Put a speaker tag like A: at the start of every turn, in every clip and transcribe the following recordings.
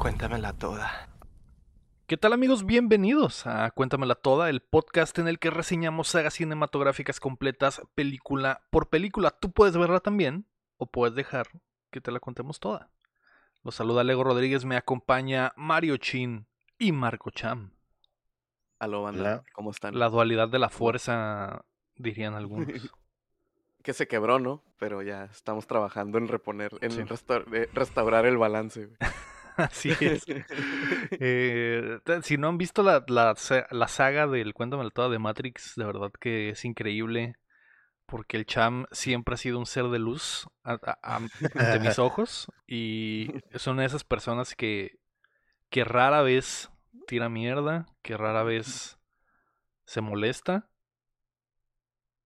A: Cuéntamela toda.
B: ¿Qué tal amigos? Bienvenidos a Cuéntamela Toda, el podcast en el que reseñamos sagas cinematográficas completas película por película. Tú puedes verla también o puedes dejar que te la contemos toda. Los saluda Lego Rodríguez, me acompaña Mario Chin y Marco Cham.
A: Aló, banda. ¿Cómo están?
B: La dualidad de la fuerza, dirían algunos.
A: Que se quebró, ¿no? Pero ya estamos trabajando en reponer, en
B: Sí.
A: resta- eh, restaurar el balance.
B: Así es. Eh, si no han visto la, la la saga del Cuéntamela Toda de Matrix, de verdad que es increíble. Porque el Cham siempre ha sido un ser de luz a- a- am- ante mis ojos. Y es una de esas personas que, que rara vez tira mierda, que rara vez se molesta.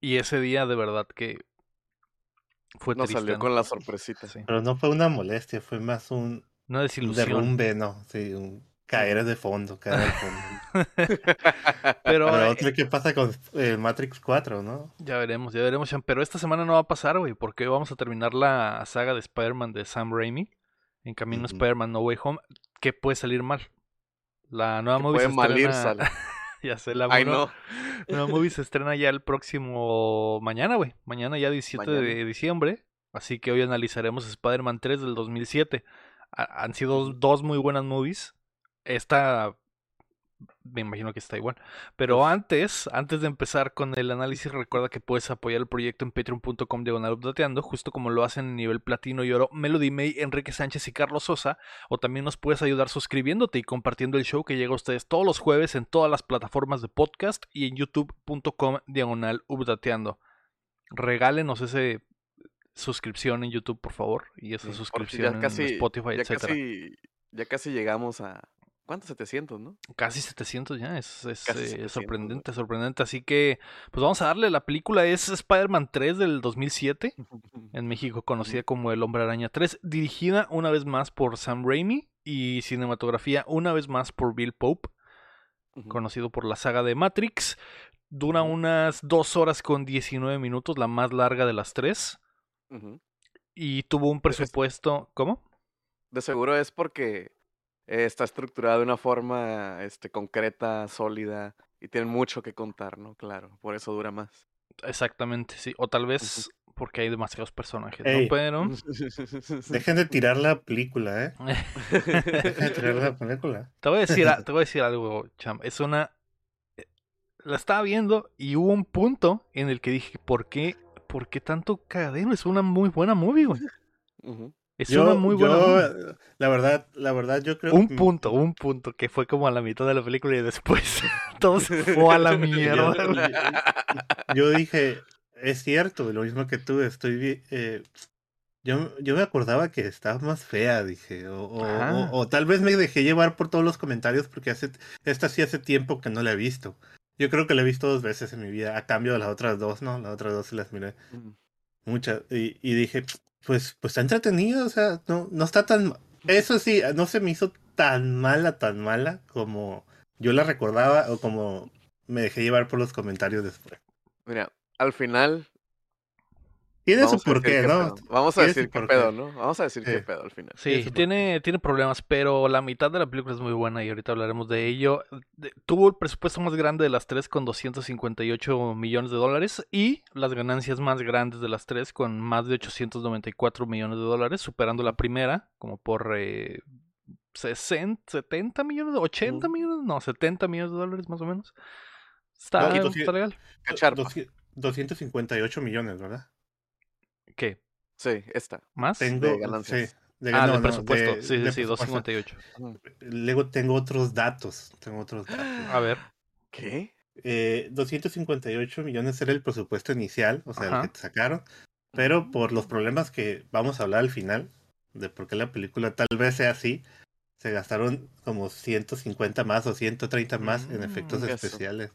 B: Y ese día de verdad que fue
A: Nos
B: triste.
A: salió
B: ¿no?
A: con la sorpresita.
B: Sí.
C: Pero no fue una molestia, fue más un,
B: Una
C: un
B: desilusión.
C: derrumbe, ¿no? Sí, un caer de fondo, caer al fondo.
B: Pero,
C: Pero
B: eh,
C: otro, ¿qué pasa con el Matrix 4, no?
B: Ya veremos, ya veremos, Sean, Pero esta semana no va a pasar, güey, porque vamos a terminar la saga de Spider-Man de Sam Raimi. En camino a. Spider-Man No Way Home. que puede salir mal? La nueva movie se
A: puede mal ir,
B: estrena...
A: sale.
B: ya sé, la
A: Ay, no.
B: nueva movie se estrena ya el próximo... Mañana, güey. Mañana ya 17 de
A: Mañana.
B: diciembre. Así que hoy analizaremos Spider-Man 3 del 2007. Ha- han sido dos muy buenas movies. Esta... Me imagino que está igual. Pero antes, antes de empezar con el análisis, recuerda que puedes apoyar el proyecto en patreon.com diagonal updateando, justo como lo hacen en nivel platino y oro Melody May, Enrique Sánchez y Carlos Sosa. O también nos puedes ayudar suscribiéndote y compartiendo el show que llega a ustedes todos los jueves en todas las plataformas de podcast y en youtube.com diagonal updateando. Regálenos ese suscripción en YouTube, por favor, y esa
A: Sí,
B: suscripción
A: casi,
B: en Spotify,
A: ya
B: etcétera.
A: casi, ya casi llegamos a. ¿Cuántos? 700, ¿no?
B: Casi 700 ya, es, es, eh,
A: 700,
B: sorprendente, sorprendente. Así que, pues vamos a darle. La película es Spider-Man 3 del 2007, en México conocida como El Hombre Araña 3, dirigida una vez más por Sam Raimi y cinematografía una vez más por Bill Pope, conocido por la saga de Matrix. Dura unas 2 horas con 19 minutos, la más larga de las tres, Y tuvo un presupuesto... ¿Cómo?
A: De seguro es porque eh, está estructurada de una forma este, concreta, sólida, y tienen mucho que contar, ¿no? Claro, por eso dura más.
B: Exactamente, sí. O tal vez porque hay demasiados personajes. Pero...
C: Dejen de tirar la película, ¿eh? Dejen de tirar la película.
B: Te voy a decir, te voy a decir algo, Cham. Es una. eh, La estaba viendo y hubo un punto en el que dije, ¿por qué, por qué tanto cagadero? Es una muy buena movie, güey. Es
C: Yo,
B: una muy buena
C: yo,
B: movie.
C: la verdad, la verdad, yo creo
B: Un
C: que-
B: punto, un punto, que fue como a la mitad de la película y después todo se fue a la mierda. güey.
C: Yo dije, es cierto, lo mismo que tú, estoy eh, yo, yo me acordaba que estaba más fea, dije, o, o- o tal vez me dejé llevar por todos los comentarios porque hace, esta sí hace tiempo que no la he visto. Yo creo que la he visto dos veces en mi vida, a cambio de las otras dos, ¿no? Las otras dos sí las miré
A: Ujú.
C: muchas, y, y dije, pues, pues está entretenida, o sea, no, no está tan, eso sí, no se me hizo tan mala, tan mala como yo la recordaba o como me dejé llevar por los comentarios después.
A: Mira, al final.
C: Tiene su
A: vamos
C: porqué,
A: qué
C: ¿no?
A: Vamos a decir qué pedo, ¿no? Vamos a decir qué pedo al final.
B: Sí, tiene, tiene problemas, pero la mitad de la película es muy buena y ahorita hablaremos de ello. De- tuvo el presupuesto más grande de las tres con 258 millones de dólares y las ganancias más grandes de las tres con más de 894 millones de dólares, superando la primera como por eh, 60, 70 millones, 80
A: Ujú.
B: millones, no, 70 millones de dólares más o menos. Está,
C: No,
B: está legal.
A: Cacharpa.
C: Doci- 258 millones, ¿verdad?
B: ¿Qué?
A: Sí, esta.
B: ¿Más?
C: Tengo,
A: De ganancias.
C: sí, de,
B: ah,
C: no,
B: presupuesto.
C: de-
B: sí, sí,
C: de
B: sí,
C: presupuesto.
B: 258.
A: Ujú.
C: Luego tengo otros datos, tengo otros datos.
B: A ver.
A: ¿Qué?
C: Eh, 258 millones era el presupuesto inicial, o sea,
B: Ajá.
C: el que te sacaron, pero por los problemas que vamos a hablar al final, de por qué la película tal vez sea así, se gastaron como 150 más o 130 más en
B: Mm,
C: efectos
A: eso.
C: especiales.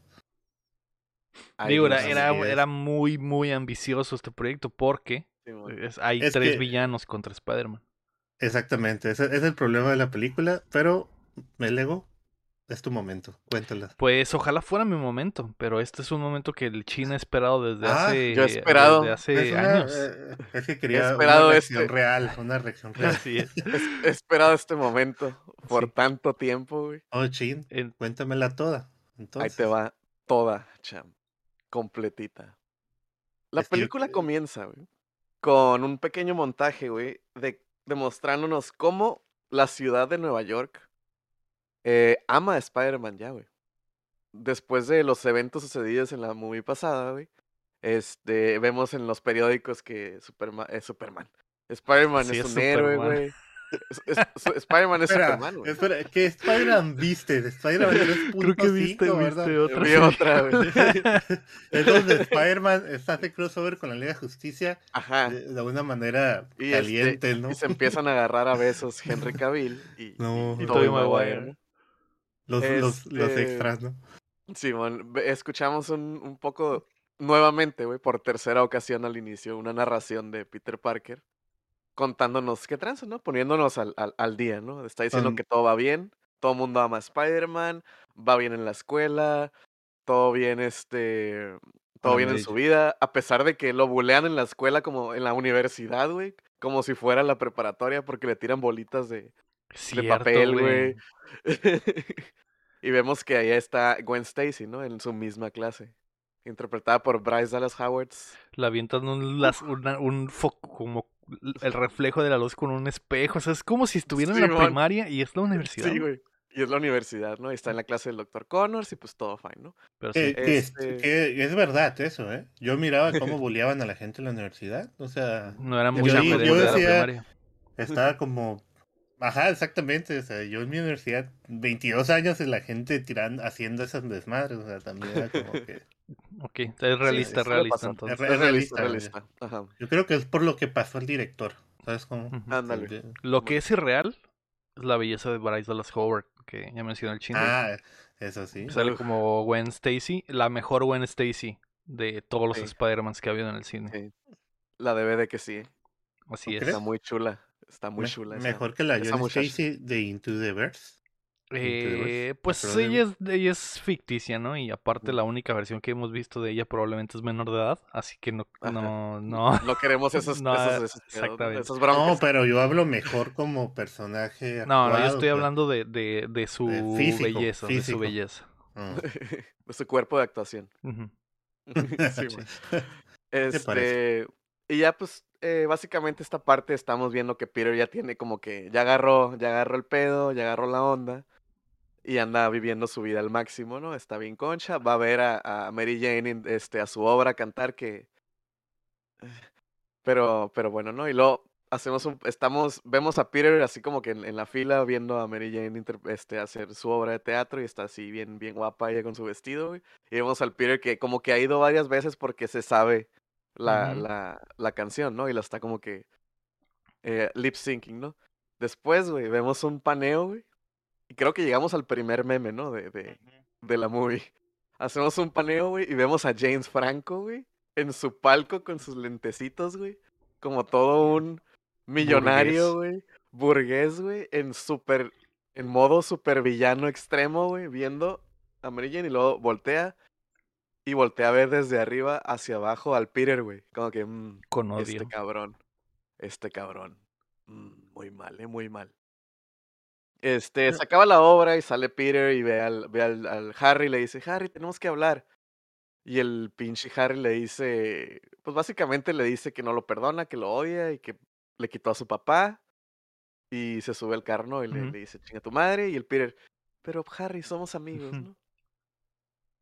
A: Ay,
B: Digo, era, era muy, muy ambicioso este proyecto porque es- hay
C: Es
B: tres
C: que-
B: villanos contra Spider-Man.
C: Exactamente, ese es el problema de la película, pero me lego, es tu momento, cuéntala.
B: Pues ojalá fuera mi momento, pero este es un momento que el China ha esperado desde
C: Ah,
B: hace,
A: yo he esperado.
B: desde hace
C: Es una-
B: años.
C: eh, es que quería
A: esperado
C: una reacción
A: este.
C: real, una reacción real.
B: Así es.
A: Es- he esperado este momento por
B: Sí.
A: tanto tiempo, güey.
C: Oh, chin, cuéntamela toda. Entonces,
A: Ahí te va toda, cham. Completita. La
C: Es que yo-
A: película comienza, güey, con un pequeño montaje, güey, de, demostrándonos cómo la ciudad de Nueva York eh, ama a Spider-Man ya, güey. Después de los eventos sucedidos en la movie pasada, güey, este, vemos en los periódicos que Superman es Superman. Spider-Man
B: Sí,
A: es
B: es
A: un héroe, güey. Es- es- su- Spider-Man es Superman, güey.
C: espera, ¿qué Spider-Man viste? De Spider-Man 3.5,
B: Creo que viste,
C: ¿verdad?
B: viste otra.
A: Vi
B: serie.
A: otra, güey.
C: es donde Spider-Man está hace crossover con la Liga de Justicia
A: Ajá.
C: de, de una manera
A: Y,
C: caliente,
A: este,
C: ¿no?
A: y se empiezan a agarrar a besos Henry Cavill y,
C: No.
A: y
B: Y
A: Tobey Maguire.
C: Los, los, los
A: este-
C: extras, ¿no?
A: Simón, ve- escuchamos un, un poco nuevamente, güey, por tercera ocasión al inicio, una narración de Peter Parker contándonos qué tranza, ¿no? Poniéndonos al, al, al día, ¿no? Está diciendo que todo va bien, todo el mundo ama a Spider-Man, va bien en la escuela, todo bien, este, todo bien en su vida, a pesar de que lo bulean en la escuela como en la universidad, güey, como si fuera la preparatoria porque le tiran bolitas de, papel, güey. y vemos que ahí está Gwen Stacy, ¿no? En su misma clase. Interpretada por Bryce Dallas Howard.
B: La avientan un, las- una- un foco, como el reflejo de la luz con un espejo. O sea, es como si estuvieran en la primaria y es la universidad.
A: Sí, güey. Y es la universidad, ¿no? Y está en la clase del Dr. Connors y pues todo fine, ¿no?
B: Pero sí.
C: Es,
A: Este-
C: que es verdad eso, ¿eh? Yo miraba cómo bulleaban a la gente en la universidad. O sea,
B: No era
C: yo
B: mucha
C: di-
B: de,
C: yo
B: la
C: decía-
B: primaria.
C: estaba como... Ajá, exactamente. O sea, yo en mi universidad, 22 años, y la gente tirando, haciendo esas desmadres. O sea, también era como que...
B: Ok, es realista,
A: suele
B: realista entonces.
C: Es
A: Es realista,
C: realista,
A: realista. Ajá.
C: Yo creo que es por lo que pasó el director. ¿Sabes cómo?
A: Ándale.
B: Lo que es irreal es la belleza de Bryce Dallas Howard, que ya mencionó el chino.
C: Ah, eso sí.
B: Sale
A: Uf.
B: como Gwen Stacy, la mejor Gwen Stacy de todos los
A: Sí.
B: Spider-Mans que ha habido en el cine.
A: Sí. La debe de que sí.
B: Así
C: ¿Tú
B: es.
C: crees?
A: Está muy chula. Está muy
C: Me-
A: chula. esa-
C: mejor que la John. Stacy de Into the Verse.
B: Eh, pues ella
C: de-
B: es, ella es ficticia, ¿no? Y aparte la única versión que hemos visto de ella probablemente es menor de edad, así que no, no, no.
A: No queremos esos,
B: No,
A: esos, esos pedos, ¿no?
C: pero yo hablo mejor como personaje.
B: No, no, yo
C: actuado,
B: estoy
C: pues.
B: hablando de, de, de su
C: físico,
B: belleza, de su belleza.
C: Ah.
A: de su cuerpo de actuación.
B: Ujú.
A: Sí,
C: Sí.
A: man.
C: ¿Te parece?
A: Este, y ya pues, eh, básicamente esta parte estamos viendo que Peter ya tiene como que, ya agarró, ya agarró el pedo, ya agarró la onda, y anda viviendo su vida al máximo, ¿no? Está bien concha, va a ver a, Mary Jane, este, a su obra cantar que... Pero, pero bueno, ¿no? Y luego hacemos un, estamos, vemos a Peter así como que en, la fila viendo a Mary Jane este, hacer su obra de teatro y está así bien, bien guapa ella con su vestido. Y vemos al Peter que como que ha ido varias veces porque se sabe la, la, la canción, ¿no? Y la está como que eh, lip syncing, ¿no? Después, güey, vemos un paneo, güey. Y creo que llegamos al primer meme, ¿no? De, de, de la movie. Hacemos un paneo, güey, y vemos a James Franco, güey, en su palco con sus lentecitos, güey. Como todo un millonario, güey. Burgués, güey, en super, en modo super villano extremo, güey, viendo a Mary Jane y luego voltea y voltea a ver desde arriba hacia abajo al Peter, güey. Como que, mm,
B: Con odio.
A: este cabrón, este cabrón. Mm, muy mal, eh, muy mal. Este, se acaba la obra y sale Peter y ve al, ve al, al Harry y le dice, Harry, tenemos que hablar. Y el pinche Harry le dice, pues básicamente le dice que no lo perdona, que lo odia y que le quitó a su papá. Y se sube al carro ¿no? y le, le dice, chinga tu madre. Y el Peter, pero Harry, somos amigos. ¿no?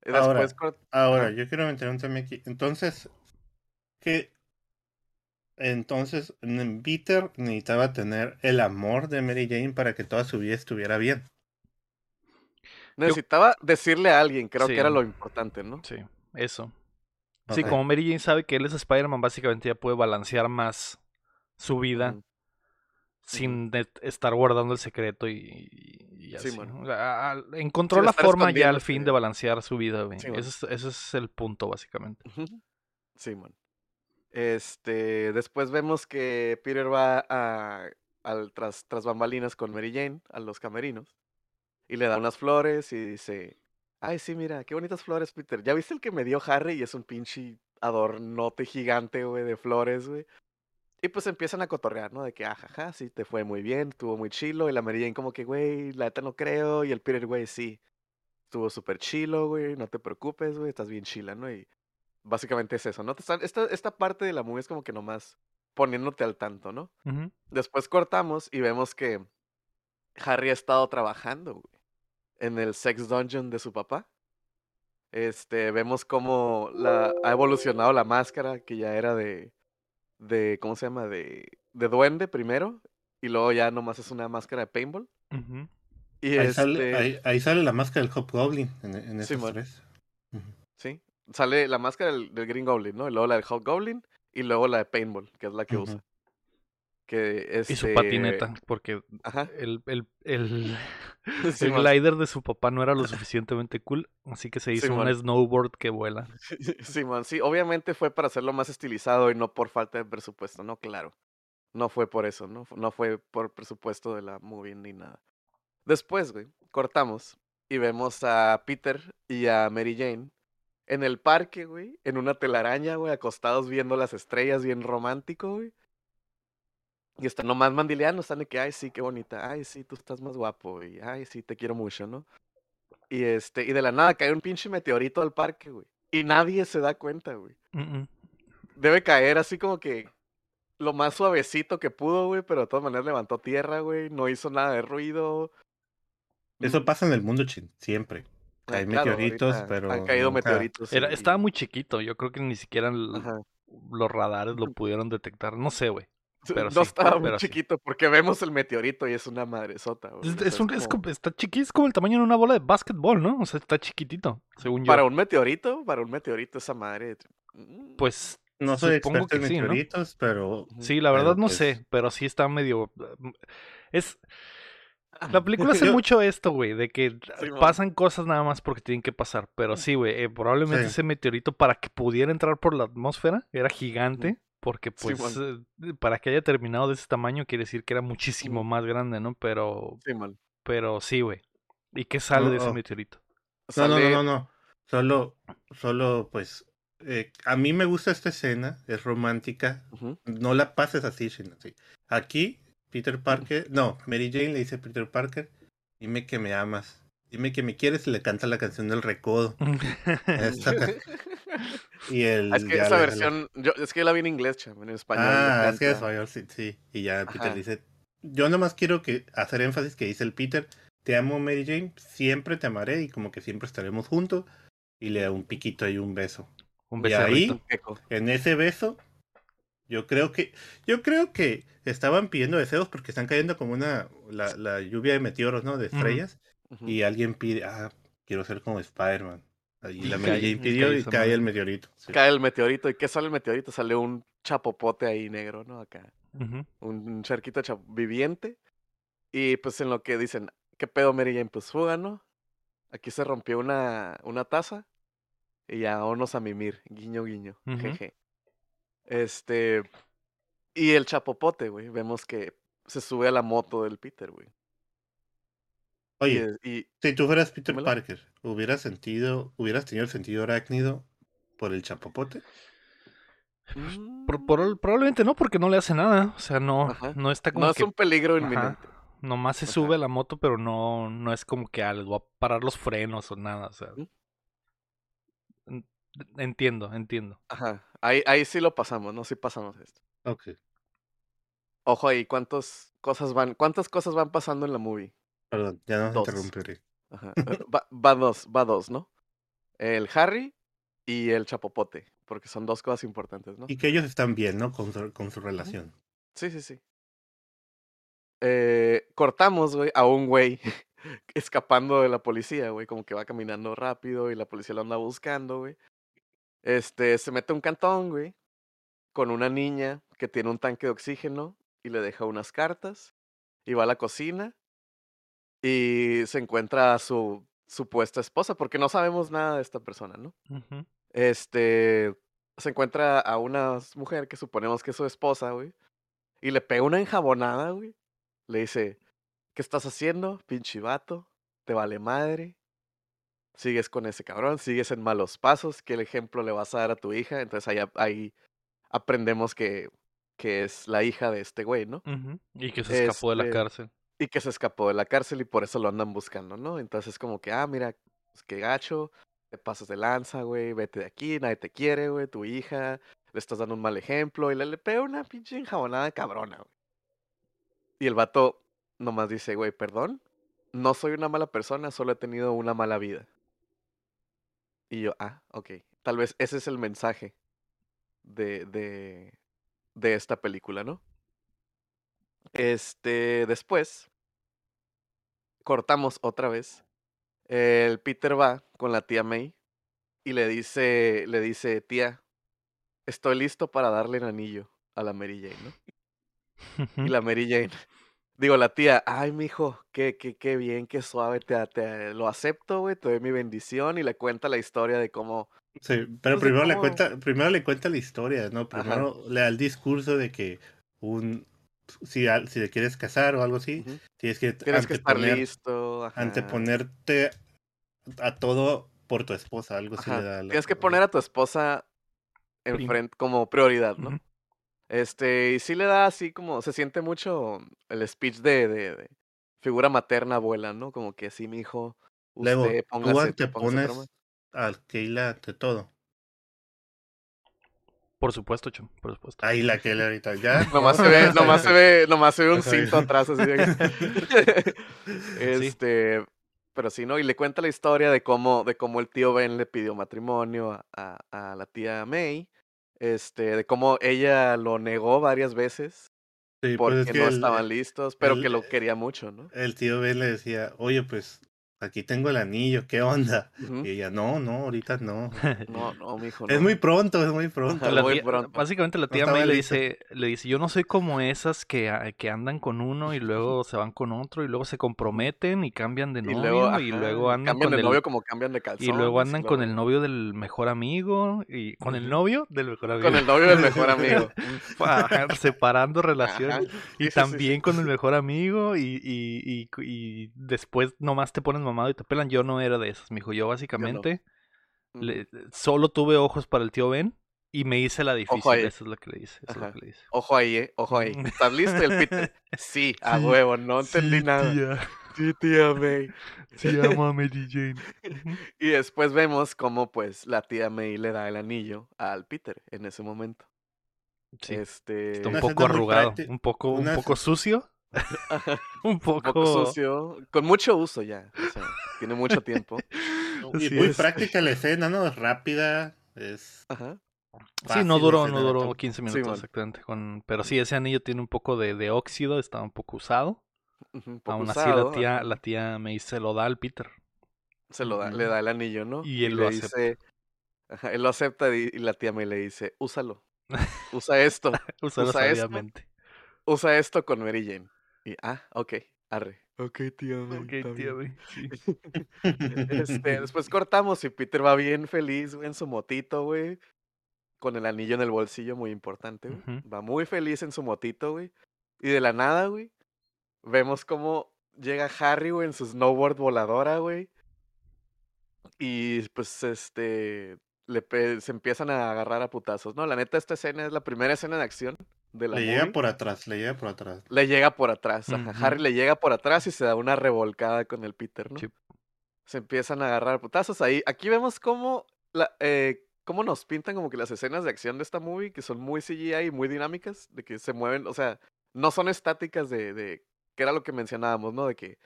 C: Ahora,
A: después,
C: Ahora, yo quiero meter un tema aquí. Entonces, ¿qué? Entonces, Peter necesitaba tener el amor de Mary Jane para que toda su vida estuviera bien.
A: necesitaba decirle a alguien, creo
B: Sí.
A: que era lo importante, ¿no?
B: Sí, eso. Sí, como Mary Jane sabe que él es Spider-Man, básicamente ya puede balancear más su vida sin estar guardando el secreto y, y así.
A: Sí, man.
B: O sea, a- encontró la forma ya al fin de balancear su vida, güey.
A: Sí,
B: ese, es, ese es el punto, básicamente.
A: Simón. Este, después vemos que Peter va a, al tras, tras bambalinas con Mary Jane a los camerinos y le da unas flores y dice, ay sí, mira, qué bonitas flores, Peter. ¿Ya viste el que me dio Harry? Y es un pinche adornote gigante, güey, de flores, güey. Y pues empiezan a cotorrear, ¿no? De que, ajaja, sí, te fue muy bien, estuvo muy chilo. Y la Mary Jane como que, güey, la neta no creo. Y el Peter, güey, sí, estuvo súper chilo, güey, no te preocupes, güey, estás bien chila, ¿no? Y básicamente es eso, ¿no? Esta, esta parte de la movie es como que nomás poniéndote al tanto, ¿no? Después cortamos y vemos que Harry ha estado trabajando, güey, en el sex dungeon de su papá. Este, vemos cómo la, ha evolucionado la máscara, que ya era de, de, ¿cómo se llama? De, de duende primero, y luego ya nomás es una máscara de paintball.
C: y ahí, sale, este ahí, sale la máscara del Hobgoblin en, en sí, tres.
A: Sí, sale la máscara del, Green Goblin, ¿no? Y luego la del Hobgoblin, y luego la de paintball, que es la que usa. Que
B: Y su patineta, este porque el, el, el, glider de su papá no era lo suficientemente cool, así que se hizo un snowboard que vuela.
A: Simón, sí, obviamente fue para hacerlo más estilizado y no por falta de presupuesto, no, claro. No fue por eso, ¿no? No fue por presupuesto de la movie ni nada. Después, güey, cortamos y vemos a Peter y a Mary Jane en el parque, güey, en una telaraña, güey, acostados viendo las estrellas, bien romántico, güey. Y están nomás mandileando, están de que, ay, sí, qué bonita, ay, sí, tú estás más guapo, y ay, sí, te quiero mucho, ¿no? Y este, y de la nada cae un pinche meteorito al parque, güey. Y nadie se da cuenta, güey. Debe caer así como que lo más suavecito que pudo, güey, pero de todas maneras levantó tierra, güey, no hizo nada de ruido.
C: Eso pasa en el mundo siempre. Ah, Hay meteoritos, pero.
A: Han caído meteoritos.
B: Era, estaba muy chiquito, yo creo que ni siquiera los radares lo pudieron detectar. No sé, güey.
A: no estaba muy chiquito porque vemos el meteorito y es una madresota.
B: Es, un, está chiquito, es como el tamaño de una bola de básquetbol, ¿no? O sea, está chiquitito, según yo.
A: Para un meteorito, para un meteorito esa madre.
B: Mm. Pues
C: no soy experto en meteoritos, pero.
B: Sí, la verdad no sé, pero sí está medio. Es. La película hace mucho esto, güey, de que pasan cosas nada más porque tienen que pasar. Pero sí, güey, eh, probablemente ese meteorito para que pudiera entrar por la atmósfera era gigante. Porque pues eh, para que haya terminado de ese tamaño quiere decir que era muchísimo más grande, ¿no? Pero...
A: Sí, mal.
B: Pero sí, güey. ¿Y qué sale de ese meteorito?
C: No, no, no, no, Solo, solo pues... Eh, a mí me gusta esta escena, es romántica. No la pases así, sino así. Aquí, Peter Parker... No, Mary Jane le dice a Peter Parker, dime que me amas. Dime que me quieres y le canta la canción del recodo.
A: y el, es que esa versión, yo, es que la vi en inglés, en español.
C: Ah, es que en español sí, sí. Y ya Peter dice, yo nomás quiero que hacer énfasis que dice el Peter, te amo Mary Jane, siempre te amaré y como que siempre estaremos juntos. Y le da un piquito y un beso. Un beso. Y ahí, en ese beso, yo creo que, yo creo que estaban pidiendo deseos porque están cayendo como una, la, la lluvia de meteoros, ¿no? De estrellas y alguien pide, ah, quiero ser como Spider-Man. Y la Mary pidió y cae el meteorito.
A: Cae el meteorito. ¿Y qué sale el meteorito? Sale un chapopote ahí negro, ¿no? Acá. Un charquito viviente. Y pues en lo que dicen, ¿qué pedo Mary Jane? Pues fuga, ¿no? Aquí se rompió una, una taza. Y ya vámonos a mimir. Guiño, guiño. Jeje. Este. Y el chapopote, güey. Vemos que se sube a la moto del Peter, güey.
C: Oye, si tú fueras Peter Parker, ¿hubieras sentido, hubieras tenido el sentido arácnido por el chapopote?
B: Mm. probablemente no, porque no le hace nada. O sea, no, no está como.
A: No es un peligro inminente.
B: Nomás se sube a la moto, pero no, no es como que algo va a parar los frenos o nada. O sea. Entiendo, entiendo.
A: Ajá. Ahí, ahí sí lo pasamos, ¿no? Sí pasamos esto.
C: Ok.
A: Ojo ahí, ¿cuántas cosas van, cuántas cosas van pasando en la movie?
C: Perdón, ya no interrumpiré.
A: Ajá. Eh, va, dos, va dos, ¿no? El Harry y el Chapopote, porque son dos cosas importantes, ¿no?
C: Y que ellos están bien, ¿no? Con su, con su relación.
A: Sí, sí, sí. Eh, cortamos, güey, a un güey escapando de la policía, güey, como que va caminando rápido y la policía lo anda buscando, güey. Este, se mete un cantón, güey, con una niña que tiene un tanque de oxígeno y le deja unas cartas y va a la cocina y se encuentra a su supuesta esposa, porque no sabemos nada de esta persona, ¿no? Este, se encuentra a una mujer que suponemos que es su esposa, güey, y le pega una enjabonada, güey. Le dice, ¿qué estás haciendo, pinche vato? ¿Te vale madre? Sigues con ese cabrón, sigues en malos pasos, ¿qué ejemplo le vas a dar a tu hija? Entonces ahí, ahí aprendemos que que es la hija de este güey, ¿no?
B: Y que se escapó de la
A: Este,
B: cárcel.
A: Y que se escapó de la cárcel y por eso lo andan buscando, ¿no? Entonces como que, ah, mira, pues qué gacho, te pasas de lanza, güey, vete de aquí, nadie te quiere, güey, tu hija, le estás dando un mal ejemplo y le, le pega una pinche enjabonada cabrona, güey. Y el vato nomás dice, güey, perdón, no soy una mala persona, solo he tenido una mala vida. Y yo, ah, ok, tal vez ese es el mensaje de, de, de esta película, ¿no? Este, después, cortamos otra vez. El Peter va con la tía May y le dice, le dice, tía, estoy listo para darle el anillo a la Mary Jane, ¿no? Y la Mary Jane, digo, la tía, ay, mijo, qué, qué, qué bien, qué suave, te, te lo acepto, güey, te doy mi bendición y le cuenta la historia de cómo,
C: Sí, pero
A: pues
C: primero le cuenta, primero le cuenta la historia, ¿no?
A: ajá,
C: Primero le da el discurso de que un si, si te quieres casar o algo así, tienes que
A: tienes que estar listo, ajá,
C: anteponerte a todo por tu esposa, algo así le
A: ajá,
C: da la-
A: tienes que poner a tu esposa
B: Prim-
A: enfrente como prioridad, ¿no? Este, y sí le da así como, se siente mucho el speech de, de, de figura materna abuela, ¿no? Como que sí, mi hijo,
C: Luego,
A: usted
C: tú
A: póngase, póngase broma.
C: antepones a Keila ante todo.
B: Por supuesto, Chum, por supuesto.
C: Ahí la Keila ahorita, ya.
A: Nomás se ve, nomás se ve, nomás se ve un cinto atrás así de que-
B: Sí.
A: Este, pero sí, ¿no? Y le cuenta la historia de cómo, de cómo el tío Ben le pidió matrimonio a, a, a la tía May. Este, de cómo ella lo negó varias veces
C: Sí, pues
A: porque
C: es que
A: no
C: el,
A: estaban listos, pero
C: el-
A: que lo quería mucho, ¿no?
C: el tío Ben le decía, oye, pues aquí tengo el anillo, ¿qué onda? Y ella, no, no, ahorita no.
A: No, no, mijo,
C: Es muy pronto, es muy pronto.
A: Ajá,
B: La
A: muy
B: tía-
A: pronto.
B: básicamente la tía May le dice, le dice, yo no soy como esas que, a- que andan con uno y luego se van con otro y luego se comprometen y cambian de
A: Y
B: novio
A: luego,
B: y
A: ajá,
B: luego andan
A: cambian
B: con
A: de
B: el
A: novio como cambian de
B: y
A: calzones.
B: luego andan con el novio del mejor amigo y con el novio del mejor amigo.
A: Con el novio del mejor amigo.
B: Ajá, separando relaciones.
A: Ajá.
B: Y
A: Sí, sí, sí,
B: también
A: sí.
B: con el mejor amigo y, y, y, y después nomás te pones mamado y te pelan. Yo no era de esas, mijo. Yo básicamente le- solo tuve ojos para el tío Ben y me hice la difícil.
A: ahí.
B: Eso es lo que le dice. Eso es lo
A: Ajá.
B: que le dice.
A: Ojo ahí, eh. Ojo ahí.
B: Mm.
A: ¿Estás listo? El Peter. Sí, a
B: Sí,
A: huevo, no entendí
B: Sí,
A: nada.
B: tía.
A: Sí, tía May.
B: Llama Mary Jane.
A: Y después vemos cómo, pues, la tía May le da el anillo al Peter en ese momento.
B: Sí.
A: Este.
B: Está un poco arrugado, un poco, un poco sucio, un
A: un
B: poco,
A: poco sucio. Con mucho uso ya. O sea, tiene mucho tiempo.
C: Y muy
B: es.
C: práctica la escena, ¿no? Es rápida, es
A: Ajá.
B: Sí, no duró, no duró 15 minutos exactamente. Con... Pero sí, ese anillo tiene un poco de, de óxido, está un poco usado.
A: poco
B: Aún así la tía, la tía me se lo da al Peter.
A: Se lo da, le da el anillo, ¿no?
B: Y él lo acepta.
A: dice. Ajá, él lo acepta y, y la tía May le dice, úsalo. Usa esto. Usa esto. Usa esto con Mary Jane. Y, ah, ok, arre. Ok, tía May.
B: Ok, tía. May, sí.
A: Este, después cortamos y Peter va bien feliz, güey, en su motito, güey. Con el anillo en el bolsillo, muy importante, güey. Va muy feliz en su motito, güey. Y de la nada, güey, vemos cómo llega Harry, güey, en su snowboard voladora, güey. Y pues, este, le se empiezan a agarrar a putazos, ¿no? La neta, esta escena es la primera escena de acción de la
C: le
A: movie.
C: llega por atrás, le llega por atrás.
A: Le llega por atrás, ajá. Harry le llega por atrás y se da una revolcada con el Peter, ¿no?
B: Sí.
A: Se empiezan a agarrar putazos ahí. Aquí vemos cómo, la, eh, cómo nos pintan como que las escenas de acción de esta movie, que son muy CGI y muy dinámicas, de que se mueven, o sea, no son estáticas de, de que era lo que mencionábamos, ¿no? De que,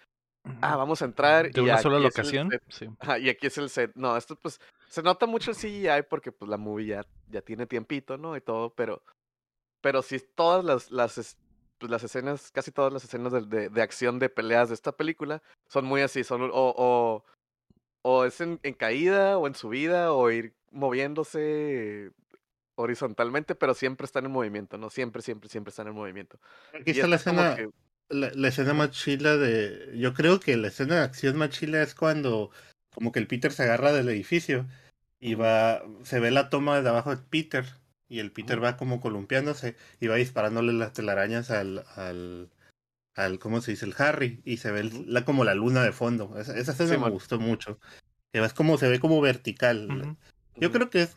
A: ah, vamos a entrar
B: De
A: y
B: una sola locación. Sí.
A: Ajá, y aquí es el set. No, esto pues se nota mucho el CGI porque pues la movie ya, ya tiene tiempito, ¿no? Y todo, pero pero sí todas las las es- pues, las escenas, casi todas las escenas de, de, de acción de peleas de esta película son muy así, son o o, o es en, en caída o en subida o ir moviéndose horizontalmente, pero siempre están en movimiento, ¿no? Siempre, siempre, siempre están en movimiento.
C: Aquí está la escena,
A: que-
C: la, la escena más chila de. Yo creo que la escena de acción más chila es cuando como que el Peter se agarra del edificio y va, se ve la toma de abajo de Peter y el Peter va como columpiándose y va disparándole las telarañas al, al, al ¿cómo se dice? El Harry y se ve el- la, como la luna de fondo. Esa, esa escena me gustó mucho. Que ves como se ve como vertical. Yo creo que es,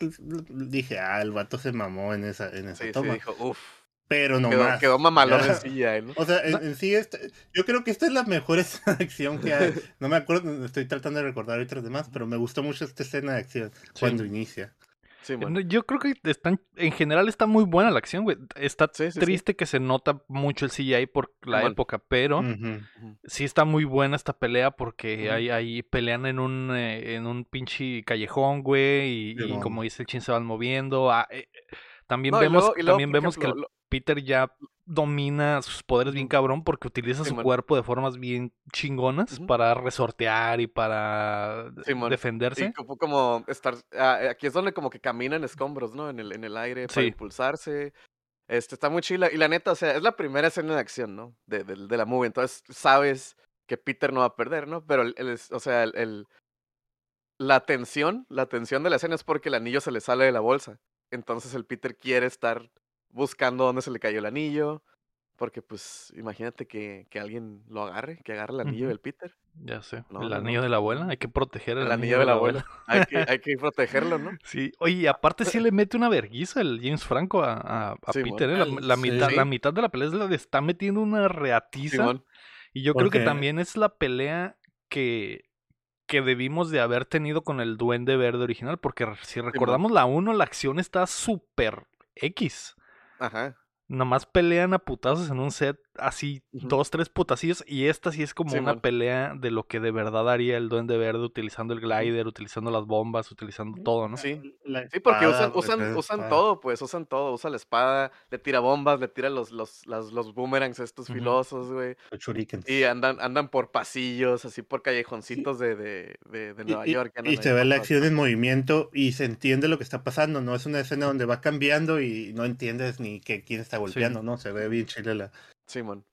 C: dije, ah, el vato se mamó en esa, en esa
A: Sí, sí,
C: toma.
A: dijo, uff.
C: pero no
A: quedó,
C: más.
A: quedó mamalón en.
C: O sea, en, en sí, este- yo creo que esta es la mejor escena de acción que hay. No me acuerdo, estoy tratando de recordar ahorita los demás, pero me gustó mucho esta escena de acción cuando inicia.
A: Sí.
B: No, Yo creo que están, en general está muy buena la acción, güey. Está
A: Sí, sí, sí.
B: triste que se nota mucho el CGI por la época, pero sí está muy buena esta pelea porque
A: Ujú.
B: ahí, ahí pelean en un, eh, en un pinche callejón, güey, y, como dice el chin se van moviendo. Ah, eh, también
A: No, y
B: vemos,
A: luego- y luego,
B: también vemos que Peter ya domina sus poderes bien cabrón porque utiliza su cuerpo de formas bien chingonas para resortear y para defenderse.
A: Como, como estar. ah, aquí es donde como que camina en escombros, ¿no? En el, en el aire para impulsarse. Este está muy chila. Y la neta, o sea, es la primera escena de acción, ¿no? De, de, de la movie. Entonces sabes que Peter no va a perder, ¿no? Pero el, el- o sea, el- la tensión, la tensión de la escena es porque el anillo se le sale de la bolsa. Entonces el Peter quiere estar buscando dónde se le cayó el anillo. Porque, pues, imagínate que, que alguien lo agarre, que agarre el anillo del Peter.
B: Ya sé.
A: No,
B: el
A: no,
B: anillo
A: no.
B: de la abuela. Hay que proteger el,
A: El anillo de la abuela. Hay que, hay que protegerlo, ¿no?
B: Sí, oye, aparte sí le mete una verguiza el James Franco a, a, a
A: Sí,
B: Peter. ¿eh? La, mitad, la mitad de la pelea es la de está metiendo una reatiza.
A: Simón.
B: Y yo creo que también es la pelea que, que debimos de haber tenido con el Duende Verde original, porque si recordamos la 1, la acción está súper X.
A: Ajá.
B: Nomás pelean a putazos en un set así, dos, tres putacillos, y esta sí es como una pelea de lo que de verdad haría el Duende Verde utilizando el glider, utilizando las bombas, utilizando todo, ¿no?
A: Sí.
C: La
A: Sí, porque
C: espada,
A: usan, usan, usan todo, pues, usan todo. Usa la espada, le tira bombas, le tira los, los, las- los boomerangs estos
B: Ujú.
A: filosos, güey. Y andan, andan por pasillos, así por callejoncitos de, de, de, Nueva
C: y-
A: York.
C: Y, se ve la acción en movimiento y se entiende lo que está pasando, ¿no? Es una escena donde va cambiando y no entiendes ni que quién está golpeando, ¿no? Se ve bien chile la...
A: Simón.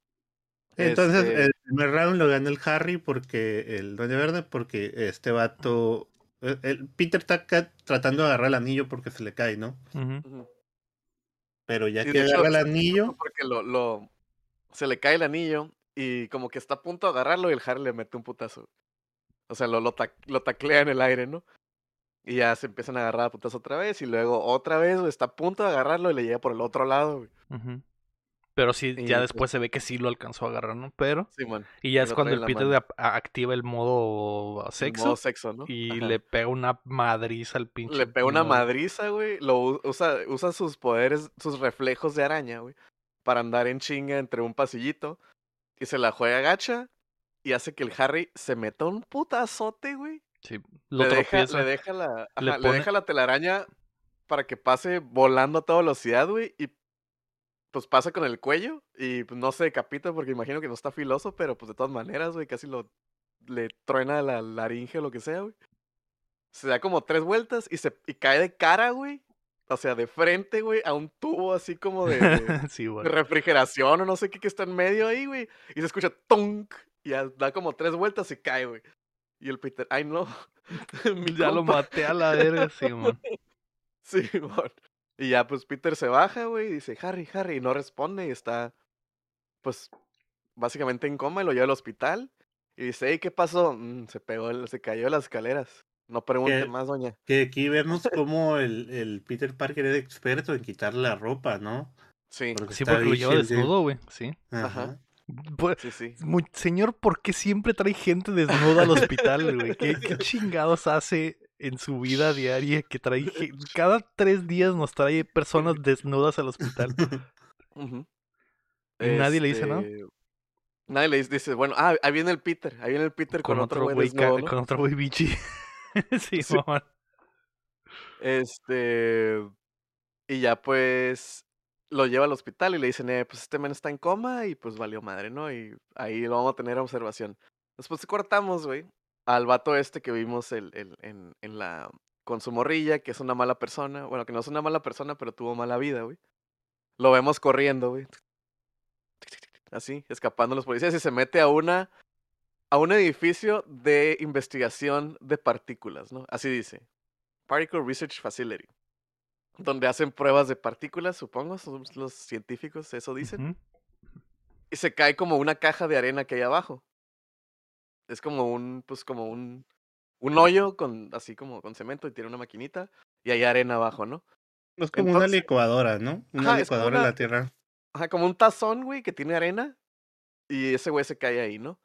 C: Entonces,
A: Este-
C: el primer round lo gana el Harry porque el Duende Verde, porque este vato... el- el Peter está tratando de agarrar el anillo porque se le cae, ¿no? Pero ya que
A: hecho,
C: agarra el anillo,
A: Porque lo, lo, se le cae el anillo y como que está a punto de agarrarlo y el Harry le mete un putazo. O sea, lo, lo, tac- lo taclea en el aire, ¿no? Y ya se empiezan a agarrar a putazo otra vez y luego otra vez, güey, está a punto de agarrarlo y le llega por el otro lado, güey.
B: Pero sí,
A: Y,
B: ya después se ve que sí lo alcanzó a agarrar, ¿no? Pero.
A: Simón.
B: Y ya es cuando el Peter
A: mano.
B: activa el modo
A: El
B: sexo.
A: modo sexo, ¿no?
B: Y
A: Ajá.
B: le pega una madriza al pinche.
A: Le pega una madriza, güey. Lo usa, usa sus poderes, sus reflejos de araña, güey. Para andar en chinga entre un pasillito. Y se la juega gacha. Y hace que el Harry se meta un putazote, güey.
B: Sí, lo
A: le, deja, le deja la.
B: le
A: ajá, le,
B: pone-
A: deja la telaraña para que pase volando a toda velocidad, güey. Y pues pasa con el cuello. Y pues, no se decapita porque imagino que no está filoso. Pero pues de todas maneras, güey, casi lo. Le truena la laringe o lo que sea, güey. Se da como tres vueltas y se y cae de cara, güey. O sea, de frente, güey, a un tubo así como de, de-
B: sí,
A: de
B: güey.
A: refrigeración o no sé qué que está en medio ahí, güey. Y se escucha tonk. Y ya da como tres vueltas y cae, güey. Y el Peter, ay no.
B: Ya lo
A: compa".
B: maté a la verga, sí, man.
A: Sí. Y ya pues Peter se baja, güey, y dice, Harry, Harry, y no responde y está, pues, básicamente en coma y lo lleva al hospital. Y dice, hey, ¿qué pasó? "Mm, se pegó, el- se cayó de las escaleras. No pregunte más, doña.
C: que aquí vemos como el, el Peter Parker es experto en quitarle la ropa, ¿no?
A: Sí,
C: Porque
B: Sí, porque lo lleva desnudo, güey. Sí.
C: Ajá.
A: Ajá.
B: Pues,
A: sí, sí.
B: señor, ¿por qué siempre trae gente desnuda al hospital, güey? ¿Qué, qué chingados hace en su vida diaria que trae... Cada tres días nos trae personas desnudas al hospital. Y nadie le dice nada.
A: Este, Nadie le dice, bueno, ah, ahí viene el Peter, ahí viene el Peter
B: Con, otro güey
A: ¿no?
B: con otro güey bichi. sí,
A: Sí.
B: mamá.
A: Este. Y ya pues. Lo lleva al hospital y le dicen, eh, pues este men está en coma y pues valió madre, ¿no? Y ahí lo vamos a tener a observación. Después cortamos, güey, al vato este que vimos el, el- en, en la. con su morrilla, que es una mala persona. Bueno, que no es una mala persona, pero tuvo mala vida, güey. Lo vemos corriendo, güey. Así, escapando los policías y se mete a una. a un edificio de investigación de partículas, ¿no? Así dice. Particle Research Facility. Donde hacen pruebas de partículas, supongo, son los científicos, eso dicen. Y se cae como una caja de arena que hay abajo. Es como un, pues como un, un hoyo con, así como con cemento y tiene una maquinita y hay arena abajo, ¿no?
C: Es como una licuadora, ¿no? Una
A: Ajá,
C: licuadora en
A: una-
C: la tierra.
A: Ajá, como un tazón, güey, que tiene arena. Y ese güey se cae ahí, ¿no?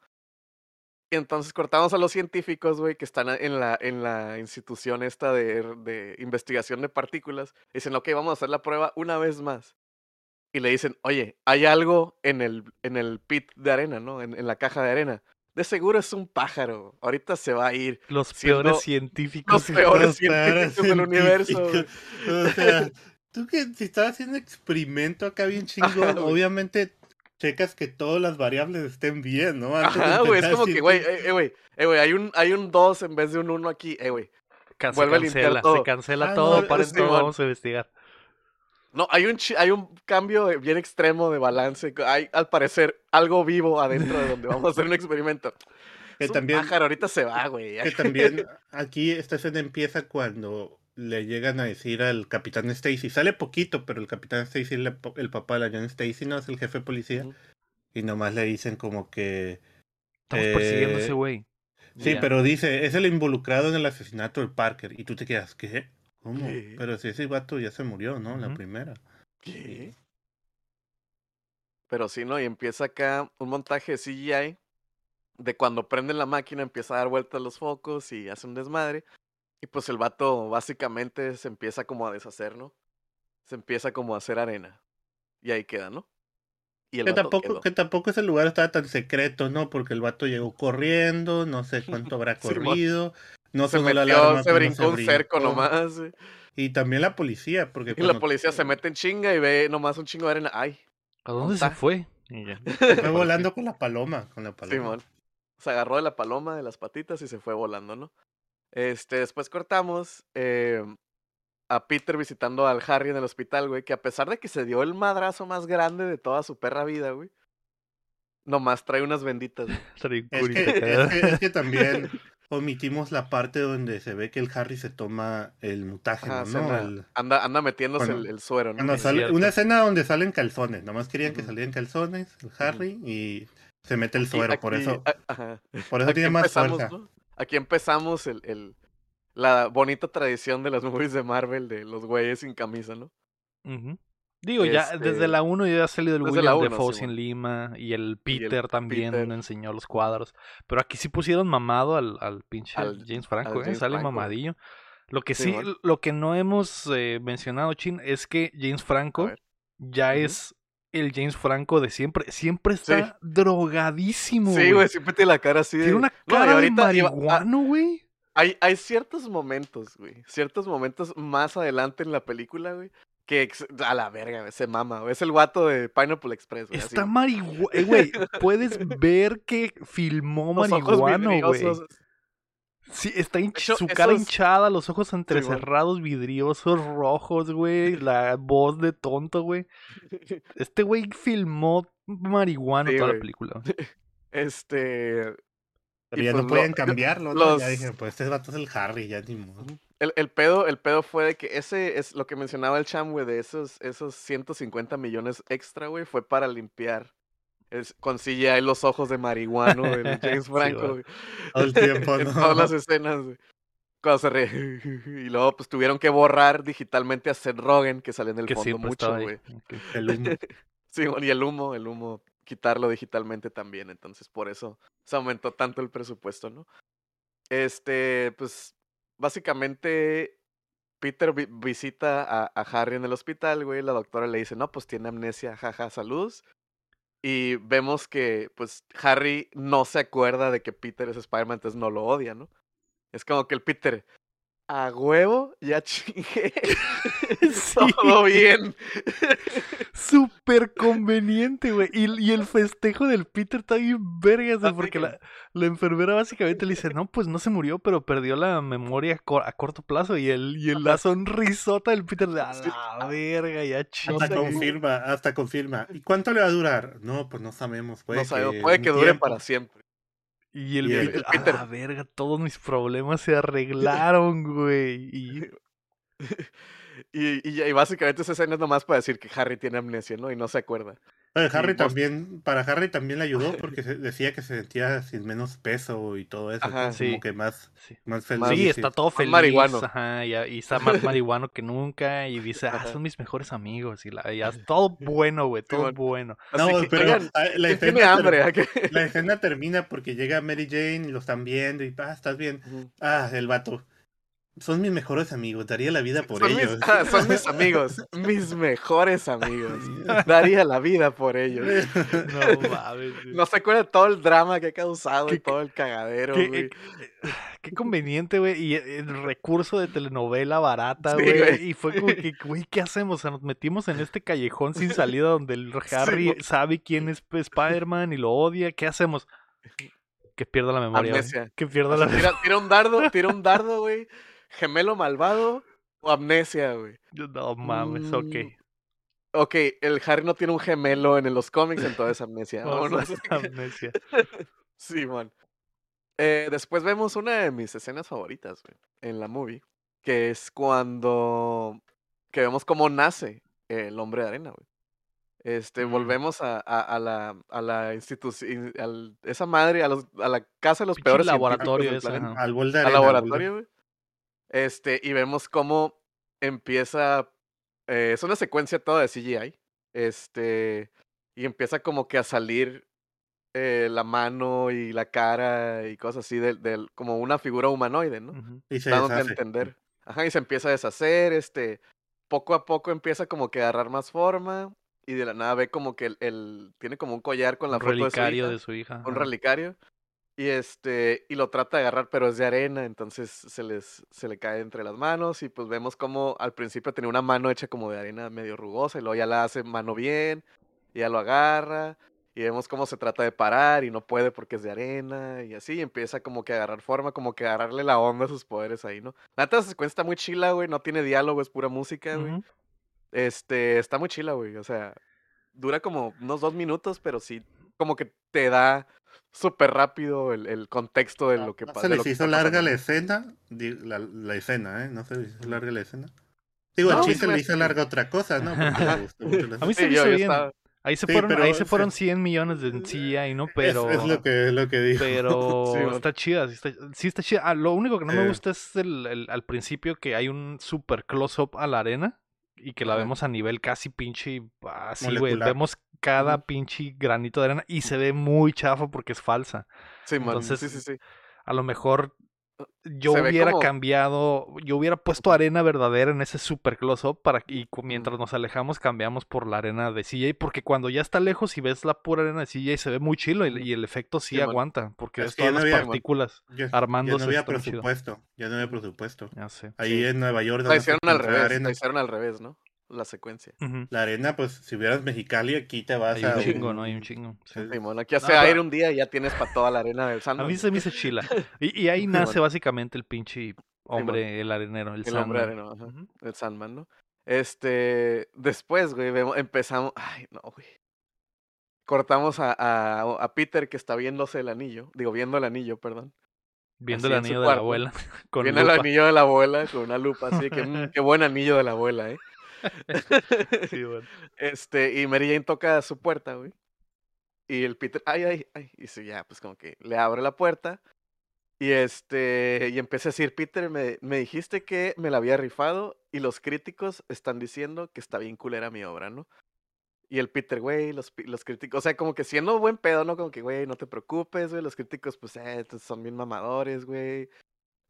A: Y entonces cortamos a los científicos, güey, que están en la, en la institución esta de, de investigación de partículas. Dicen, ok, vamos a hacer la prueba una vez más. Y le dicen, oye, hay algo en el, en el pit de arena, ¿no? En, en la caja de arena. De seguro es un pájaro. Ahorita se va a ir.
B: Los peores científicos.
A: Los peores científicos del universo.
C: O sea, tú que si estás haciendo experimento acá bien chingón, obviamente checas que todas las variables estén bien, ¿no? Antes
A: Ajá, güey, es como que, güey, eh, eh, güey, eh, güey, hay un, hay un 2 en vez de un 1 aquí, eh, güey.
B: Se
A: vuelve
B: cancela,
A: todo.
B: se cancela
C: Ah,
B: todo,
C: no,
B: paren
A: sí,
B: todo, vamos a investigar.
A: No, hay un, chi- hay un cambio bien extremo de balance. Hay, al parecer, algo vivo adentro de donde vamos a hacer un experimento.
C: Que
A: Es un
C: también-
A: pájaro, ahorita se va, güey.
C: Que también aquí esta escena empieza cuando le llegan a decir al capitán Stacy. Sale poquito, pero el capitán Stacy es la- el papá de la John Stacy, no es el jefe de policía. Y nomás le dicen como que...
B: Estamos persiguiendo a
C: Eh,
B: ese güey.
C: Sí, pero dice, es el involucrado en el asesinato de Parker. Y tú te quedas, ¿qué? ¿Cómo?
A: ¿Qué?
C: Pero si ese vato ya se murió, ¿no? La
B: Ujú.
C: primera.
A: ¿Qué? Pero sí, ¿no? Y empieza acá un montaje de CGI de cuando prenden la máquina, empieza a dar vueltas los focos y hace un desmadre. Y pues el vato básicamente se empieza como a deshacer, ¿no? Se empieza como a hacer arena. Y ahí queda, ¿no? Y el
C: Que
A: vato
C: tampoco,
A: quedó.
C: que tampoco ese lugar estaba tan secreto, ¿no? Porque el vato llegó corriendo, no sé cuánto habrá corrido. No
A: se metió,
C: alarma
A: se brincó un cerco nomás.
C: Y también la policía, porque
A: Y la policía se mete en chinga y ve nomás un chingo de arena. ¡Ay!
B: ¿A dónde se fue? Ya.
C: fue volando con la paloma, con la paloma.
A: Simón. Se agarró de la paloma de las patitas y se fue volando, ¿no? Este, después cortamos eh, a Peter visitando al Harry en el hospital, güey, que a pesar de que se dio el madrazo más grande de toda su perra vida, güey, nomás trae unas benditas. güey.
C: Es que,
B: acá.
C: es, que, es que también omitimos la parte donde se ve que el Harry se toma el mutágeno,
A: Ajá,
C: ¿no?
A: anda,
C: El-
A: anda, anda metiéndose
C: Bueno,
A: el, el suero, ¿no?
B: es
C: sale- una escena donde salen calzones, nomás querían que salieran calzones, el Harry, y se mete el
A: Aquí-
C: suero, por eso, por eso
A: Aquí
C: tiene más fuerza.
A: ¿no? Aquí empezamos el, el, la bonita tradición de las movies de Marvel de los güeyes sin camisa, ¿no?
B: Digo, ya
A: Este,
B: desde la 1 ya ha salido el
A: desde
B: William Defoe sin Lima y el
A: Y el
B: Peter también
A: Peter.
B: enseñó los cuadros. Pero aquí sí pusieron mamado al, al pinche
A: Al-
B: James Franco,
A: al
B: ¿eh? Sale
A: Franco.
B: mamadillo. Lo que sí, lo que no hemos eh, mencionado, Chin, es que James Franco ya
A: Ujú.
B: es el James Franco de siempre. Siempre
A: Sí.
B: está drogadísimo.
A: Sí, güey, siempre tiene la cara así de...
B: Tiene una cara de
A: ahorita ah,
B: marihuano, güey.
A: Hay, hay ciertos momentos, güey. Ciertos momentos más adelante en la película, güey. Que ex- a la verga, güey, se mama, güey. Es el guato de Pineapple Express, güey.
B: Está marihuano. Güey, puedes ver que filmó marihuano, güey. Sí, está hinch-
A: hecho,
B: su cara hinchada, los ojos entrecerrados, vidriosos, rojos, güey. La voz de tonto, güey. Este güey filmó marihuana
A: Sí,
B: toda la
A: güey.
B: película.
A: Este.
C: Pero
A: y
C: ya
A: pues
C: no
A: lo-
C: podían cambiarlo, ¿no?
A: los-
C: Ya dije, pues este vato es el Harry, ya ni modo.
A: El, el pedo, el pedo fue de que ese es lo que mencionaba el Cham, güey, de esos, esos 150 millones extra, güey, fue para limpiar es, con CGI los ojos de marihuano del James Franco,
C: el tiempo,
A: en todas las escenas, güey. Cuando se. Y luego, pues tuvieron que borrar digitalmente a Seth Rogen, que sale en el
B: Que
A: fondo
B: siempre
A: mucho, güey.
C: El humo.
A: Sí, bueno, y el humo, el humo, quitarlo digitalmente también. Entonces, por eso se aumentó tanto el presupuesto, ¿no? Este, pues, básicamente, Peter vi- visita a, a Harry en el hospital, güey. La doctora le dice, no, pues tiene amnesia, jaja, salud. Y vemos que, pues, Harry no se acuerda de que Peter es Spider-Man, entonces no lo odia, ¿no? Es como que el Peter, a huevo, ya chingué. Todo bien.
B: Súper conveniente, güey. Y, y el festejo del Peter está bien vergas, güey,
A: Así
B: porque
A: que-
B: la, la enfermera básicamente le dice, no, pues no se murió, pero perdió la memoria a, cor- a corto plazo. Y el, y el- la sonrisota del Peter de, a
A: Sí.
B: la verga, ya
C: Hasta
B: chingue".
C: confirma, hasta confirma. ¿Y cuánto le va a durar? No, pues no sabemos. Puede
A: no sabemos,
C: que
A: puede que dure
C: tiempo.
A: para siempre.
B: Y el,
C: Y el-
B: Peter,
A: el Peter-
B: a la verga, todos mis problemas se arreglaron, güey. Y
A: Y, y básicamente esa escena es nomás para decir que Harry tiene amnesia, ¿no? Y no se acuerda.
C: Harry también, para Harry también le ayudó porque decía que se sentía sin menos peso y todo eso, como que más, más feliz.
B: Sí, está todo feliz, marihuano. Ajá, y, está más marihuano que nunca y dice, ah, son mis mejores amigos y, la, todo bueno, güey, todo bueno.
C: No, pero ah, la, escena, hambre, la escena termina porque llega Mary Jane y lo están viendo y, ah, estás bien. Ah, el vato son mis mejores amigos, daría la vida por ellos.
A: Ah, son mis amigos, mis mejores amigos. Daría la vida por ellos. No mames. No se acuerda todo el drama que ha causado y todo el cagadero, güey.
B: Qué, conveniente, güey. Y el recurso de telenovela barata, güey. y fue como que, güey, ¿qué hacemos? O sea, nos metimos en este callejón sin salida donde el Harry sabe quién es Spider-Man y lo odia. ¿Qué hacemos? Que pierda la memoria. Que pierda la
A: tira, tira un dardo, tira un dardo, güey gemelo malvado o amnesia, güey.
B: No mames, ok. Mm,
A: ok, el Harry no tiene un gemelo en los cómics, entonces amnesia. amnesia. sí, man. Eh, después vemos una de mis escenas favoritas, güey, en la movie, que es cuando que vemos cómo nace el hombre de arena, güey. Este, mm. volvemos a, a, la, a la institución, esa madre, a, los, a la casa de los peores
B: laboratorio
C: de
A: arena, Al laboratorio, güey. Este, y vemos cómo empieza. Eh, es una secuencia toda de CGI. Este. Y empieza como que a salir eh, la mano y la cara y cosas así, del, como una figura humanoide, ¿no?
C: Y se Dándote
A: a entender. Ajá, y se empieza a deshacer, este. Poco a poco empieza como que a agarrar más forma. Y de la nada ve como que el, tiene como un collar con la
B: un relicario de su hija.
A: Un relicario. Y este, y lo trata de agarrar, pero es de arena, entonces se les, se le cae entre las manos. Y pues vemos como al principio tenía una mano hecha como de arena medio rugosa, y luego ya la hace mano bien, y ya lo agarra. Y vemos cómo se trata de parar y no puede porque es de arena y así. Y empieza como que a agarrar forma, como que a agarrarle la onda a sus poderes ahí, ¿no? La neta se cuenta muy chila, güey. No tiene diálogo, es pura música, güey. Este, está muy chila, güey. O sea, dura como unos dos minutos, pero sí, como que te da súper rápido el, el, contexto de lo que
C: pasa. ¿Se les hizo larga la escena? La, la, escena, ¿eh? ¿No se les hizo larga la escena? Digo, no, el chiste le hizo larga otra cosa, ¿no?
B: a mí se me hizo bien. Ahí se fueron, ahí se fueron 100 millones de CGI, ¿no? Pero.
C: Es, lo, que, lo que dijo.
B: Pero está chida, sí está, sí está chida. Ah, lo único que no me gusta es el, el, al principio que hay un super close-up a la arena y que la vemos a nivel casi pinche así, güey. Vemos cada pinche granito de arena y se ve muy chafa porque es falsa.
A: Sí, Entonces, sí, sí, sí.
B: A lo mejor yo hubiera cambiado, yo hubiera puesto arena verdadera en ese super close-up para y mientras nos alejamos cambiamos por la arena de CJ porque cuando ya está lejos y ves la pura arena de CJ se ve muy chilo y, el efecto sí, aguanta porque es, todas las partículas armándose.
C: Ya no había presupuesto, ya no había presupuesto.
B: Ya sé.
C: Ahí en Nueva York.
A: La hicieron al revés, la hicieron al revés, ¿no? La secuencia.
C: La arena, pues, si hubieras Mexicali, aquí te vas
B: a. Hay un chingo, ¿no? Hay un chingo.
A: Sí. aquí hace aire un día y ya tienes para toda la arena del Sandman.
B: A mí se me hizo chila. Y, ahí nace básicamente el pinche hombre, el arenero, el, el hombre areno,
A: el Sandman, ¿no? Este. Después, güey, empezamos. Ay, no, güey. Cortamos a, a, a, Peter que está viéndose el anillo. Digo, viendo el anillo, perdón.
B: Viendo el anillo de la abuela.
A: Con Viendo el anillo de la abuela con una lupa, así que mm, qué buen anillo de la abuela, ¿eh? sí, bueno. Este, y Mary Jane toca su puerta, güey. Y el Peter, ay, ay, ay. Y sí, ya, pues como que le abre la puerta. Y este, y empecé a decir, Peter, me, me dijiste que me la había rifado y los críticos están diciendo que está bien culera mi obra, ¿no? Y el Peter, güey, los, los críticos, o sea, como que siendo buen pedo, ¿no? Como que, güey, no te preocupes, güey, los críticos, pues, eh, son bien mamadores, güey.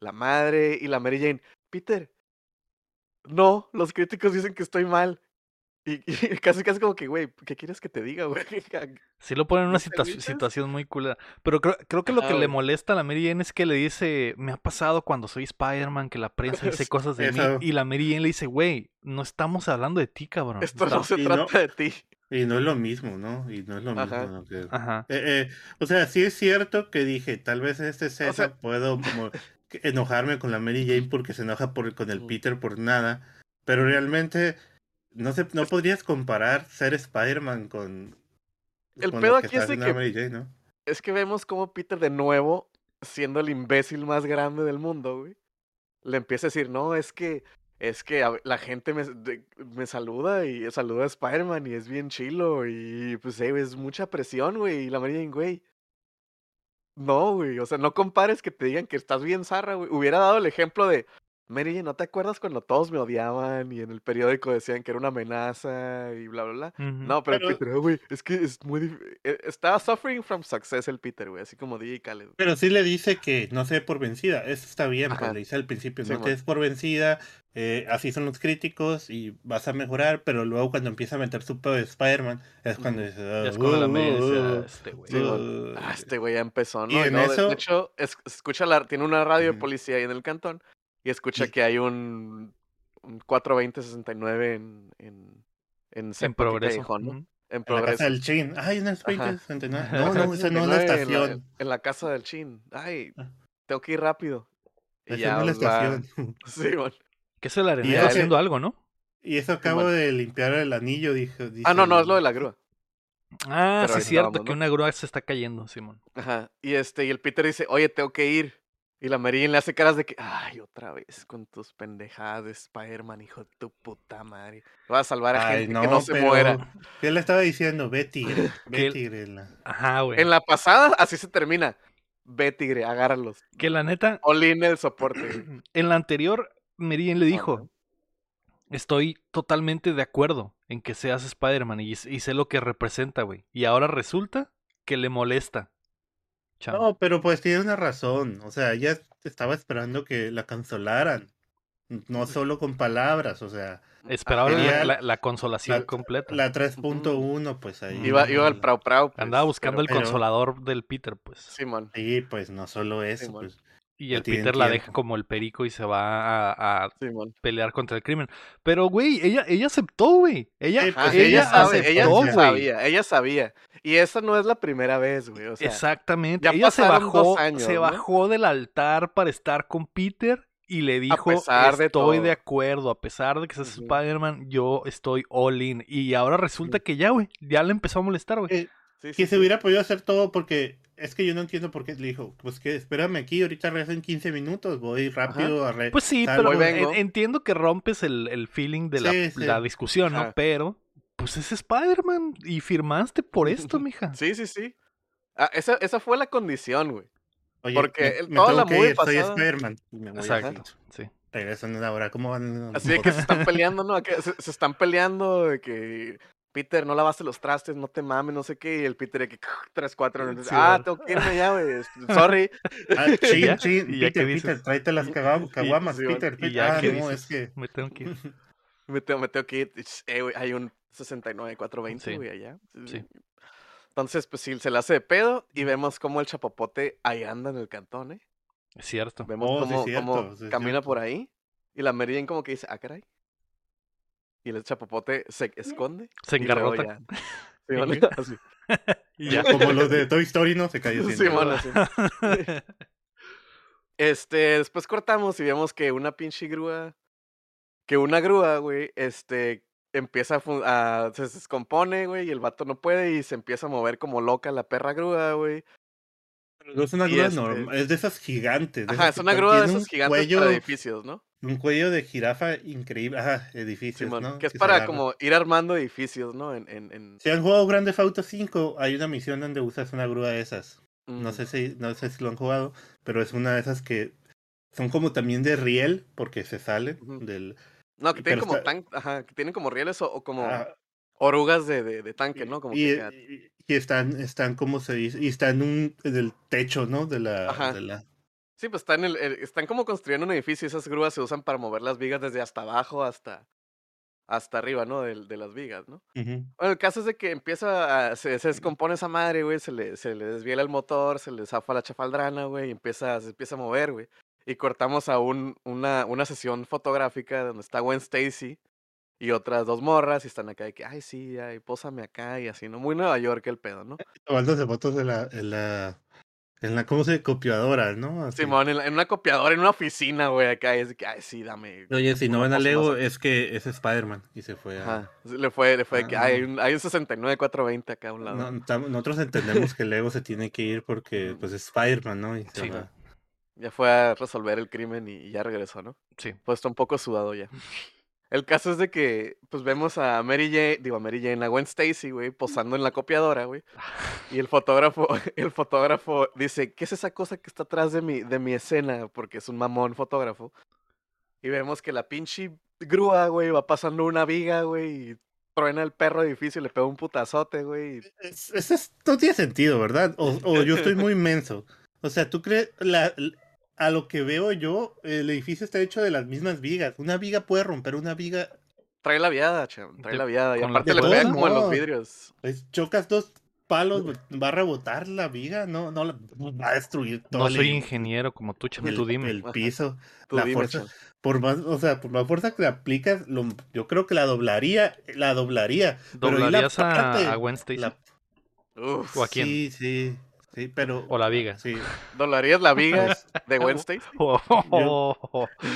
A: La madre y la Mary Jane, Peter, no, los críticos dicen que estoy mal. Y, casi, casi como que, güey, ¿qué quieres que te diga, güey?
B: Sí lo ponen en una situación muy cool. Pero creo, creo que lo que le molesta a la Mary Jane es que le dice, me ha pasado cuando soy Spider-Man, que la prensa dice cosas de mí. Y la Mary Jane le dice, güey, no estamos hablando de ti, cabrón.
A: Esto no se trata de ti.
C: Y no es lo mismo, ¿no? Y no es lo mismo. Ajá. Eh, eh, o sea, sí es cierto que dije, tal vez en este set puedo como enojarme con la Mary Jane porque se enoja por, con el Peter por nada, pero realmente no se, no podrías comparar ser Spider-Man con,
A: el pedo aquí es que, es que vemos como Peter de nuevo, siendo el imbécil más grande del mundo, güey, le empieza a decir, no, es que es que la gente me, me saluda y saluda a Spider-Man y es bien chilo y pues eh, es mucha presión, güey. Y la Mary Jane, güey. No, güey. O sea, no compares que te digan que estás bien zarra, güey. Hubiera dado el ejemplo de Mary ¿no te acuerdas cuando todos me odiaban y en el periódico decían que era una amenaza y bla, bla, bla? No, pero,
C: Pero-
A: el Peter, "Ah, güey, es que es muy dif- eh, Estaba suffering from success el Peter, güey, así como DJ Khaled.
C: Pero sí le dice que no se dé por vencida. Eso está bien,
A: Ajá.
C: pues le dice al principio,
A: Sí,
C: no te
A: man.
C: des por vencida, eh, así son los críticos y vas a mejorar, pero luego cuando empieza a meter su pedo de Spider-Man, es cuando dice,
B: Ya
C: "Ah,
B: es cuando la
C: uh,
B: Mary dice,
C: uh,
B: "Ah,
C: uh".
B: este güey.
A: Sí.
C: Uh,
A: Ah, este güey ya empezó, ¿no?
C: Y en
A: no, de- de,
C: eso-
A: hecho, es- escucha la, tiene una radio de policía ahí en el cantón y escucha que hay un, un 420-69 en, en, en,
B: En progreso.
A: Callejón, ¿no?
B: ujú.
A: En
C: En la casa del Chin. Ay, una
A: Ajá.
C: 2069.
A: En la
C: No,
A: casa
C: no, esa no es la
A: 69, en
C: estación.
A: En la, casa del chin. Ay, tengo que ir rápido. Y
C: Esa
A: ya
C: no es la
A: pues, va-
C: estación.
A: Sí, man.
B: Que es el arenero
C: eso que-
B: haciendo algo, ¿no?
C: Y eso acabo
A: man.
C: de limpiar el anillo, dijo. dice
A: Ah, no, no,
C: el-
A: es lo de la grúa.
B: Ah,
A: Pero
B: sí, es cierto, que
A: ¿no?
B: una grúa se está cayendo, Simón.
A: Ajá. Y este, y el Peter dice, oye, tengo que ir. Y la Mary Jane le hace caras de que, ay, otra vez con tus pendejadas de Spider-Man, hijo de tu puta madre. Vas a salvar a
C: Ay,
A: gente
C: no,
A: que no se
C: pero-
A: muera.
C: ¿Qué le estaba diciendo? Ve tigre. Ve tigre. la-
B: Ajá, güey.
A: En la pasada, así se termina. Ve, tigre, agárralos.
B: Que la neta,
A: Olin el soporte.
B: en la anterior, Merien le dijo, estoy totalmente de acuerdo en que seas Spider-Man y, y sé lo que representa, güey. Y ahora resulta que le molesta.
C: No, pero pues tiene una razón. O sea, ella estaba esperando que la cancelaran. No solo con palabras, o sea,
B: Esperaba la, la- la consolación
C: la-
B: completa.
C: la 3.1, pues ahí.
A: Iba, iba al prau prau. pues,
B: Andaba buscando
A: pero-
B: el
C: pero-
B: consolador del Peter, pues.
A: Simón.
C: Sí, pues no solo eso,
A: Simón.
C: pues.
B: Y el Peter la deja como el perico y se va a, pelear contra el crimen. Pero, güey, ella, ella aceptó, güey. Ella,
C: Sí, pues,
A: ella,
B: ella
A: sabe, ella
B: aceptó,
A: sí
B: güey.
A: sabía, ella sabía. Y esa no es la primera vez, güey. O sea,
B: Exactamente.
A: ya
B: Ella se
A: pasaron dos
B: bajó,
A: años,
B: se
A: ¿no?
B: bajó del altar para estar con Peter y le dijo,
A: de
B: estoy de
A: todo".
B: acuerdo, a pesar de que seas
A: Ujú.
B: Spider-Man, yo estoy all in. Y ahora resulta que ya, güey, ya le empezó a molestar, güey.
C: Eh,
A: sí, sí,
C: que se
A: sí.
C: hubiera podido hacer todo porque es que yo no entiendo por qué le dijo, pues que espérame aquí, ahorita regreso en 15 minutos, voy rápido a re...
B: Pues sí,
C: salgo".
B: pero entiendo que rompes el, el feeling de la,
C: Sí,
B: la discusión, ¿no?
A: Ajá.
B: Pero, pues es Spider-Man y firmaste por esto, mija.
A: Sí, sí, sí. Ah, esa, esa fue la condición, güey.
C: Oye,
A: porque
C: me- me
A: toda
C: tengo
A: la
C: que
A: movie
C: ir, soy Spider-Man.
B: Exacto, sí.
C: Regreso en una hora. ¿Cómo van?
A: Así de que se están peleando, ¿no? Se están peleando de que Peter, no lavaste los trastes, no te mames, no sé qué. Y el Peter de que 3, 4.
B: Sí,
A: ah, tengo que irme ya, güey. Sorry.
C: Ah, chin,
B: ya?
C: chin,
B: ¿Y ya qué
C: Peter? Peter, tráete las caguam- caguamas, Peter,
B: Y
C: Peter.
B: ya,
C: Ah,
B: ¿qué
C: no,
B: dices?
C: es que...
B: Me tengo que ir.
A: Me tengo, me tengo que ir. Eh, güey, hay un 69, 420,
B: Sí.
A: güey, allá.
B: Sí.
A: Entonces, pues sí, se le hace de pedo y vemos cómo el chapopote ahí anda en el cantón, ¿eh?
B: Es cierto.
A: Vemos
C: Oh, sí,
A: cómo,
C: cierto,
A: cómo
C: sí,
A: camina
C: cierto.
A: por ahí y la Jane como que dice, ah, caray. Y el chapopote se esconde.
B: Se
A: y
B: engarrota.
A: ya- Sí, bueno,
B: Ok.
A: así.
B: Y ya.
C: Como los de Toy Story, ¿no? Se cayó
A: Sí,
C: sin
A: bueno, así. Este, después cortamos y vemos que una pinche grúa, que una grúa, güey, este, empieza a, se descompone, güey, y el vato no puede y se empieza a mover como loca la perra grúa, güey.
C: No es una
A: Y
C: grúa
A: este-
C: normal, es de esas gigantes. de
A: Ajá,
C: esas
A: es una grúa de esos gigantes
C: cuello,
A: para edificios, ¿no?
C: Un cuello de jirafa increíble. Ajá, edificios, ¿no?
A: que es para como ir armando edificios, ¿no? En, en, en...
C: Si han jugado Grande Auto 5, hay una misión donde usas una grúa de esas. No
A: mm,
C: sé si, no sé si lo han jugado, pero es una de esas que son como también de riel, porque se salen del.
A: No, que tienen
C: pero
A: como
C: está-
A: tan, ajá, que tienen como rieles o, o como
C: ah,
A: orugas de, de, de tanque, ¿no? Como
C: y,
A: que
C: y- y están, están como se dice, y están en un, en el techo, ¿no? De la, de la.
A: Sí, pues están, en el, el- están como construyendo un edificio y esas grúas se usan para mover las vigas desde hasta abajo hasta, hasta arriba, ¿no? De, de las vigas, ¿no?
C: Ujú.
A: Bueno, el caso es de que empieza a, se, se descompone esa madre, güey, se le, se le desviela el motor, se le zafa la chafaldrana, güey, y empieza, se empieza a mover, güey. Y cortamos a un, una, una sesión fotográfica donde está Gwen Stacy y otras dos morras y están acá de que, ay, sí, ay, pósame acá y así, ¿no? Muy Nueva York el pedo, ¿no?
C: Tomándose fotos de la, en la, en la, ¿cómo se dice? Copiadora, ¿no? Así.
A: Simón, en, la- en una copiadora, en una oficina, güey, acá, y es de que, ay, sí, dame.
C: Oye, si no van a
A: más
C: Lego,
A: acá".
C: es que es Spider-Man y se fue a.
A: Ajá, le fue, le fue que
C: Ah.
A: hay un, hay un 69 420 acá a un lado.
C: No, tam- nosotros entendemos que Lego se tiene que ir porque pues es Spider-Man, ¿no? Y se
B: Sí.
C: va.
A: Ya fue a resolver el crimen y ya regresó, ¿no?
B: Sí.
A: Pues está un poco sudado ya. El caso es de que, pues vemos a Mary Jane, digo a Mary Jane, a Gwen Stacy, güey, posando en la copiadora, güey. Y el fotógrafo, el fotógrafo dice, ¿qué es esa cosa que está atrás de mi, de mi escena? Porque es un mamón fotógrafo. Y vemos que la pinche grúa, güey, va pasando una viga, güey, y truena el perro edificio y le pega un putazote, güey.
C: Eso no tiene sentido, ¿verdad? O, o yo estoy muy inmenso. O sea, ¿tú crees? La, a lo que veo yo, el edificio está hecho de las mismas vigas. Una viga puede romper una viga.
A: Trae la viada, cham, trae
B: De-
A: la viada. Y aparte
C: de
A: le pega como en los vidrios.
C: Pues, chocas dos palos, va a rebotar la viga, no, no la- va a destruir todo
B: No
C: el,
B: soy ingeniero como tú, cham,
C: el-
B: tú dime.
C: el piso.
A: Tú
C: la
A: dime,
C: fuerza, por más, o sea, por más fuerza que le aplicas, lo- yo creo que la doblaría, la doblaría. pero ahí la
B: ¿Doblarías
C: parte-
B: a, a
C: la-
A: Uf.
B: ¿O a quién?
C: Sí, sí, sí, pero
B: ¿O la viga?
C: sí.
A: ¿Dolarías la viga de Gwen Stacy?
B: Oh,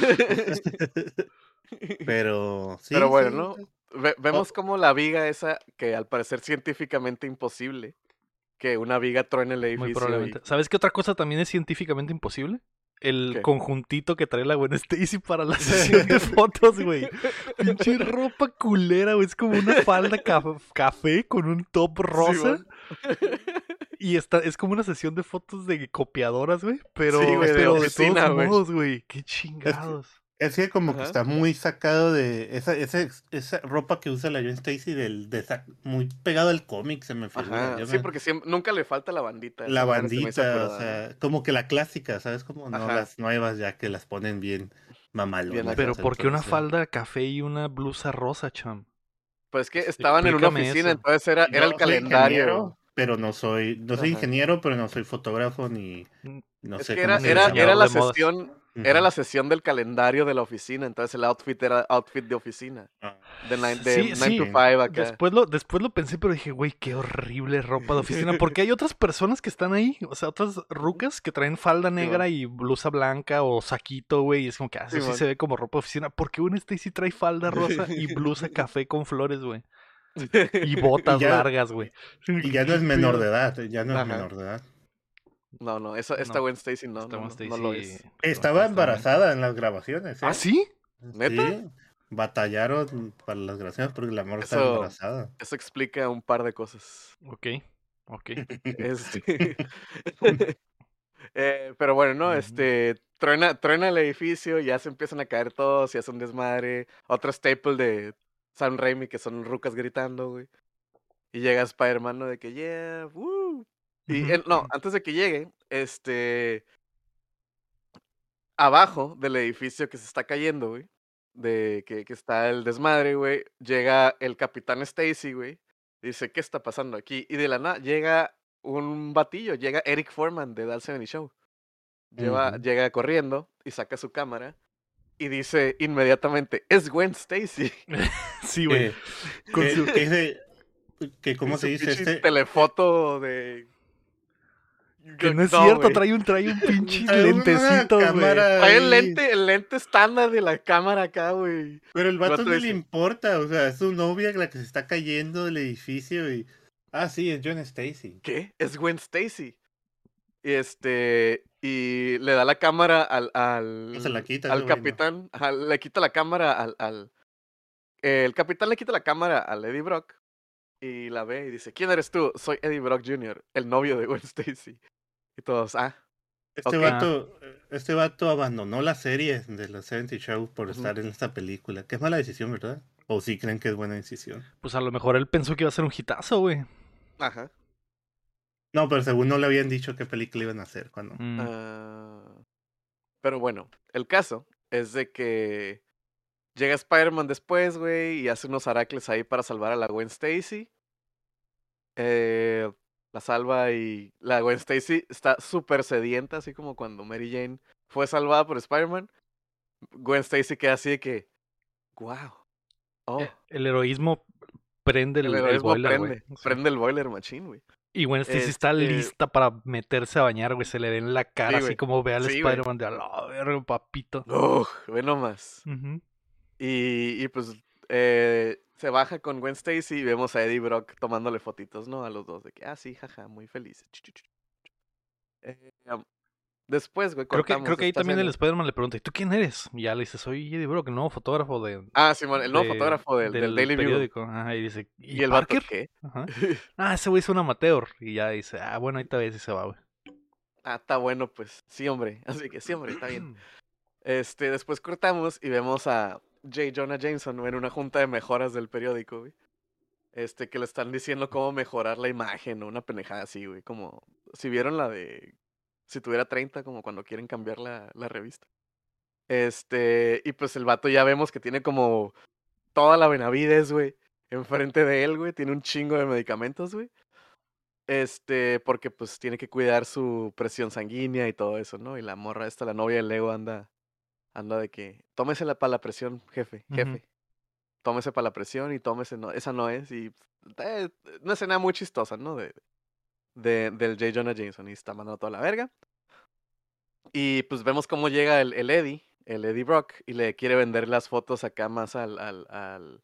C: Pero sí.
A: Pero bueno,
C: sí,
A: ¿no? Ve- vemos
C: Oh.
A: como la viga esa, que al parecer científicamente imposible, que una viga truene el edificio.
B: Muy
A: y-
B: probablemente. ¿Sabes qué otra cosa también es científicamente imposible? El
A: ¿Qué?
B: conjuntito que trae la Gwen Stacy para la sesión de fotos, güey. Pinche ropa culera, güey. Es como una falda ca- café con un top rosa. Y está, es como una sesión de fotos de copiadoras, güey. Pero,
A: Sí, güey, de
B: pero de,
A: oficina,
B: todos
A: güey.
B: modos, güey. Qué chingados.
C: Es que como que
A: Ajá.
C: está muy sacado de esa, esa, esa ropa que usa la John Stacy del, de esa- muy pegado al cómic, se me figura.
A: Sí,
C: me-
A: porque siempre, nunca le falta la bandita.
C: la bandita, o sea, como que la clásica, ¿sabes? Como no
A: Ajá.
C: las nuevas ya que las ponen bien mamalonas.
B: Pero ¿por qué una falda café y una blusa rosa, cham?
A: Pues es que estaban en una oficina,
B: eso.
A: entonces era, era el calendario.
C: Pero no soy, no soy
A: Ajá.
C: ingeniero, pero no soy fotógrafo ni
B: Mm,
C: no
A: es
C: sé
A: que
C: cómo
A: era,
C: se
A: era,
C: llama.
A: era la sesión, era la sesión del calendario de la oficina, entonces el outfit era outfit de oficina.
C: Ah.
A: De 9 de
B: Sí,
A: 9
B: sí.
A: to 5 acá.
B: Después lo, después lo pensé, pero dije, güey, qué horrible ropa de oficina. Porque hay otras personas que están ahí, o sea, otras rucas que traen falda negra y blusa blanca o saquito, güey. Y es como que ah, eso sí
A: Simón.
B: se ve como ropa de oficina. Porque una Stacy trae falda rosa y blusa café con flores, güey. Y botas
C: ya-
B: largas, güey.
C: Y ya no es menor de edad, ya no es
A: Ajá.
C: menor de edad.
A: No, no, esa, esta
B: No.
A: Gwen Stacy no,
B: Esta
A: no, no lo
B: Stacy-
A: es.
C: Estaba embarazada en las grabaciones, ¿eh?
B: ¿Ah, sí?
A: ¿Neta?
C: Sí, batallaron para las grabaciones porque la morra estaba embarazada.
A: Eso explica un par de cosas.
B: Ok, ok.
A: Este... Eh, pero bueno, ¿no? Este, truena, truena el edificio, ya se empiezan a caer todos, y hace un desmadre. Otro staple de Sam Raimi, que son rucas gritando, güey. Y llega Spider-Man, ¿no? De que, yeah, woo. Y él- no, antes de que llegue, este... Abajo del edificio que se está cayendo, güey. De que, que está el desmadre, güey. Llega el Capitán Stacy, güey. Dice, ¿qué está pasando aquí? Y de la nada llega un batillo, llega Eric Foreman de Dal 70 Show. Lleva. Llega corriendo y saca su cámara y dice inmediatamente, es Gwen Stacy.
B: Sí, güey.
C: Eh,
B: Con
C: que,
B: su-
C: que ese- que, ¿cómo se dice? Este,
A: telefoto de...
B: Que no es cierto, trae un, trae un pinche lentecito, güey.
A: Trae el lente, el lente estándar de la cámara acá, güey.
C: Pero el vato
A: vato
C: no le importa, o sea, es su novia la que se está cayendo del edificio y... Ah, sí, es John Stacy.
A: ¿Qué? Es Gwen Stacy. Y este. Y le da la cámara al. al
C: No se la quita,
A: Al capitán. ajá, le quita la cámara al. al el capitán le quita la cámara al Eddie Brock. Y la ve y dice: ¿Quién eres tú? Soy Eddie Brock Jr., el novio de Gwen Stacy. Y todos, ah.
C: Este
A: Ok.
C: vato, este vato abandonó la serie de la 70 Show por estar en esta película. Que es mala decisión, ¿verdad? O sí creen que es buena decisión.
B: Pues a lo mejor él pensó que iba a ser un hitazo, güey.
A: Ajá.
C: No, pero según no le habían dicho qué película iban a hacer cuando.
B: Mm.
A: Ah, pero bueno, el caso es de que llega Spider-Man después, güey, y hace unos aracles ahí para salvar a la Gwen Stacy. Eh, la salva y la Gwen Stacy está súper sedienta, así como cuando Mary Jane fue salvada por Spider-Man. Gwen Stacy queda así de que, wow. Oh,
B: Eh, El heroísmo prende el,
A: el
B: el
A: heroísmo
B: boiler,
A: prende, prende el boiler machine, güey.
B: Y Gwen Stacy está
A: Este-
B: lista para meterse a bañar, güey. Se le ve en la cara, así como ve al
A: Sí.
B: Spider-Man de a la verga, papito.
A: Ugh, ve nomás.
B: Ujú.
A: Y, y pues eh, se baja con Gwen Stacy y vemos a Eddie Brock tomándole fotitos, ¿no? A los dos, de que, ah, sí, jaja, muy chu. Eh, am, Después, güey,
B: Creo que, creo que ahí también el. Spider-Man le pregunta, ¿y tú quién eres? Y ya le dice, soy Eddie Brock, el nuevo fotógrafo de,
A: Ah, Simón, el nuevo
B: de-
A: fotógrafo del, del Daily Bugle.
B: periódico. Ajá, y dice, ¿y,
A: Y el vato,
B: Parker?
A: ¿qué?
B: Ajá. Ah, ese güey es un amateur. Y ya dice, ah, bueno, ahí te ves y se va, güey.
A: Ah, está bueno, pues. Sí, hombre. Así que sí, hombre, está bien. Este, después cortamos y vemos a J. Jonah Jameson en una junta de mejoras del periódico, güey. Este, que le están diciendo cómo mejorar la imagen o una pendejada así, güey. Como, si vieron la de, si tuviera 30, como cuando quieren cambiar la, la revista. Este, y pues el vato ya vemos que tiene como toda la Benavides, güey, enfrente de él, güey. Tiene un chingo de medicamentos, güey. Este, porque pues tiene que cuidar su presión sanguínea y todo eso, ¿no? Y la morra esta, la novia del Lego, anda, anda de que, tómesela para la presión, jefe, jefe. Tómese para la presión y tómese, no, esa no es. Y eh, una escena muy chistosa, ¿no? De, de, del J. Jonah Jameson y está mandando toda la verga. Y pues vemos cómo llega el, el Eddie, el Eddie Brock, y le quiere vender las fotos acá más al, al, al,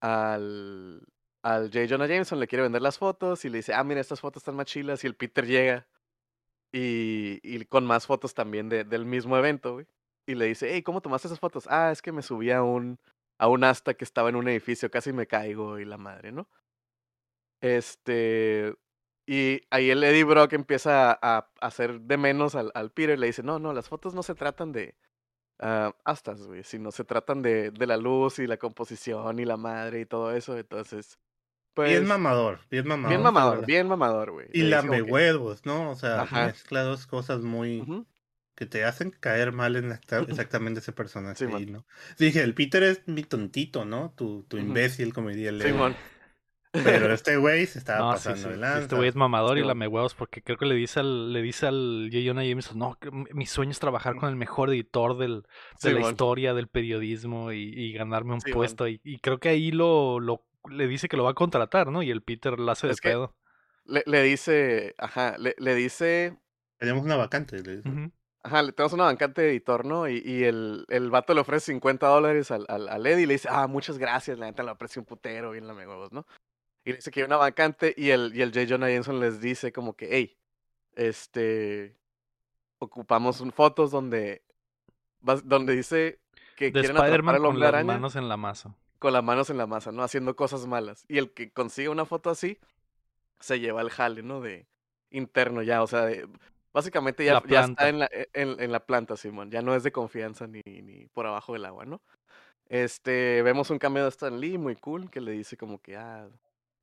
A: al, al J. Jonah Jameson, le quiere vender las fotos y le dice, ah, mira, estas fotos están más chilas. Y el Peter llega y, y con más fotos también de, del mismo evento, güey. Y le dice, hey, ¿cómo tomaste esas fotos? Ah, es que me subí a un, a un asta que estaba en un edificio, casi me caigo y la madre, ¿no? Este. Y ahí el Eddie Brock empieza a, a hacer de menos al, al Peter y le dice, no, no, las fotos no se tratan de ah, astas, güey, sino se tratan de, de la luz y la composición y la madre y todo eso. Entonces, pues...
C: bien mamador, bien mamador.
A: Bien mamador, bien mamador, güey.
C: Y lambe
A: como que,
C: huevos, ¿no? O sea,
A: Ajá.
C: mezcla dos cosas muy
A: "Ujú,
C: que te hacen caer mal en esta- exactamente ese personaje
A: Sí,
C: ahí. ¿no? Dije, el Peter es mi tontito, ¿no? Tu, tu imbécil, como diría el.
A: Simón.
C: Pero este güey se estaba
B: No,
C: pasando
B: sí.
C: de lanza.
B: Este güey es mamador y
A: Sí,
B: lame huevos porque creo que le dice al, le dice al J. Jonah Jameson, no, mi sueño es trabajar con el mejor editor del, de la historia del periodismo y, y ganarme un puesto. Y, y creo que ahí lo, lo le dice que lo va a contratar, ¿no? Y el Peter la hace de
A: Es que-
B: pedo.
A: Le, le dice, ajá, le, le dice
C: Tenemos una vacante. le dice.
A: Ajá, le tenemos una vacante de editor, ¿no? Y, y el, el vato le ofrece 50 dólares al, al, al Eddie y le dice, ah, muchas gracias, la neta lo aprecio un putero, bien lame huevos, ¿no? Y dice que hay una vacante y el, y el J. Jonah Jameson les dice como que, hey, este, ocupamos un, fotos donde, donde dice que
B: De
A: quieren
B: Spider-Man con las
A: araña
B: manos en la masa.
A: con las manos en la masa, ¿no? Haciendo cosas malas. Y el que consigue una foto así, se lleva el jale, ¿no? De interno ya, o sea, de- básicamente ya, ya está en la, e, en, en la planta, Simón. Ya no es de confianza ni, ni por abajo del agua, ¿no? Este, vemos un cameo de Stan Lee muy cool, que le dice como que, ah,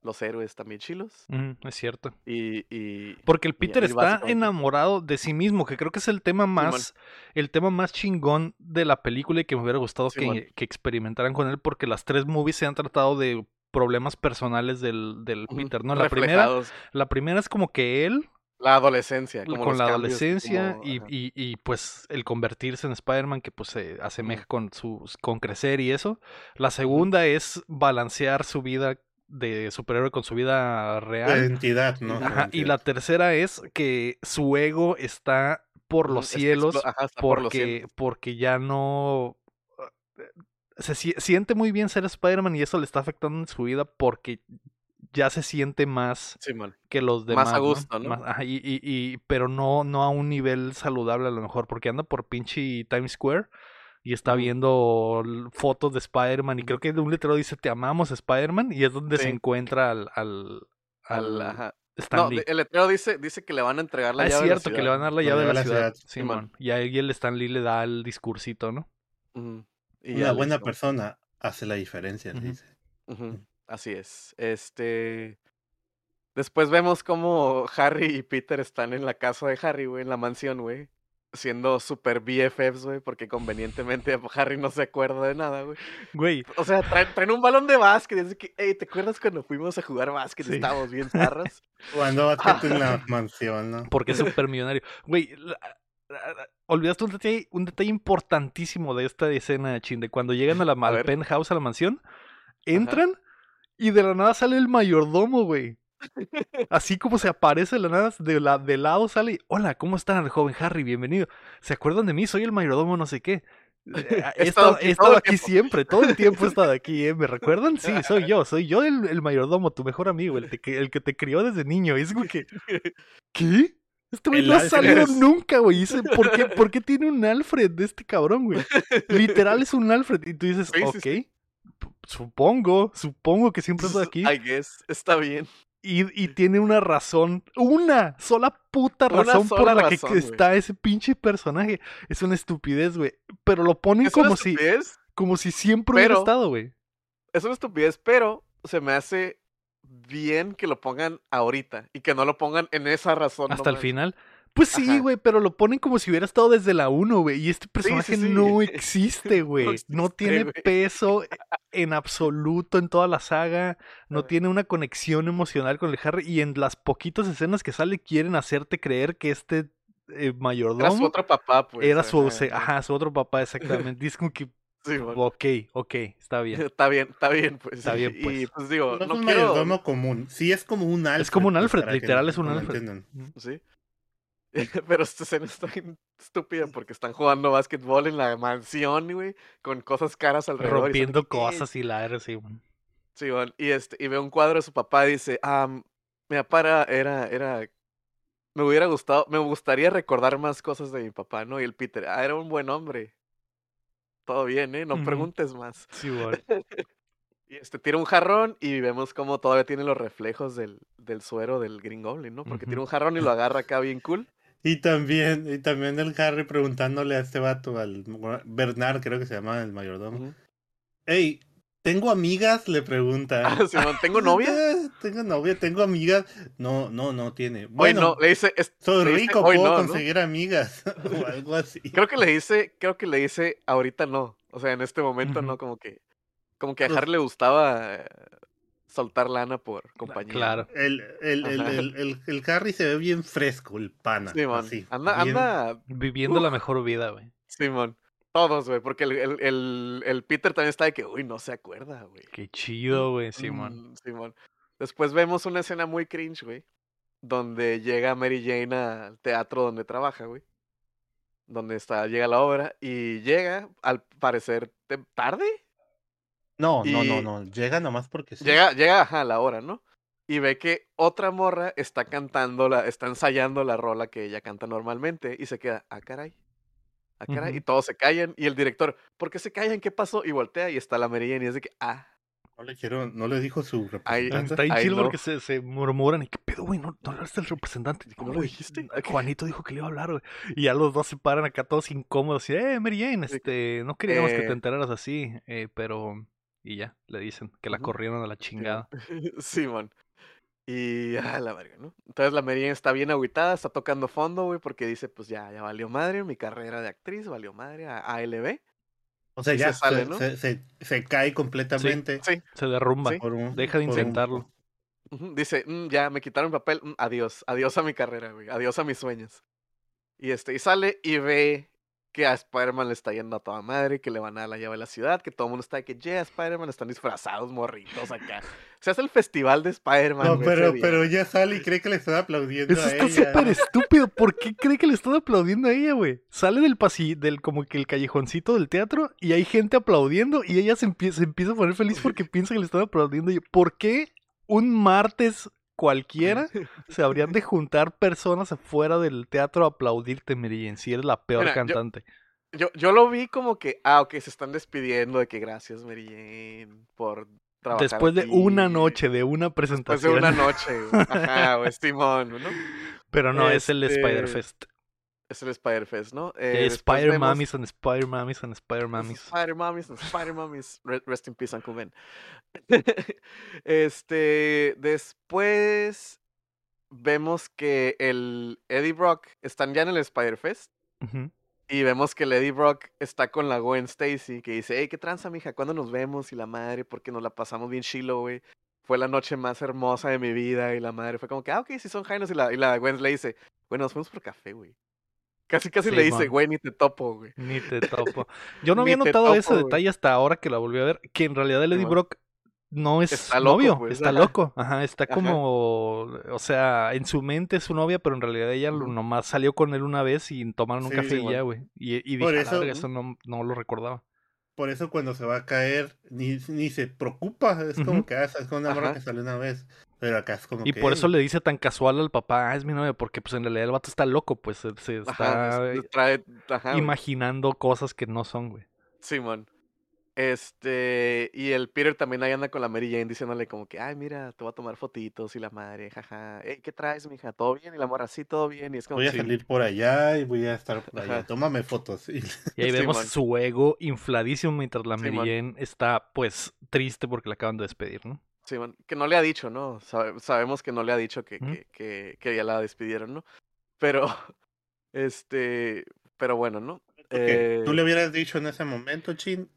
A: los héroes también chilos.
B: Es cierto.
A: Y, y
B: Porque el Peter
A: y
B: está enamorado de sí mismo, que creo que es el tema más, el tema más chingón de la película y que me hubiera gustado que, que experimentaran con él, porque las tres movies se han tratado de problemas personales del, del Peter, ¿no? La primera, la primera es como que él,
A: La adolescencia. Como
B: con la
A: cambios,
B: adolescencia
A: como-
B: y, y, y, pues el convertirse en Spider-Man que pues se asemeja con sus con crecer y eso. La segunda es balancear su vida de superhéroe con su vida
C: La
B: real.
C: identidad, ¿no? Su
B: Ajá, y
C: identidad.
B: la tercera es que su ego está por los
A: es
B: cielos
A: explo- ajá, está por los
B: porque,
A: cielos.
B: porque ya no eh, se si- siente muy bien ser Spider-Man y eso le está afectando en su vida porque ya se siente más que los
A: Más
B: demás.
A: a gusto, ¿no?
B: Más- ajá, y, y- y- pero no, no a un nivel saludable a lo mejor, porque anda por pinche Times Square y está viendo fotos de Spider-Man y creo que de un letrero dice te amamos Spider-Man y es donde se encuentra al, al,
A: Al-
B: al
A: ajá.
B: Stan
A: No, el letrero dice, dice que le van a entregar la
B: Ah, es
A: llave de la
B: cierto, que le van a dar la
C: La
B: llave de la ciudad.
C: ciudad.
B: Simón. Y ahí el Stan Lee le da el discursito, ¿no?
A: Ujú. Y ya
C: Una buena persona hace la diferencia, le
B: Ujú.
C: dice.
A: Ujú, Así es. Este. Después vemos como Harry y Peter están en la casa de Harry, güey, en la mansión, güey. Siendo super BFFs, güey, porque convenientemente Harry no se acuerda de nada, güey.
B: Güey,
A: O sea, traen, traen un balón de básquet. y Es que, hey, ¿te acuerdas cuando fuimos a jugar básquet?
B: Sí.
A: Estábamos bien zarras.
C: Cuando basquete en la mansión, ¿no?
B: porque es súper millonario. Güey, la- la- la- olvidaste un detalle, un detalle importantísimo de esta escena, chin, de cuando llegan a la al
A: ver.
B: penthouse, a la mansión, entran y de la nada sale el mayordomo, güey. Así como se aparece la nada, de, la, de lado sale y, hola, ¿cómo están, joven Harry? Bienvenido. ¿Se acuerdan de mí? Soy el mayordomo no sé qué. Eh, He estado,
A: aquí
B: he estado siempre, todo el tiempo he estado aquí, ¿eh? ¿Me recuerdan? Sí, soy yo, soy yo el, el mayordomo, tu mejor amigo, el, te el que te crió desde niño. Es como que, ¿qué? Este güey no ha salido
C: es-
B: nunca, güey. ¿por qué, ¿por qué tiene un Alfred de este cabrón, güey? Literal es un Alfred. Y tú dices, ok. Supongo, supongo que siempre está aquí.
A: I guess, está bien.
B: Y, y tiene una razón, una sola puta
A: Una
B: razón por
A: sola
B: la que está ese pinche personaje. Es una estupidez, güey. Pero lo ponen
A: una
B: como si, como si siempre hubiera estado, güey.
A: es una estupidez, pero se me hace bien que lo pongan ahorita y que no lo pongan en esa razón.
B: Hasta el final. Pues sí,
A: Ajá.
B: güey, pero lo ponen como si hubiera estado desde la 1, güey. Y este personaje
A: sí.
B: no existe, güey. No,
A: existe,
B: tiene
A: güey.
B: peso en absoluto en toda la saga. No tiene una conexión emocional con el Harry. Y en las poquitas escenas que sale quieren hacerte creer que este eh, mayordomo
A: Era su otro papá, pues.
B: era su,
A: ajá,
B: se- ajá, su otro papá, exactamente. Es como que,
A: Sí, bueno.
B: ok, ok, está bien.
A: Está bien, está bien, pues.
B: Está bien,
A: Y
B: pues.
A: pues digo,
C: No es
A: no
C: un
A: quiero.
C: mayordomo común. Sí es como un Alfred.
B: como un
C: pues,
B: Alfred, literal es un Alfred.
C: entiendan.
A: Sí. Pero esta escena está bien estúpida porque están jugando básquetbol en la mansión, güey, con cosas caras alrededor.
B: Rompiendo cosas y la R, sí. güey.
A: Sí, bueno, y este, y ve un cuadro de su papá y dice, ah, mi papá era, era, era, me hubiera gustado, me gustaría recordar más cosas de mi papá, ¿no? Y el Peter, ah, era un buen hombre. Todo bien, ¿eh? No preguntes más.
B: Sí, güey.
A: Y este, tira un jarrón y vemos cómo todavía tiene los reflejos del, del suero del Green Goblin, ¿no? Porque tira un jarrón y lo agarra acá bien cool.
C: Y también, y también el Harry preguntándole a este vato, al Bernard, creo que se llama el mayordomo.
A: Ujú.
C: Hey, ¿tengo amigas? Le pregunta.
A: Ah, ¿tengo novia?
C: "Eh, Tengo novia, tengo amigas. No, no, no tiene.
A: Hoy
C: Bueno,
A: no, le dice, es-
C: soy
A: le
C: rico,
A: "Hoy
C: puedo
A: no", ¿no?
C: conseguir amigas. o algo así.
A: Creo que le dice, creo que le dice, ahorita no. O sea, en este momento no, como que, como que a Harry le gustaba soltar lana por compañía.
B: Claro.
C: El, el, el, el, el, el Harry se ve bien fresco, el pana.
A: Simón,
C: así,
A: anda,
C: bien-
A: anda,
B: Viviendo la mejor vida, güey.
A: Simón. Todos, güey, porque el, el, el, el Peter también está de que, uy, no se acuerda, güey.
B: Qué chido, güey, Simón.
A: Mm, Simón. Después vemos una escena muy cringe, güey. Donde llega Mary Jane al teatro donde trabaja, güey. Donde está, llega la obra. Y llega, al parecer, tarde.
C: No, no,
A: y-
C: no, no. Llega nomás porque sí.
A: Llega, llega ajá, a la hora, ¿no? Y ve que otra morra está cantando, la, está ensayando la rola que ella canta normalmente. Y se queda, ah, caray. Ah, caray. Y todos se callan. Y el director, ¿por qué se callan? ¿Qué pasó? Y voltea y está la Jane y es de que, ah.
C: No le quiero, no le dijo su
A: Ahí-
C: representante.
B: Está bien chido
A: no.
B: porque se, se murmuran y qué pedo, güey, no, no hablaste del representante.
A: ¿No lo
B: "Güey,
A: dijiste?
B: Juanito dijo que le iba a hablar, güey. Y ya los dos se paran acá todos incómodos y, eh, Mary Jane, este, no queríamos que te enteraras así, eh, pero... Y ya, le dicen que la corrieron a la chingada.
A: Simón. Y ah, la verga, ¿no? Entonces la Jane está bien agüitada, está tocando fondo, güey, porque dice, pues ya, ya valió madre, mi carrera de actriz valió madre, a ALB.
C: O sea,
A: y
C: ya
A: se sale,
C: se,
A: ¿no?
C: se, se- se cae completamente.
A: Sí,
B: Se derrumba.
A: Sí.
C: por un-
B: Deja de
C: un-
B: intentarlo.
A: dice, "Mm, ya, me quitaron papel, mm, adiós, adiós a mi carrera, güey, adiós a mis sueños. Y este, y sale y ve que a Spider-Man le está yendo a toda madre, que le van a dar la llave a la ciudad, que todo el mundo está de que, yeah, Spider-Man, están disfrazados, morritos acá. Se hace el festival de Spider-Man,
C: No, pero, pero ella sale y cree que le están aplaudiendo
B: Eso
C: a
B: está
C: ella.
B: súper estúpido. ¿Por qué cree que le están aplaudiendo a ella, güey? Sale del pasillo, del como que el callejoncito del teatro y hay gente aplaudiendo y ella se empieza, se empieza a poner feliz porque piensa que le están aplaudiendo. ¿Por qué un martes cualquiera se habrían de juntar personas afuera del teatro a aplaudirte, Jane, si eres la peor
A: Mira,
B: cantante?
A: Yo, yo lo vi como que, ah, ok, se están despidiendo de que gracias, Jane, por trabajar
B: Después de
A: aquí,
B: una noche, de una
A: Después de
B: presentación.
A: una noche. Ajá, güey, Simón, ¿no?
B: Pero no, es el
A: Este,
B: Spider-Fest.
A: Es el Spider-Fest, ¿no? Eh,
B: Eh,
A: después
B: Spider
A: vemos-
B: Mamis and Spider Mamis and Spider Mamis.
A: Spider Mamis, Spider Mamis. Re- Rest in peace, Uncle Ben. este, después vemos que el Eddie Brock están ya en el Spider-Fest. Y vemos que el Eddie Brock está con la Gwen Stacy, que dice, hey, ¿qué tranza, mija? ¿Cuándo nos vemos? Y la madre, porque nos la pasamos bien chilo, güey. Fue la noche más hermosa de mi vida. Y la madre fue como que, ah, ok, si son jainos. Y la, y la Gwen le dice, bueno, nos fuimos por café, güey. Casi, casi le dice, güey, ni te topo, güey.
B: Ni te topo. Yo no había notado
A: topo,
B: ese
A: güey.
B: detalle hasta ahora que la volví a ver, que en realidad Eddie
A: Simón.
B: Brock no es
A: Está loco,
B: novio,
A: pues,
B: está
A: ajá.
B: loco, ajá, está
A: Ajá.
B: como, o sea, en su mente es su novia, pero en realidad ella nomás salió con él una vez y tomaron un
C: Sí,
B: café y ya, güey. Y, y dije, "A la
C: eso-
B: eso no, no lo recordaba.
C: Por eso cuando se va a caer, ni, ni se preocupa. Es como que ah, es una morra que sale una vez. Pero acá es como
B: y por eso le dice tan casual al papá, ah, es mi novia, porque pues en realidad el vato está loco, pues se, está imaginando cosas que no son, güey.
A: Simón. Este, y el Peter también ahí anda con la Mary Jane diciéndole como que, ay, mira, te voy a tomar fotitos y la madre, jaja, ¿qué traes, mija? ¿Todo bien? Y la morra, sí, todo bien. Y es como,
C: voy a salir por allá y voy a estar por allá, tómame fotos.
B: Y, ahí vemos su ego infladísimo mientras la Mary Jane está, pues, triste porque la acaban de despedir, ¿no?
A: Sí, que no le ha dicho, ¿no? sabemos que no le ha dicho que, que, que, ya la despidieron, ¿no? Pero, este, pero bueno, ¿no?
C: ¿Tú le eh hubieras dicho en ese momento, Chin?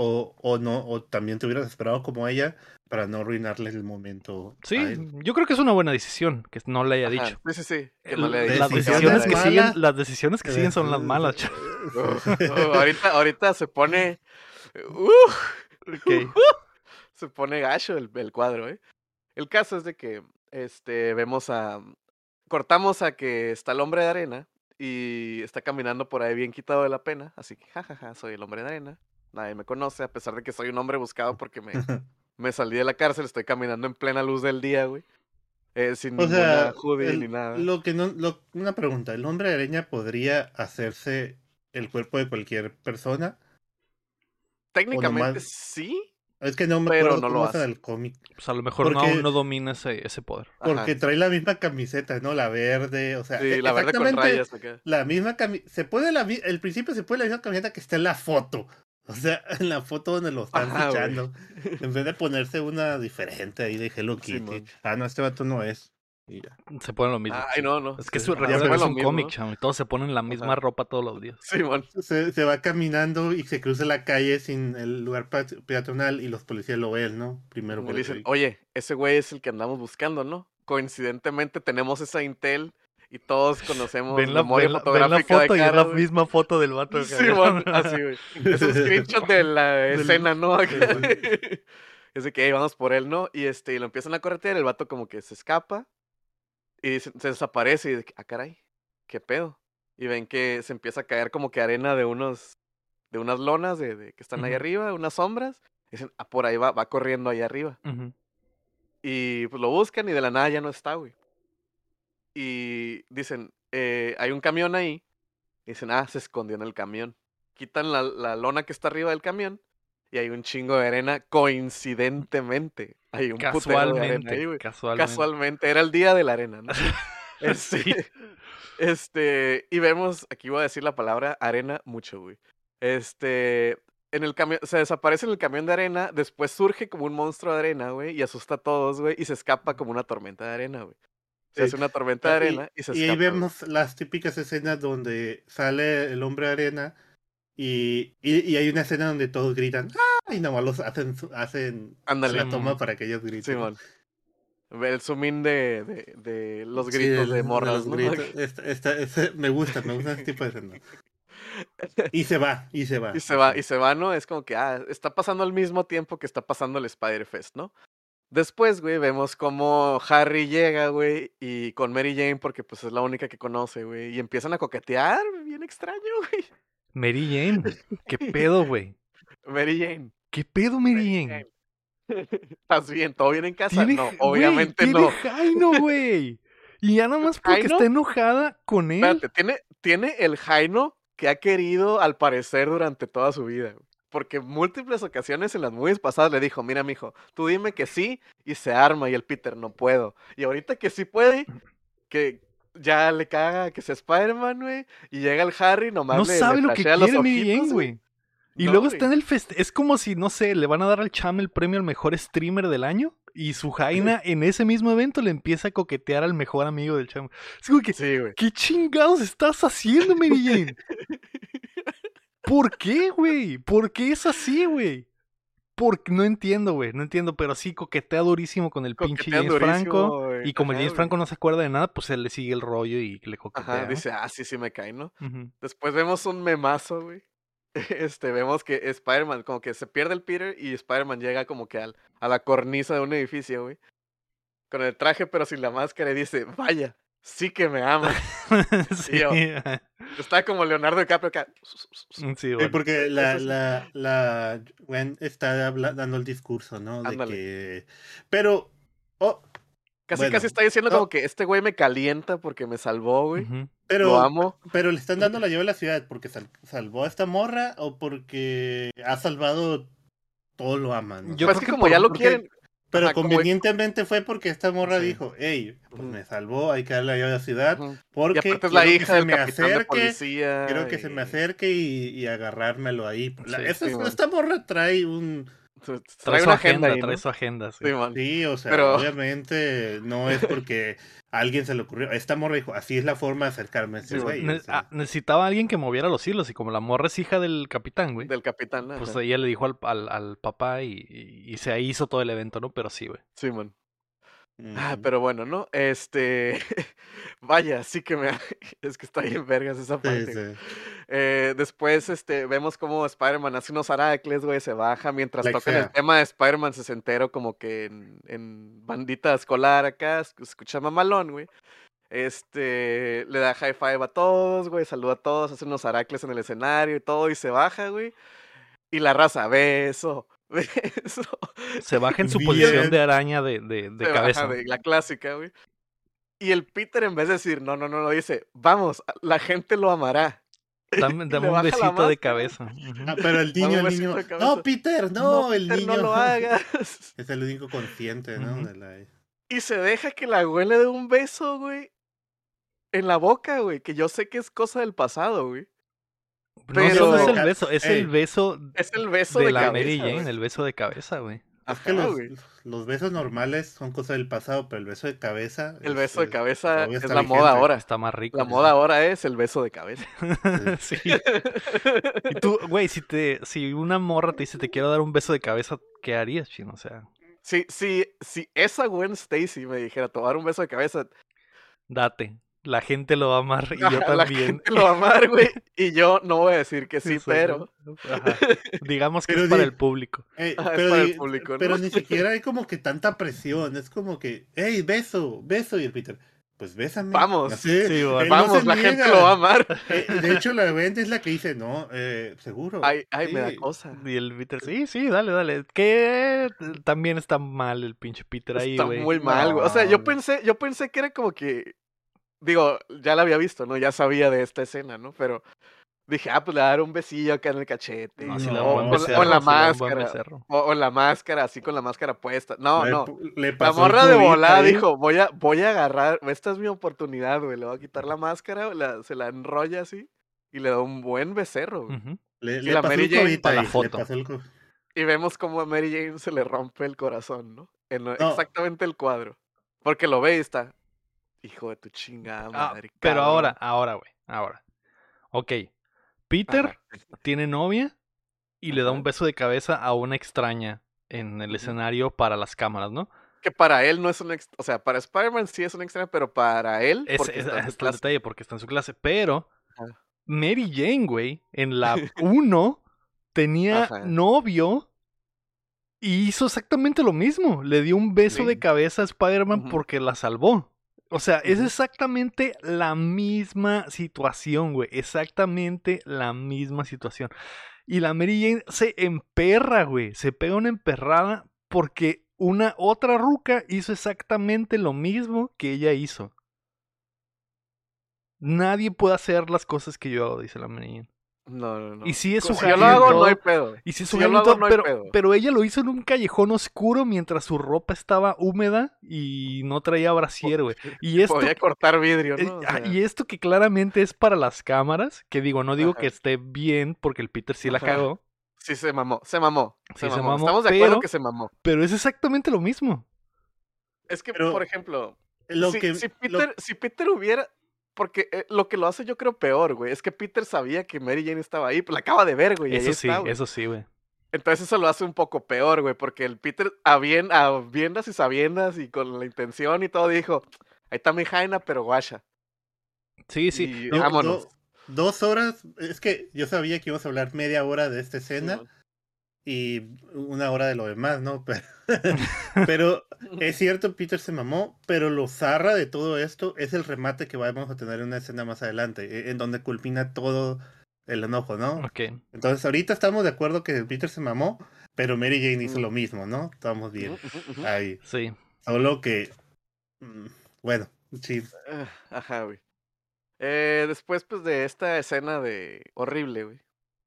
C: O, o no, o también te hubieras esperado como ella para no arruinarle el momento.
B: Sí, yo creo que es una buena decisión que no le haya dicho.
A: Sí, sí, sí.
B: las, decisiones que siguen, las decisiones que siguen son las malas.
A: ahorita, ahorita se pone. Uh, se pone gacho el, el, cuadro, ¿eh? El caso es de que este, vemos a. Cortamos a que está el hombre de arena y está caminando por ahí bien quitado de la pena. Así que, jajaja, soy el hombre de arena nadie me conoce, a pesar de que soy un hombre buscado porque me, me salí de la cárcel, estoy caminando en plena luz del día, güey. Eh, sin ninguna hoodie ni nada.
C: Lo que no, una pregunta, ¿el hombre araña podría hacerse el cuerpo de cualquier persona?
A: Técnicamente sí.
C: Es que no me pero no lo hace del cómic.
B: Pues a lo mejor no, no domina ese, ese poder.
C: Porque trae la misma camiseta, ¿no? La verde, o sea,
A: sí, la verde con rayas acá.
C: La misma camiseta. Se puede la, el principio se puede la misma camiseta que está en la foto. O sea, en la foto donde lo están fichando, en vez de ponerse una diferente ahí de Hello Kitty. ah, no, este vato no es.
B: Se ponen lo mismo.
A: Ay, no, no.
B: Es que es, un cómic, chamo, y todos se ponen la misma ropa todos los días.
A: Sí, bueno.
C: se, se, va caminando y se cruza la calle sin el lugar peatonal y los policías lo ven, ¿no? Primero.
A: le dicen, oye, ese güey es el que andamos buscando, ¿no? Coincidentemente tenemos esa intel y todos conocemos
B: ven la, memoria fotográfica foto de y es la misma foto del vato.
A: Sí, bueno, así, güey. Es un screenshot de la escena, ¿no? es de que hey, vamos por él, ¿no? Y este, y lo empiezan a corretear, el vato como que se escapa y se, desaparece y de ah, caray, qué pedo. Y ven que se empieza a caer como que arena de unos, de unas lonas de, que están ahí arriba, unas sombras. Y dicen, ah, por ahí va, va corriendo ahí arriba. Y pues lo buscan y de la nada ya no está, güey y dicen, eh, hay un camión ahí. Y dicen, ah, se escondió en el camión. Quitan la, la, lona que está arriba del camión y hay un chingo de arena coincidentemente. Hay un
B: casualmente,
A: de arena casualmente. Casualmente, era el día de la arena, ¿no? este, este, y vemos, aquí voy a decir la palabra arena mucho, güey. Este, en el camión, se desaparece en el camión de arena, después surge como un monstruo de arena, güey, y asusta a todos, güey, y se escapa como una tormenta de arena, güey. Se hace una tormenta de arena y, se escapa.
C: Y ahí vemos las típicas escenas donde sale el hombre de arena y, y, hay una escena donde todos gritan ¡Ah! y nomás los hacen, hacen la toma para que ellos griten. Simón.
A: El zoom in de, de, de los gritos de morras, ¿no?
C: me gusta, me gusta ese tipo de escenas. Y se va, y se va.
A: Y se va, y se va, ¿no? Es como que, ah, está pasando al mismo tiempo que está pasando el Spider-Fest, ¿no? Después, güey, vemos cómo Harry llega, güey, y con Mary Jane, porque pues es la única que conoce, güey, y empiezan a coquetear, bien extraño, güey.
B: Mary Jane, ¿qué pedo, güey?
A: Mary Jane.
B: ¿Qué pedo, Mary Jane?
A: ¿Estás bien? ¿Todo bien en casa? no, obviamente no.
B: Jaino, güey. Y ya nada más porque está enojada con él.
A: Espérate, tiene, tiene el Jaino que ha querido al parecer durante toda su vida. Güey porque múltiples ocasiones en las movies pasadas le dijo, mira, mijo, tú dime que sí y se arma y el Peter no puedo. Y ahorita que sí puede, que ya le caga que sea Spider-Man, güey, y llega el Harry nomás
B: no
A: le,
B: sabe lo que quiere güey. Y luego está en el fest es como si, no sé, le van a dar al Cham el premio al mejor streamer del año y su Jaina en ese mismo evento le empieza a coquetear al mejor amigo del Cham. Es como que, sí, güey. ¿qué chingados estás haciendo, Mary Jane? ¿Por qué, güey? ¿Por qué es así, güey? Porque no entiendo, güey, no entiendo, pero sí coquetea durísimo con el pinche James Franco. Y como el James Franco no se acuerda de nada, pues él le sigue el rollo y le coquetea. Ajá,
A: dice, ah, sí, sí me cae, ¿no? Después vemos un memazo, güey. Este, vemos que Spider-Man, como que se pierde el Peter y Spider-Man llega como que al, a la cornisa de un edificio, güey. Con el traje, pero sin la máscara, y dice, vaya, sí que me ama.
B: sí.
A: yo- Está como Leonardo DiCaprio acá.
B: Sí,
C: Sí,
B: bueno.
C: porque la, la, la Gwen está habla- dando el discurso, ¿no? De
A: Ándale.
C: que. Pero. Oh,
A: Casi,
C: Bueno,
A: casi está diciendo
C: no.
A: como que este güey me calienta porque me salvó, güey.
B: Ujú.
A: Lo
C: pero,
A: amo.
C: pero le están dando la llave a la ciudad porque sal- salvó a esta morra o porque ha salvado todo lo aman.
B: Yo
A: Pues
B: creo
A: que
B: que
A: como
B: por-
A: ya lo
C: porque-
A: quieren.
C: Pero
A: Ajá, como-
C: convenientemente fue porque esta morra
B: Sí.
C: dijo, hey, pues me salvó, hay que darle la llave a la ciudad.
A: Y
C: porque
A: es la
C: quiero que
A: hija
C: se me acerque, quiero que se me
A: y-
C: acerque y, y agarrármelo ahí. La-
B: Sí,
C: esa-
A: sí,
C: esta morra trae un...
A: Trae,
B: Trae su
A: una
B: agenda,
A: agenda ahí,
B: trae
A: ¿no?
B: su agenda. sí.
A: Sí,
C: o sea,
A: Pero-
C: obviamente no es porque a alguien se le ocurrió. Esta morra dijo, así es la forma de acercarme a ese
A: Sí,
C: güey.
B: Ne-
C: o sea.
B: ah, necesitaba alguien que moviera los hilos y como la morra es hija del capitán, güey.
A: Del capitán.
B: Pues
A: ajá.
B: ella le dijo al, al, al papá y, y- y se hizo todo el evento, ¿no? Pero sí, güey.
A: Sí, man. Ah, pero bueno, ¿no? Este. Vaya, sí que me. Es que está bien vergas esa
C: Sí,
A: parte.
C: sí.
A: Eh, después, este, vemos cómo Spider-Man hace unos aracles, güey, se baja mientras
C: Like
A: tocan el
C: sea.
A: tema de Spider-Man sesentero, como que en, en bandita escolar acá, esc- escucha mamalón, güey. Este, le da high five a todos, güey, saluda a todos, hace unos aracles en el escenario y todo, y se baja, güey. Y la raza, beso,
B: Se baja en su
C: Bien.
B: posición de araña de, de, de
A: Se baja
B: cabeza.
A: de la clásica, güey. Y el Peter, en vez de decir, no, no, no, no, dice, vamos, la gente lo amará.
B: Dame, dame
A: le
B: un
A: baja la
B: besito de cabeza.
C: Ah, pero el niño, el niño. No, Peter, no, el
A: Peter,
C: niño.
A: No lo hagas.
C: Es el único consciente, ¿no?
B: Ujú.
C: De la-
A: Y se deja que la güey le dé un beso, güey. En la boca, güey. Que yo sé que es cosa del pasado, güey.
B: No solo es el
C: Pero-
B: beso, es
C: Ey.
B: el beso
A: Es el beso
B: de,
A: de,
B: la
A: cabeza,
B: Mary Jane, el beso de cabeza, güey.
C: Es que los, besos normales son cosas del pasado, pero el beso de cabeza.
A: El
C: es-
A: beso de
C: es-
A: cabeza
C: todavía
A: es la
C: vigente.
A: moda ahora.
B: Está más rico.
A: La moda ahora es el beso de cabeza.
B: sí. Y tú, güey, si te, si una morra te dice te quiero dar un beso de cabeza, ¿qué harías, chino? O sea,
A: Si, si, si esa Gwen Stacy me dijera tomar un beso de cabeza,
B: date. La gente lo va a amar y yo
A: la
B: también.
A: gente lo va a amar, güey. Y yo no voy a decir que sí, pero.
B: Ajá. Digamos que
C: Pero
B: es para el público.
C: Eh,
A: Ah, es para el público, ¿no?
C: pero ni siquiera hay como que tanta presión. Es como que, hey, beso, beso. Y el Peter, pues bésame.
A: Vamos.
B: Sí, bueno.
C: él no
A: Vamos, la gente lo va a amar.
C: Eh, de hecho, la Gwen es la que dice, no, eh, seguro.
A: Ay, ay, me da cosa.
B: Y el Peter, sí, sí, dale, dale. Que también está mal el pinche Peter ahí,
A: Está
B: güey.
A: muy mal, güey. O sea, yo pensé, yo pensé que era como que. Digo, ya la había visto, ¿no? Ya sabía de esta escena, ¿no? Pero dije, ah, pues le voy a dar un besillo acá en el cachete.
B: No, si
A: o, en la máscara. O, o en la máscara, así con la máscara puesta. No,
C: Le
A: no.
C: le
A: La morra de volada dijo, voy a, voy a agarrar, esta es mi oportunidad, güey. Le voy a quitar la máscara, la- se la enrolla así y le da un buen becerro.
C: Le, le
A: la
C: pasó
A: Mary Jane
B: para la
C: le el
A: Y vemos como a Mary Jane se le rompe el corazón, ¿no? En
C: No.
A: exactamente el cuadro. Porque lo ve y está, hijo de tu chingada
B: Ah,
A: madre.
B: pero
A: cabrón".
B: ahora, ahora, güey, ahora. Ok, Peter
A: Ajá.
B: tiene novia y le da un beso de cabeza a una extraña en el escenario para las cámaras, ¿no?
A: Que para él no es un. O sea, para Spider-Man sí es un extraño, pero para él, porque
B: es,
A: está en
B: el detalle porque está en su clase. Pero
A: Ajá.
B: Mary Jane, güey, en la 1 tenía novio y hizo exactamente lo mismo. Le dio un beso de cabeza a Spider-Man porque la salvó. O sea, es exactamente la misma situación, güey. Exactamente la misma situación. Y la Mary Jane se emperra, güey. Se pega una emperrada porque una otra ruca hizo exactamente lo mismo que ella hizo. Nadie puede hacer las cosas que yo hago, dice la Mary Jane.
A: No, no, no.
B: Y si es
A: si
B: su
A: yo lo hago,
B: todo,
A: no hay pedo.
B: y si es
A: si
B: su
A: hago, no hay
B: pero,
A: pedo.
B: pero ella lo hizo en un callejón oscuro mientras su ropa estaba húmeda y no traía brasier, güey. Y esto,
A: Podía cortar vidrio,
B: eh,
A: ¿no? O
B: ah,
A: sea,
B: y esto que claramente es para las cámaras, que digo, no digo
A: Ajá.
B: que esté bien porque el Peter sí la
A: Ajá.
B: cagó,
A: Sí, se mamó, se mamó.
B: Sí,
A: Se
B: se
A: mamó.
B: mamó,
A: Estamos de
B: pero-
A: acuerdo que se mamó.
B: pero es exactamente lo mismo.
A: Es que,
C: Pero
A: por ejemplo,
C: Lo
A: si,
C: que,
A: si
C: lo-
A: Peter, si Peter hubiera. Porque eh, lo que lo hace yo creo peor, güey, es que Peter sabía que Mary Jane estaba ahí, pues la acaba de ver, güey. y ahí
B: Eso sí,
A: está, güey.
B: eso sí, güey.
A: Entonces eso lo hace un poco peor, güey, porque el Peter, a, bien, a viendas y sabiendas y con la intención y todo, dijo, ahí está mi Jaina, pero guacha.
B: Sí, sí.
A: Y vámonos.
C: do- dos horas, es que yo sabía que íbamos a hablar media hora de esta escena. Y una hora de lo demás, ¿no? Pero, es cierto, Peter se mamó, pero lo zarra de todo esto es el remate que vamos a tener en una escena más adelante, e, en donde culmina todo el enojo, ¿no?
B: Ok.
C: Entonces, ahorita estamos de acuerdo que Peter se mamó, pero Mary Jane hizo lo mismo, ¿no? Estamos bien ahí.
B: Sí.
C: Solo que, mm, bueno, sí.
A: Ah, Ajá, güey. Eh, después, pues, de esta escena de horrible, güey.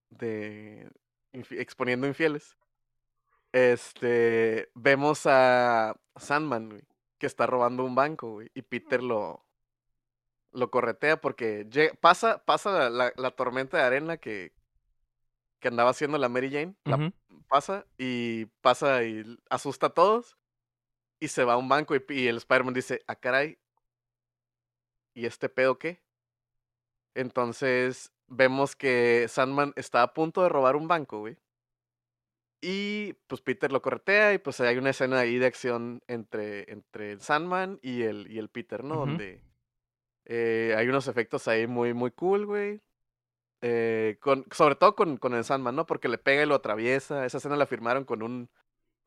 A: De exponiendo infieles. Este, vemos a Sandman, güey, que está robando un banco, güey, y Peter lo lo corretea porque pasa pasa la, la- la tormenta de arena que que andaba haciendo la Mary Jane, la pasa y pasa y asusta a todos y se va a un banco y, y el Spider-Man dice, ah, caray, ¿y este pedo qué? Entonces vemos que Sandman está a punto de robar un banco, güey. Y pues Peter lo corretea y pues hay una escena ahí de acción entre, entre el Sandman y el, y el Peter, ¿no? Donde eh, hay unos efectos ahí muy, muy cool, güey. Eh, con, sobre todo con, con el Sandman, ¿no? Porque le pega y lo atraviesa. Esa escena la firmaron con un,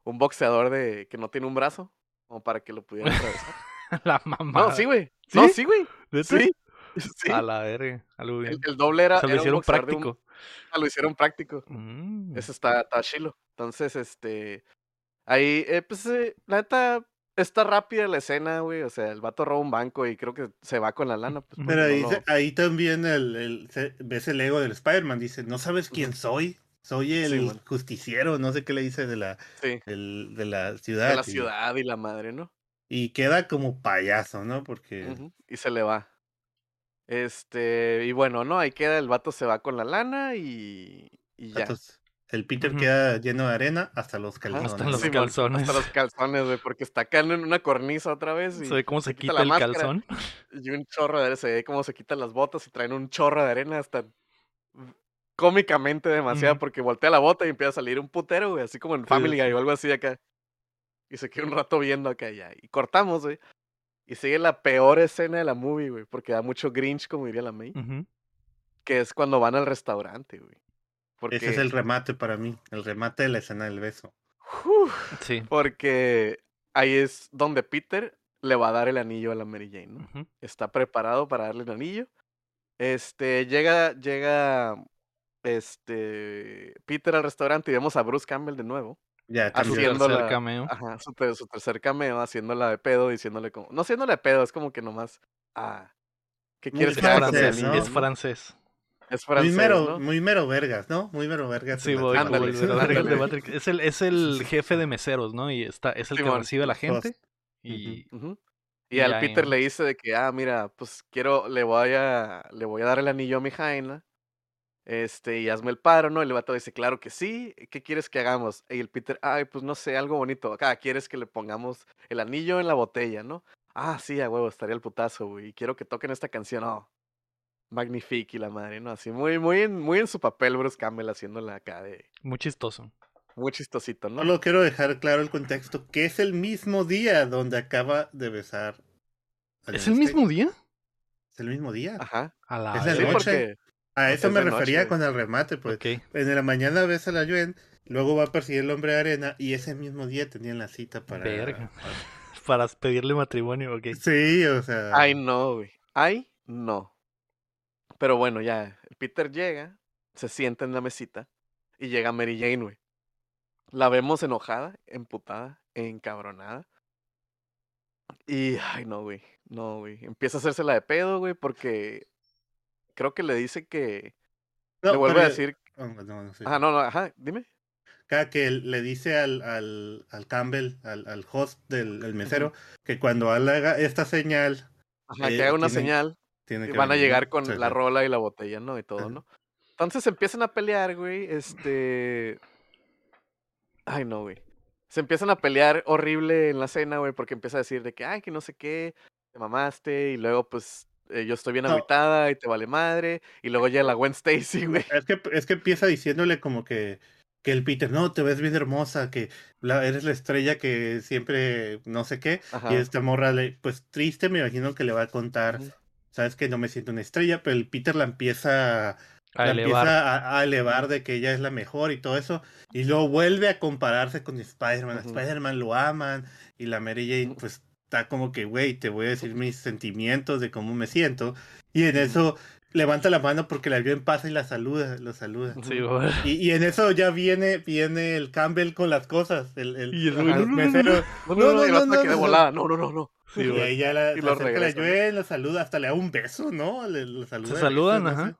A: un boxeador de que no tiene un brazo, como para que lo pudiera atravesar.
B: La mamá.
A: No, sí, güey. No, sí, güey. Sí. Sí.
B: A la verga. Algo
A: El,
B: bien.
A: el doble era,
B: lo
A: era
B: hicieron
A: un-
B: práctico.
A: ah, lo hicieron práctico.
B: Mm.
A: Eso está, está chilo. Entonces, este. Ahí, eh, pues, eh, la neta, está rápida la escena, güey. O sea, el vato roba un banco y creo que se va con la lana. Pues,
C: Pero
A: no
C: ahí,
A: lo-
C: se- ahí también el, el- se- ves el ego del Spider-Man. Dice, ¿no sabes quién soy? Soy el
A: Sí,
C: justiciero, no sé qué le dice de la,
A: Sí,
C: el- de la ciudad.
A: de la
C: y-
A: ciudad y la madre, ¿no?
C: Y, queda como payaso, ¿no? Porque
A: Y se le va. Este, y bueno, ¿no? Ahí queda, el vato se va con la lana y, y ya.
C: entonces, el Peter queda lleno de arena hasta los calzones.
B: Hasta los calzones.
A: Hasta los calzones, güey, porque está acá en una cornisa otra vez. Y
B: Se ve cómo se, quita, el
A: máscara
B: calzón.
A: Y un chorro de arena, se ve cómo se quitan las botas y traen un chorro de arena hasta cómicamente demasiado, porque voltea la bota y empieza a salir un putero, güey, así como en Family Guy o algo así acá. Y se queda un rato viendo acá ya. Y cortamos, güey. Y sigue la peor escena de la movie, güey, porque da mucho Grinch, como diría la May, que es cuando van al restaurante, güey. Porque,
C: Ese es el remate para mí, el remate de la escena del beso.
A: Uf,
B: Sí.
A: porque ahí es donde Peter le va a dar el anillo a la Mary Jane, ¿no? Está preparado para darle el anillo. Este, llega, llega, este, Peter al restaurante y vemos a Bruce Campbell de nuevo.
C: Ya.
A: Haciendo la-
B: cameo.
A: Ajá, su, ter- su tercer cameo, haciéndola de pedo, diciéndole como, no haciéndole de pedo, es como que nomás, ah, ¿qué quieres
B: Es
A: que haga con el
C: francés,
B: es
A: no?
B: francés.
A: Es
C: Muy
A: francés,
C: mero,
A: ¿no?
C: muy mero vergas, ¿no? Muy mero vergas.
B: Sí, voy.
A: Ándale,
B: verdadero
A: ándale.
B: de Matrix. Es el, es el jefe de meseros, ¿no? Y está, es el que recibe a la gente. Y y
A: Y al
B: ya
A: Peter le dice de que, ah, mira, pues quiero, le voy a, le voy a dar el anillo a mi Jaina. Este, y hazme el paro, ¿no? Y el vato dice, claro que sí, ¿qué quieres que hagamos? Y el Peter, ay, pues no sé, algo bonito. Acá, ¿quieres que le pongamos el anillo en la botella, no? Ah, sí, a huevo, estaría el putazo, güey. Y quiero que toquen esta canción, oh. Magnifique y la madre, ¿no? Así, muy, muy en, muy en su papel Bruce Campbell haciéndola acá de,
B: muy chistoso.
A: muy chistosito, ¿no?
C: Solo quiero dejar claro el contexto, que es el mismo día donde acaba de besar.
B: ¿Es el mismo día?
C: Es el mismo día.
A: Ajá.
B: A la
C: Es de
A: Sí,
C: noche.
A: porque,
C: A eso
A: Es
C: me
A: noche,
C: refería con el remate, pues. En la mañana besa a la Yuen, luego va a perseguir el hombre de arena y ese mismo día tenían la cita para.
B: Verga. Para pedirle matrimonio, ok.
C: Sí, o sea.
A: Ay, no, güey. Ay, no. Pero bueno, ya, el Peter llega, se sienta en la mesita y llega Mary Jane, güey. La vemos enojada, emputada, encabronada. Y, ay, no, güey. No, güey. Empieza a hacerse la de pedo, güey, porque creo que le dice que.
C: no,
A: le vuelve a decir.
C: No, no.
A: Ajá, no, no, ajá, dime.
C: Cada que le dice al, al, al Campbell, al, al host del mesero, que cuando haga esta señal,
A: Ajá,
C: Eh,
A: que haga una señal.
C: tiene que
A: van a llegar con
C: Sí,
A: la
C: sí.
A: rola y la botella, ¿no? Y todo. ¿no? Entonces empiezan a pelear, güey. Este. Ay, no, güey. Se empiezan a pelear horrible en la cena, güey, porque empieza a decir de que, ay, que no sé qué, te mamaste, y luego, pues, eh, yo estoy bien
C: No.
A: agüitada y te vale madre, y luego llega la Gwen Stacy, güey.
C: Es que, es que empieza diciéndole como que, que el Peter, no, te ves bien hermosa, que la, eres la estrella que siempre no sé qué.
A: Ajá.
C: Y esta morra, le, pues triste, me imagino que le va a contar, sabes que no me siento una estrella, pero el Peter la empieza
B: A
C: la
B: elevar.
C: empieza a, a elevar de que ella es la mejor y todo eso. Y luego vuelve a compararse con Spider-Man. Spider-Man lo aman. Y la Mary Jane, pues, está como que, güey, te voy a decir mis sentimientos de cómo me siento. Y en eso levanta la mano porque la vio en paz y la saluda, lo saluda.
B: Sí.
C: Y, y en eso ya viene, viene el Campbell con las cosas. El, el,
B: Y el
C: mesero.
A: No,
C: No,
A: no, no,
C: no, no,
A: volada. No, no, no, no.
B: Sí,
C: y ya la,
A: Y
C: se
A: lo
C: acerca la. Joel, lo saluda, hasta le da un beso, ¿no? Le, le saluda,
B: saludan,
C: no
B: ajá.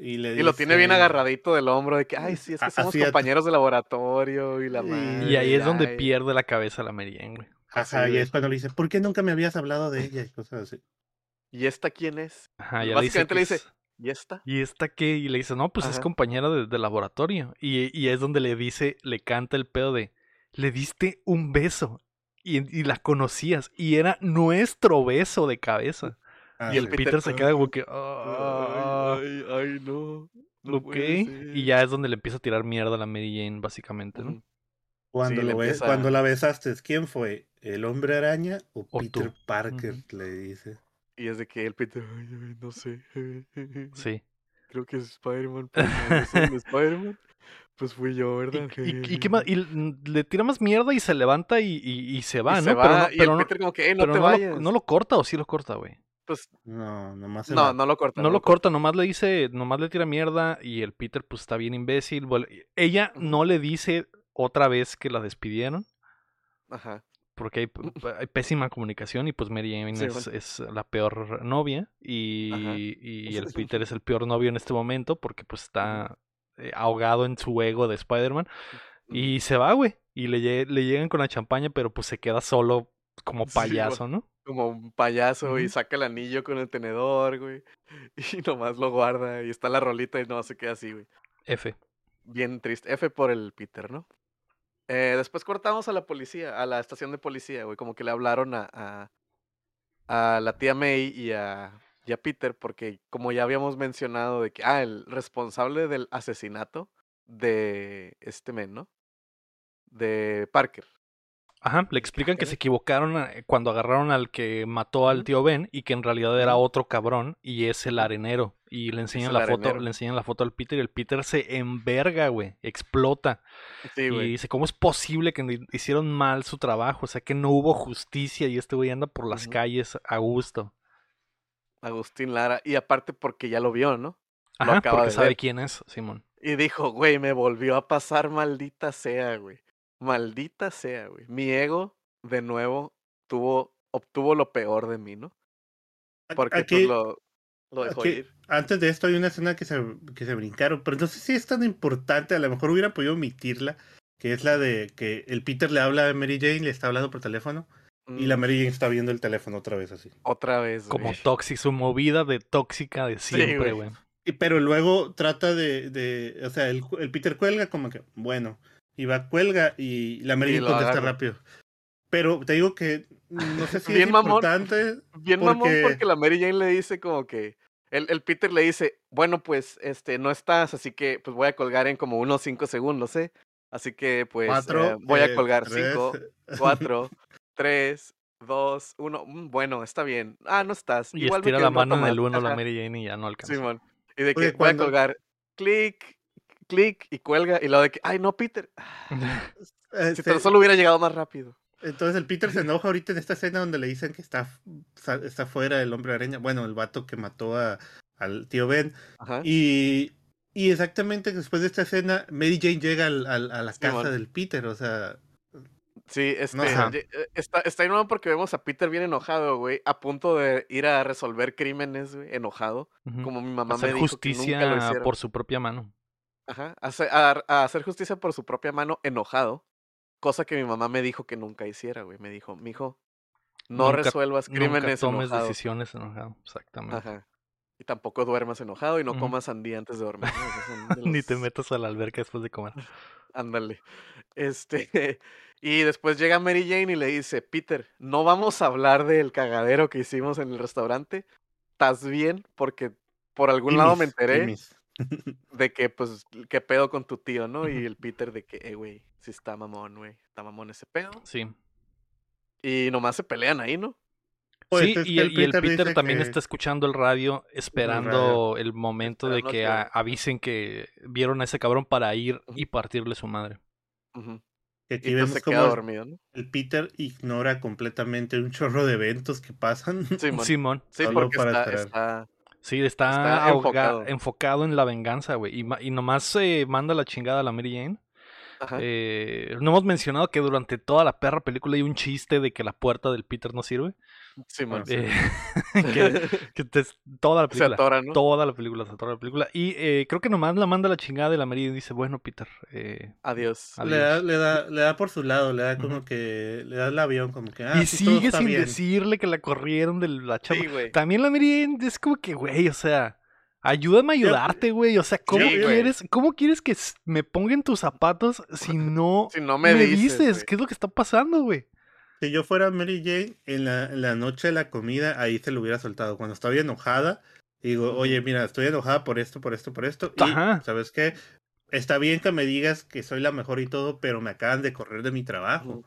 C: Y, le
A: Y lo tiene bien
C: dice-
A: agarradito del hombro de que, ay, sí, es que
C: A-
A: somos
C: así a-
A: compañeros de laboratorio y la madre.
B: Y ahí es donde
A: ay.
B: pierde la cabeza la güey.
C: Ajá, y es cuando le dice, ¿por qué nunca me habías hablado de ella? Y cosas así.
A: ¿Y esta quién es?
B: Ajá, ya le dice
A: Básicamente le dice, ¿y esta?
B: ¿Y esta qué? Y le dice, no, pues es compañera de, de laboratorio. Y, y es donde le dice, le canta el pedo de, le diste un beso. Y, y la conocías. Y era nuestro beso de cabeza.
C: Ah,
A: Y el
C: sí.
B: Peter se queda como que,
A: Ay,
B: "Ah,
A: ay, ay, no. no
B: ok. Y
A: ser".
B: ya es donde le empieza a tirar mierda a la Mary Jane, básicamente, ¿no?
C: Cuando,
A: Sí,
C: lo cuando la besaste, ¿quién fue? ¿El hombre araña o,
B: O
C: Peter
B: tú.
C: Parker? Le dice.
A: Y es de que el Peter, no sé.
B: Sí.
A: Creo que es Spider-Man, pero no Spider-Man. Pues fui yo, ¿verdad?
B: y- y qué más- y l- le tira más mierda y se levanta y, y- y se va,
A: Y
B: ¿no?
A: se
B: pero
A: va,
B: no,
A: y
B: pero
A: el
B: no-
A: Peter como que, eh, no
B: pero
A: te
B: no
A: vayas.
B: Lo, no lo corta o sí lo corta, güey.
A: Pues,
C: No, nomás
A: no, no lo corta.
B: No lo corta, nomás le dice, nomás le tira mierda y el Peter pues está bien imbécil. Ella no le dice otra vez que la despidieron
A: Ajá.
B: porque hay, pésima comunicación y pues Mary Jane
A: Sí,
B: es, es la peor novia y, y el Peter es el peor novio en este momento porque pues está eh, ahogado en su ego de Spider-Man y se va, güey. Y le, le llegan con la champaña pero pues se queda solo como
A: Sí,
B: payaso, ¿no?
A: Como un payaso y saca el anillo con el tenedor, güey. Y nomás lo guarda y está la rolita y no se queda así, güey.
B: F.
A: Bien triste. F por el Peter, ¿no? Eh, después cortamos a la policía, a la estación de policía, güey. Como que le hablaron a, a, la tía May y a, y a Peter, porque como ya habíamos mencionado de que, ah, el responsable del asesinato de este men, ¿no? De Parker.
B: Ajá, le explican que se equivocaron eh, cuando agarraron al que mató al tío Ben y que en realidad era otro cabrón y es el arenero. Y le enseñan la foto, le enseñan la foto al Peter y el Peter se enverga, güey, explota.
A: Sí,
B: y dice, ¿cómo es posible que hicieron mal su trabajo? O sea, que no hubo justicia y este güey anda por las calles a gusto.
A: Agustín Lara. Y aparte porque ya lo vio, ¿no? Lo
B: Ajá,
A: acaba
B: porque
A: de
B: sabe
A: ver.
B: quién es, Simón.
A: Y dijo, güey, me volvió a pasar, maldita sea, güey. Maldita sea, güey. Mi ego, de nuevo, tuvo, obtuvo lo peor de mí, ¿no? Porque
C: Aquí,
A: pues lo, lo dejó
C: aquí,
A: ir.
C: antes de esto hay una escena que se, que se brincaron, pero no sé si es tan importante, a lo mejor hubiera podido omitirla, que es la de que el Peter le habla a Mary Jane, le está hablando por teléfono, y la
A: Mm,
C: Mary Jane está viendo el teléfono otra vez así.
A: Otra vez,
B: Como
A: güey.
B: tóxica, su movida de tóxica de siempre,
A: güey.
B: güey.
C: Y, pero luego trata de, de o sea, el, el Peter cuelga como que, bueno, y va, cuelga y la Mary Jane contesta
A: agarra.
C: rápido. Pero te digo que no sé si es
A: Bien mamón.
C: importante.
A: Bien mamón
C: porque-
A: porque la Mary Jane le dice como que. El, el Peter le dice, bueno, pues, este, no estás, así que pues voy a colgar en como unos cinco segundos, ¿eh? Así que pues
C: Cuatro,
A: eh, voy a
C: eh,
A: colgar
C: tres.
A: cinco, cuatro, tres, dos, uno. mm, Bueno, está bien. Ah, no estás.
B: Y
A: Igual me
B: estira
A: quedé
B: la mano en el
A: más.
B: uno la
A: Ajá,
B: Mary Jane y ya no alcanza.
A: Simón. Y de que
C: Oye,
A: voy
C: cuando-
A: a colgar, clic, clic, y cuelga. Y lo de que, ay, no, Peter. Si
C: Este,
A: tan solo hubiera llegado más rápido.
C: Entonces el Peter se enoja ahorita en esta escena donde le dicen que está, está fuera el hombre araña. Bueno, el vato que mató a, al tío Ben.
A: Ajá.
C: Y, y exactamente después de esta escena, Mary Jane llega al- al- a la casa
A: Simón.
C: del Peter. O sea,
A: Sí, este,
C: No
A: eh, está, está nuevo porque vemos a Peter bien enojado, güey, a punto de ir a resolver crímenes, güey, enojado, como mi mamá
B: Hacer
A: me dijo que nunca lo
B: justicia por su propia mano.
A: Ajá, a, a hacer justicia por su propia mano, enojado, cosa que mi mamá me dijo que nunca hiciera, güey, me dijo, mijo, no
B: Nunca-
A: resuelvas
B: Nunca
A: crímenes
B: tomes
A: enojado.
B: decisiones enojado. Exactamente.
A: Ajá. Y tampoco duermas enojado y no comas sandía antes de dormir.
B: Ni te metas a la alberca después de comer.
A: Ándale. Este, y después llega Mary Jane y le dice, Peter, no vamos a hablar del cagadero que hicimos en el restaurante. ¿Estás bien? Porque por algún lado me enteré. De que, pues, qué pedo con tu tío, ¿no? Y el Peter de que, eh, güey, sí está mamón, güey. Está mamón ese pedo.
B: Sí.
A: Y nomás se pelean ahí, ¿no?
C: Pues
B: sí, y, el, y el Peter también
C: que-
B: está escuchando el radio, esperando el momento de que
A: que-
B: a- avisen que vieron a ese cabrón para ir y partirle su madre.
C: Que aquí
A: pues
C: vemos
A: se
C: como
A: queda
C: el-
A: dormido, ¿no?
C: el Peter ignora completamente un chorro de eventos que pasan.
A: Simón.
B: Simón.
A: Sí,
C: Solo
A: porque está-
B: Sí, está,
A: enfocado.
B: enfocado. en la venganza, güey. Y, y nomás se manda la chingada a la Mary Jane. Eh, no hemos mencionado que durante toda la perra película hay un chiste de que la puerta del Peter no sirve.
C: Sí.
B: Eh, que, que te- toda la
A: Se
B: película.
A: atora, ¿no?
B: Toda la película, se atora la película. Y eh, creo que nomás la manda la chingada de la Mary y dice, bueno, Peter, eh,
A: Adiós.
B: Adiós.
C: Le da, le, da, le da por su lado, le da como que. Le da el avión, como que. Ah,
B: y
C: sí, todo
B: sigue
C: está
B: sin
C: bien.
B: decirle que la corrieron de la chamba.
A: Sí, güey.
B: También la Mary es como que, güey, o sea, ayúdame a ayudarte, güey. O sea, ¿cómo
A: Sí,
B: quieres, cómo quieres que me ponga en tus zapatos si no
A: Si no
B: me,
A: me,
B: dices? ¿Qué es lo que está pasando, güey?
C: Si yo fuera Mary Jane, en la, en la noche de la comida, ahí se lo hubiera soltado. Cuando estaba enojada, digo, oye, mira, estoy enojada por esto, por esto, por esto. Y,
B: Ajá.
C: ¿sabes qué? Está bien que me digas que soy la mejor y todo, pero me acaban de correr de mi trabajo.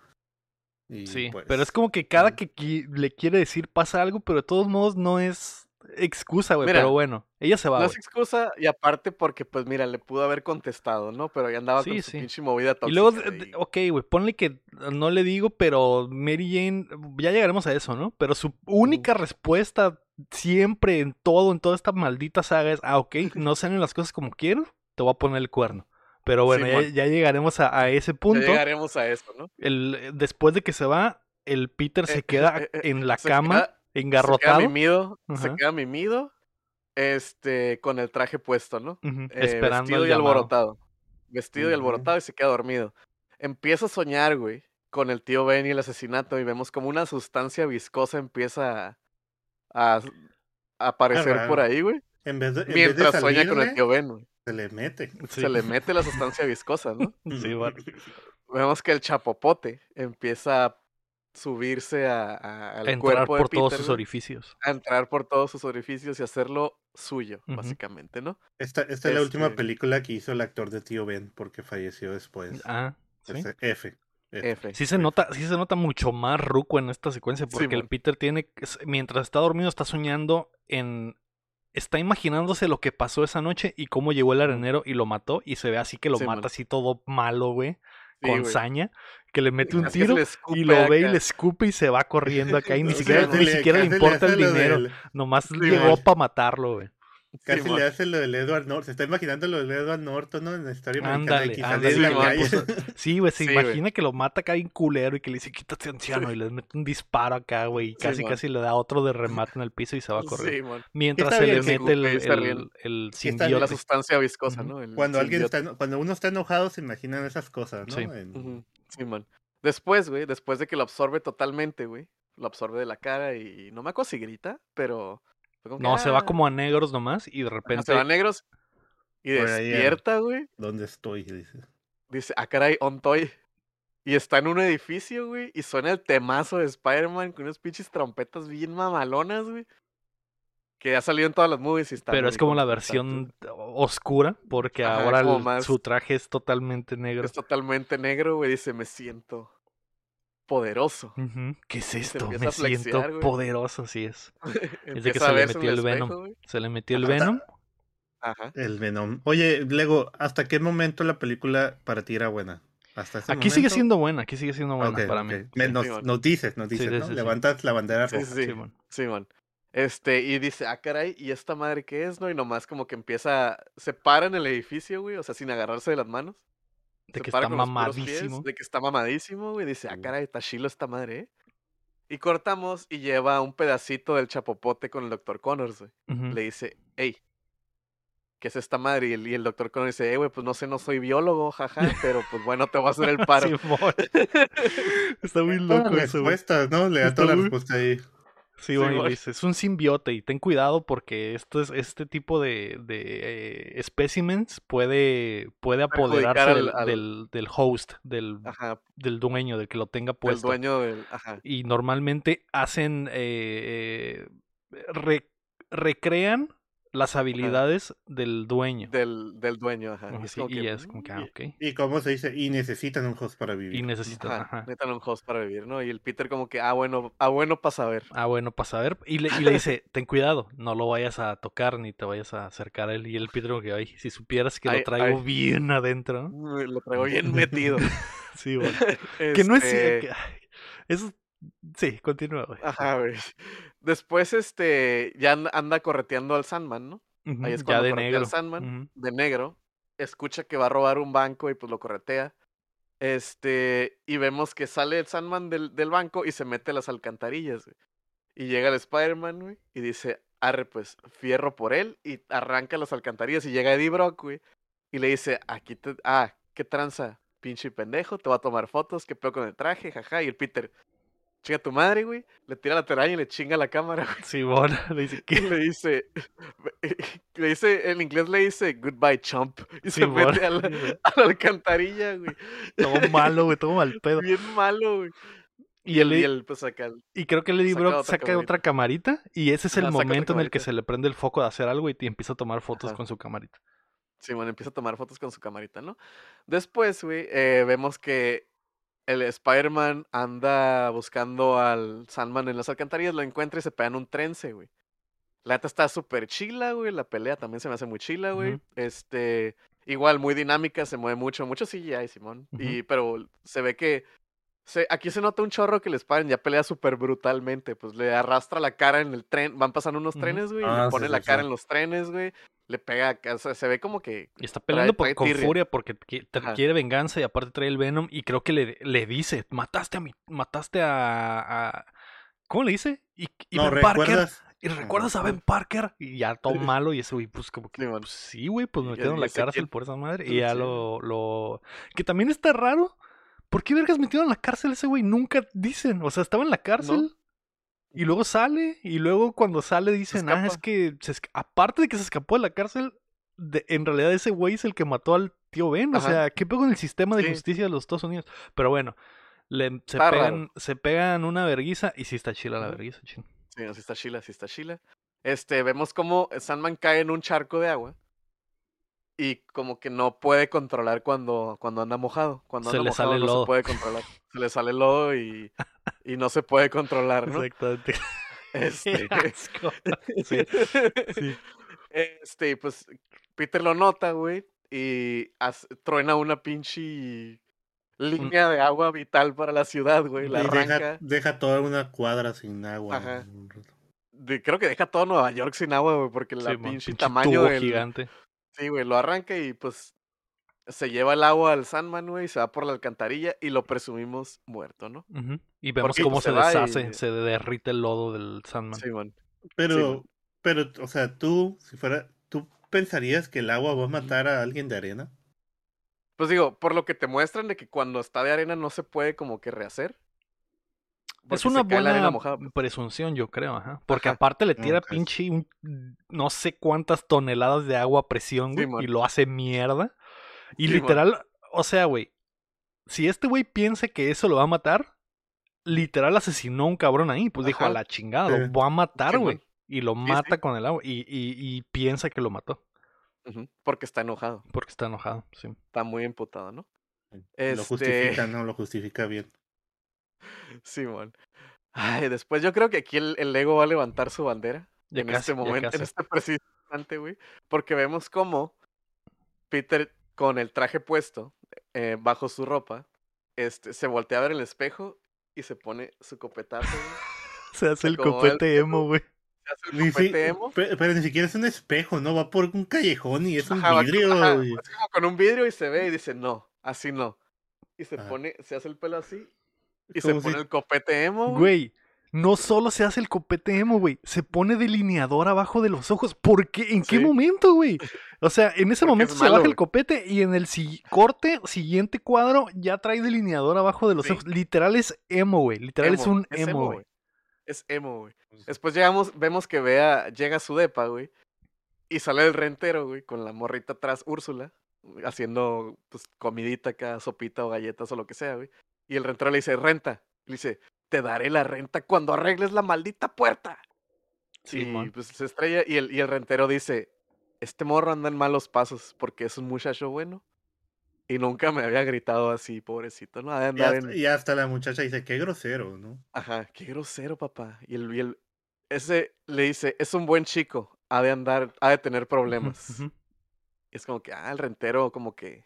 C: Y,
B: Sí,
C: pues,
B: pero es como que cada que qui- le quiere decir pasa algo, pero de todos modos no es excusa, güey. Pero bueno, ella se va,
A: No
B: güey.
A: es excusa, y aparte porque, pues mira, le pudo haber contestado, ¿no? Pero ya andaba
B: Sí,
A: con su
B: sí.
A: pinche movida tóxica.
B: Y luego, de- ok, güey, ponle que no le digo, pero Mary Jane, ya llegaremos a eso, ¿no? Pero su única respuesta siempre en todo, en toda esta maldita saga es, ah, ok, no salen las cosas como quiero, te voy a poner el cuerno. Pero bueno, ya, ya llegaremos a, a ese
A: ya
B: punto.
A: llegaremos a eso, ¿no?
B: El, después de que se va, el Peter se
A: Eh,
B: queda
A: eh, eh,
B: en la
A: se
B: cama,
A: queda- Se
B: engarrotado.
A: queda mimido, se queda mimido, este, con el traje puesto, ¿no?
B: Ujú,
A: Eh,
B: esperando
A: vestido y alborotado. Vestido y alborotado y se queda dormido. Empieza a soñar, güey, con el tío Ben y el asesinato y vemos como una sustancia viscosa empieza a, aparecer por ahí, güey.
C: En vez de, en vez de
A: Mientras sueña con el tío Ben, güey.
C: se le mete.
B: Sí.
A: Se le mete la sustancia viscosa, ¿no?
B: Sí, bueno.
A: Vemos que el chapopote empieza a subirse a, a- al
B: A entrar
A: cuerpo de
B: por todos sus orificios.
A: a entrar por todos sus orificios y hacerlo suyo, básicamente, ¿no?
C: Esta, esta es la última
A: Este-
C: película que hizo el actor de Tío Ben porque falleció después.
B: Ah, sí.
C: Este, F. F.
A: F.
B: Sí se nota, sí se nota mucho más ruco en esta secuencia porque el. Peter tiene, mientras está dormido está soñando en, está imaginándose lo que pasó esa noche y cómo llegó el arenero y lo mató y se ve así que lo mata así todo malo, güey,
A: Sí,
B: con saña, que le mete un tiro y lo ve y le escupe y se va corriendo acá y ni siquiera, ni siquiera le importa el dinero,
C: del-
B: nomás
A: Sí,
B: llegó para matarlo, güey.
C: Casi le hace lo del Edward Norton. Se está imaginando lo del Edward Norton, ¿no? En la historia americana.
B: Ándale,
A: pues,
B: Sí, güey, se
A: Sí,
B: imagina que lo mata acá bien culero y que le dice quítate anciano y le mete un disparo acá, güey, y casi casi le da otro de remate en el piso y se va a correr. Mientras se le mete el, el, el.
A: La sustancia viscosa. ¿no? El
C: Cuando alguien
A: simbiote.
C: está, cuando uno está enojado, se imaginan esas cosas, ¿no?
B: Sí.
C: En-
A: Sí, man. Después, güey, después de que lo absorbe totalmente, güey. Lo absorbe de la cara y no me acuerdo si grita, pero. fue como que,
B: No, se va
A: "Ah".
B: como a negros nomás y de
A: Ajá,
B: repente
A: Se va a negros y
C: Por
A: despierta, güey.
C: ¿Dónde estoy? Dice.
A: Dice, ah, caray, ontoy. Y está en un edificio, güey, y suena el temazo de Spider-Man con unas pinches trompetas bien mamalonas, güey. Que ha salido en todas las movies y está
B: pero es como la versión oscura porque
A: Ajá,
B: ahora
A: como
B: el-
A: más-
B: su traje es totalmente negro.
A: Es totalmente negro, güey. Dice, me siento poderoso.
B: ¿Qué es esto? Me
A: flexear,
B: siento poderoso, sí es. Es de que se le metió el
A: espejo,
B: Venom. Se le metió el
C: Ajá.
B: Venom.
A: Ajá.
C: El Venom. Oye, Lego, ¿hasta qué momento la película para ti era buena? ¿Hasta ese
B: Aquí sigue siendo buena, aquí sigue siendo buena para mí.
C: Me-
B: Sí.
C: nos, nos dices, nos
B: Sí,
C: dices,
B: sí,
C: ¿no?
B: sí, sí.
C: Levantas la bandera
A: Sí,
C: roja.
A: sí, sí.
B: Simón.
A: Este, y dice, ah, caray, ¿y esta madre qué es, no? Y nomás como que empieza, se para en el edificio, güey, o sea, sin agarrarse de las manos.
B: De
A: se
B: que
A: para
B: está
A: puros pies,
B: mamadísimo.
A: de que está mamadísimo, güey. Dice, ah, caray, está chilo esta madre, ¿eh? Y cortamos y lleva un pedacito del chapopote con el Dr. Connors, güey. Le dice, hey, ¿qué es esta madre? Y el, y el Dr. Connors dice, eh, güey, pues no sé, no soy biólogo, jaja, pero pues bueno, te voy a hacer el paro.
B: Está muy loco eso, güey.
C: ¿no? Le da toda la respuesta ahí.
B: Sí, bueno, dice, es un simbiote y ten cuidado porque esto es, este tipo de, de eh, specimens puede, puede apoderarse
A: al-
B: del,
A: al-
B: del, del host, del,
A: Ajá,
B: del dueño, del que lo tenga
A: el
B: puesto.
A: dueño del, ajá.
B: Y normalmente hacen, eh, eh, re- recrean las habilidades del dueño.
A: Del, del dueño, ajá. Y es
B: sí,
A: como
B: y
A: que,
B: es como que, ah,
A: "Mm,
B: ok.
C: Y cómo se dice, y necesitan un host para vivir.
B: Y necesitas,
A: Ajá,
B: ajá.
A: necesitan un host para vivir, ¿no? Y el Peter como que, ah, bueno, ah, bueno para saber.
B: Ah, bueno, para saber. Y le, y le dice, ten cuidado, no lo vayas a tocar ni te vayas a acercar a él. Y el Peter como que, ay, si supieras que
A: Ay,
B: lo traigo
A: ay.
B: bien adentro.
A: Lo traigo bien metido.
B: Sí, güey. Que no es
A: Este,
B: cierto. Eso, sí, continúa, güey.
A: Ajá, güey. Después, este, ya an- anda correteando al Sandman, ¿no? Ahí es
B: ya
A: cuando
B: de
A: corretea
B: negro.
A: al Sandman, de negro. Escucha que va a robar un banco y pues lo corretea. Este, y vemos que sale el Sandman del, del banco y se mete a las alcantarillas, güey. Y llega el Spider-Man, güey, y dice, arre, pues, fierro por él, y arranca las alcantarillas, y llega Eddie Brock, güey, y le dice, aquí te, ah, qué tranza, pinche pendejo, te va a tomar fotos, qué peor con el traje, jaja, y el Peter, chinga tu madre, güey, le tira la telaraña y le chinga la cámara, güey.
B: Sí, bueno, le dice
A: Y
B: que
A: le dice, le dice, en inglés le dice goodbye chump. Y se
B: Simón.
A: mete a la, a la alcantarilla, güey.
B: todo malo, güey, todo mal pedo.
A: Bien malo, güey.
B: Y,
A: Y
B: el,
A: el, y el, pues acá,
B: y creo que Lady
A: saca
B: Brock saca otra camarita y ese es el
A: saca
B: momento en el que se le prende el foco de hacer algo y te empieza a tomar fotos
A: Ajá.
B: con su camarita.
A: Simón empieza a tomar fotos con su camarita, ¿no? Después, güey, eh, vemos que el Spider-Man anda buscando al Sandman en las alcantarillas, lo encuentra y se pega en un trence, güey. La neta está súper chila, güey. La pelea también se me hace muy chila, güey. Este, igual, muy dinámica, se mueve mucho, mucho CGI, Simón. Y, pero se ve que se, aquí se nota un chorro que el Spider-Man ya pelea súper brutalmente. Pues le arrastra la cara en el tren. Van pasando unos trenes, güey. y
C: Ah,
A: le
C: sí,
A: pone
C: sí,
A: la cara
C: sí.
A: en los trenes, güey. Le pega, o sea, se ve como que
B: Y está peleando por-
A: trae
B: con furia porque quiere venganza y aparte trae el Venom y creo que le, le dice, mataste a mi, mataste a, a- ¿cómo le dice? Y, y
C: No,
B: Ben Parker,
C: ¿recuerdas?
B: y recuerdas a Ben Parker y ya todo malo y ese güey pues como que
A: Simón.
B: pues, sí güey pues me metieron en la cárcel
A: quién-
B: por esa madre y
A: Sí,
B: ya
A: sí.
B: lo, lo que también está raro ¿por qué vergas metieron en la cárcel ese güey? Nunca dicen o sea estaba en la cárcel y luego sale y luego cuando sale dicen ah es que se aparte de que se escapó de la cárcel de- en realidad ese güey es el que mató al tío Ben. O sea, ¿qué pego en el sistema de
A: Sí.
B: justicia de los Estados Unidos? Pero bueno, le, se,
A: Está
B: pegan, se pegan una verguiza y sí está chila la verguiza, chin.
A: Sí, así está chila, así está chila. Este, vemos como Sandman cae en un charco de agua. Y como que no puede controlar cuando, cuando anda mojado. Cuando
B: Se
A: anda
B: le
A: mojado
B: sale
A: no
B: lodo.
A: se puede controlar. Se le sale lodo y, y no se puede controlar, ¿no?
B: Exactamente.
A: Este,
B: asco. Sí, sí.
A: este, pues Peter lo nota, güey. Y hace- truena una pinche línea de agua vital para la ciudad, güey. La
C: Y deja,
A: arranca.
C: deja toda una cuadra sin agua.
A: Ajá. de- creo que deja todo Nueva York sin agua, güey, porque la
B: Sí, mon,
A: pinche
B: pinche
A: tamaño del,
B: gigante.
A: Sí, güey, lo arranca y pues se lleva el agua al Sandman, güey, y se va por la alcantarilla y lo presumimos muerto, ¿no?
B: Y vemos
A: Porque,
B: cómo
A: pues,
B: se,
A: se y-
B: deshace, se derrite el lodo del Sandman.
A: Sí, man.
C: Pero,
A: man.
C: pero, o sea, tú, si fuera, ¿tú pensarías que el agua va a matar a alguien de arena?
A: Pues digo, por lo que te muestran de que cuando está de arena no se puede como que rehacer.
B: Es una buena
A: pues.
B: presunción, yo creo, ajá. Porque
A: Ajá.
B: aparte le tira pinche un- no sé cuántas toneladas de agua a presión, güey, y lo hace mierda. Y literal, o sea, güey, si este güey piensa que eso lo va a matar, literal asesinó a un cabrón ahí, pues dijo, a la chingada,
C: Sí.
B: lo va a matar, güey. Y lo
A: Sí,
B: mata
A: sí.
B: con el agua. Y, y, y piensa que lo mató,
A: Porque está enojado,
B: porque está enojado, sí.
A: está muy emputado, ¿no?
C: Lo
A: Este-
C: justifica, ¿no? Lo justifica bien.
A: Simón. Ay, después yo creo que aquí el, el Lego va a levantar su bandera.
B: Ya
A: en
B: casi,
A: este momento, en este preciso instante, güey. Porque vemos cómo Peter, con el traje puesto, eh, bajo su ropa, este, se voltea a ver el espejo y se pone su copetazo, güey.
B: Se hace el copete emo, güey.
A: Se hace el
C: Ni si-
A: copete emo.
C: pe- pero, ni siquiera es un espejo, ¿no? Va por un callejón y es un
A: Ajá,
C: vidrio.
A: ajá,
C: y-
A: es como con un vidrio y se ve y dice, no, así no. Y se
C: Ajá.
A: pone, se hace el pelo así y se pone
C: si-
A: el copete emo, güey.
B: Güey, no solo se hace el copete emo, güey, se pone delineador abajo de los ojos. ¿Por qué? ¿En qué
A: Sí.
B: momento, güey? O sea, en ese
A: Porque
B: momento
A: es
B: se
A: malo,
B: baja el copete y en el si- corte, siguiente cuadro, ya trae delineador abajo de los
A: Sí.
B: ojos. Literal es emo, güey. Literal es
A: Emo,
B: un emo, güey.
A: Es emo, güey. Después llegamos, vemos que vea, llega a su depa, güey. Y sale el rentero, güey, con la morrita atrás, Úrsula, haciendo pues comidita acá, sopita o galletas o lo que sea, güey. Y el rentero le dice, renta. Le dice, te daré la renta cuando arregles la maldita puerta. Sí, y pues se estrella y el, y el rentero dice, este morro anda en malos pasos porque es un muchacho bueno. Y nunca me había gritado así, pobrecito, ¿no?
C: y, hasta, la muchacha dice, qué grosero, ¿no?
A: Ajá, qué grosero, papá. Y el, y el, ese le dice, es un buen chico, ha de andar, ha de tener problemas. Y es como que, ah, el rentero como que,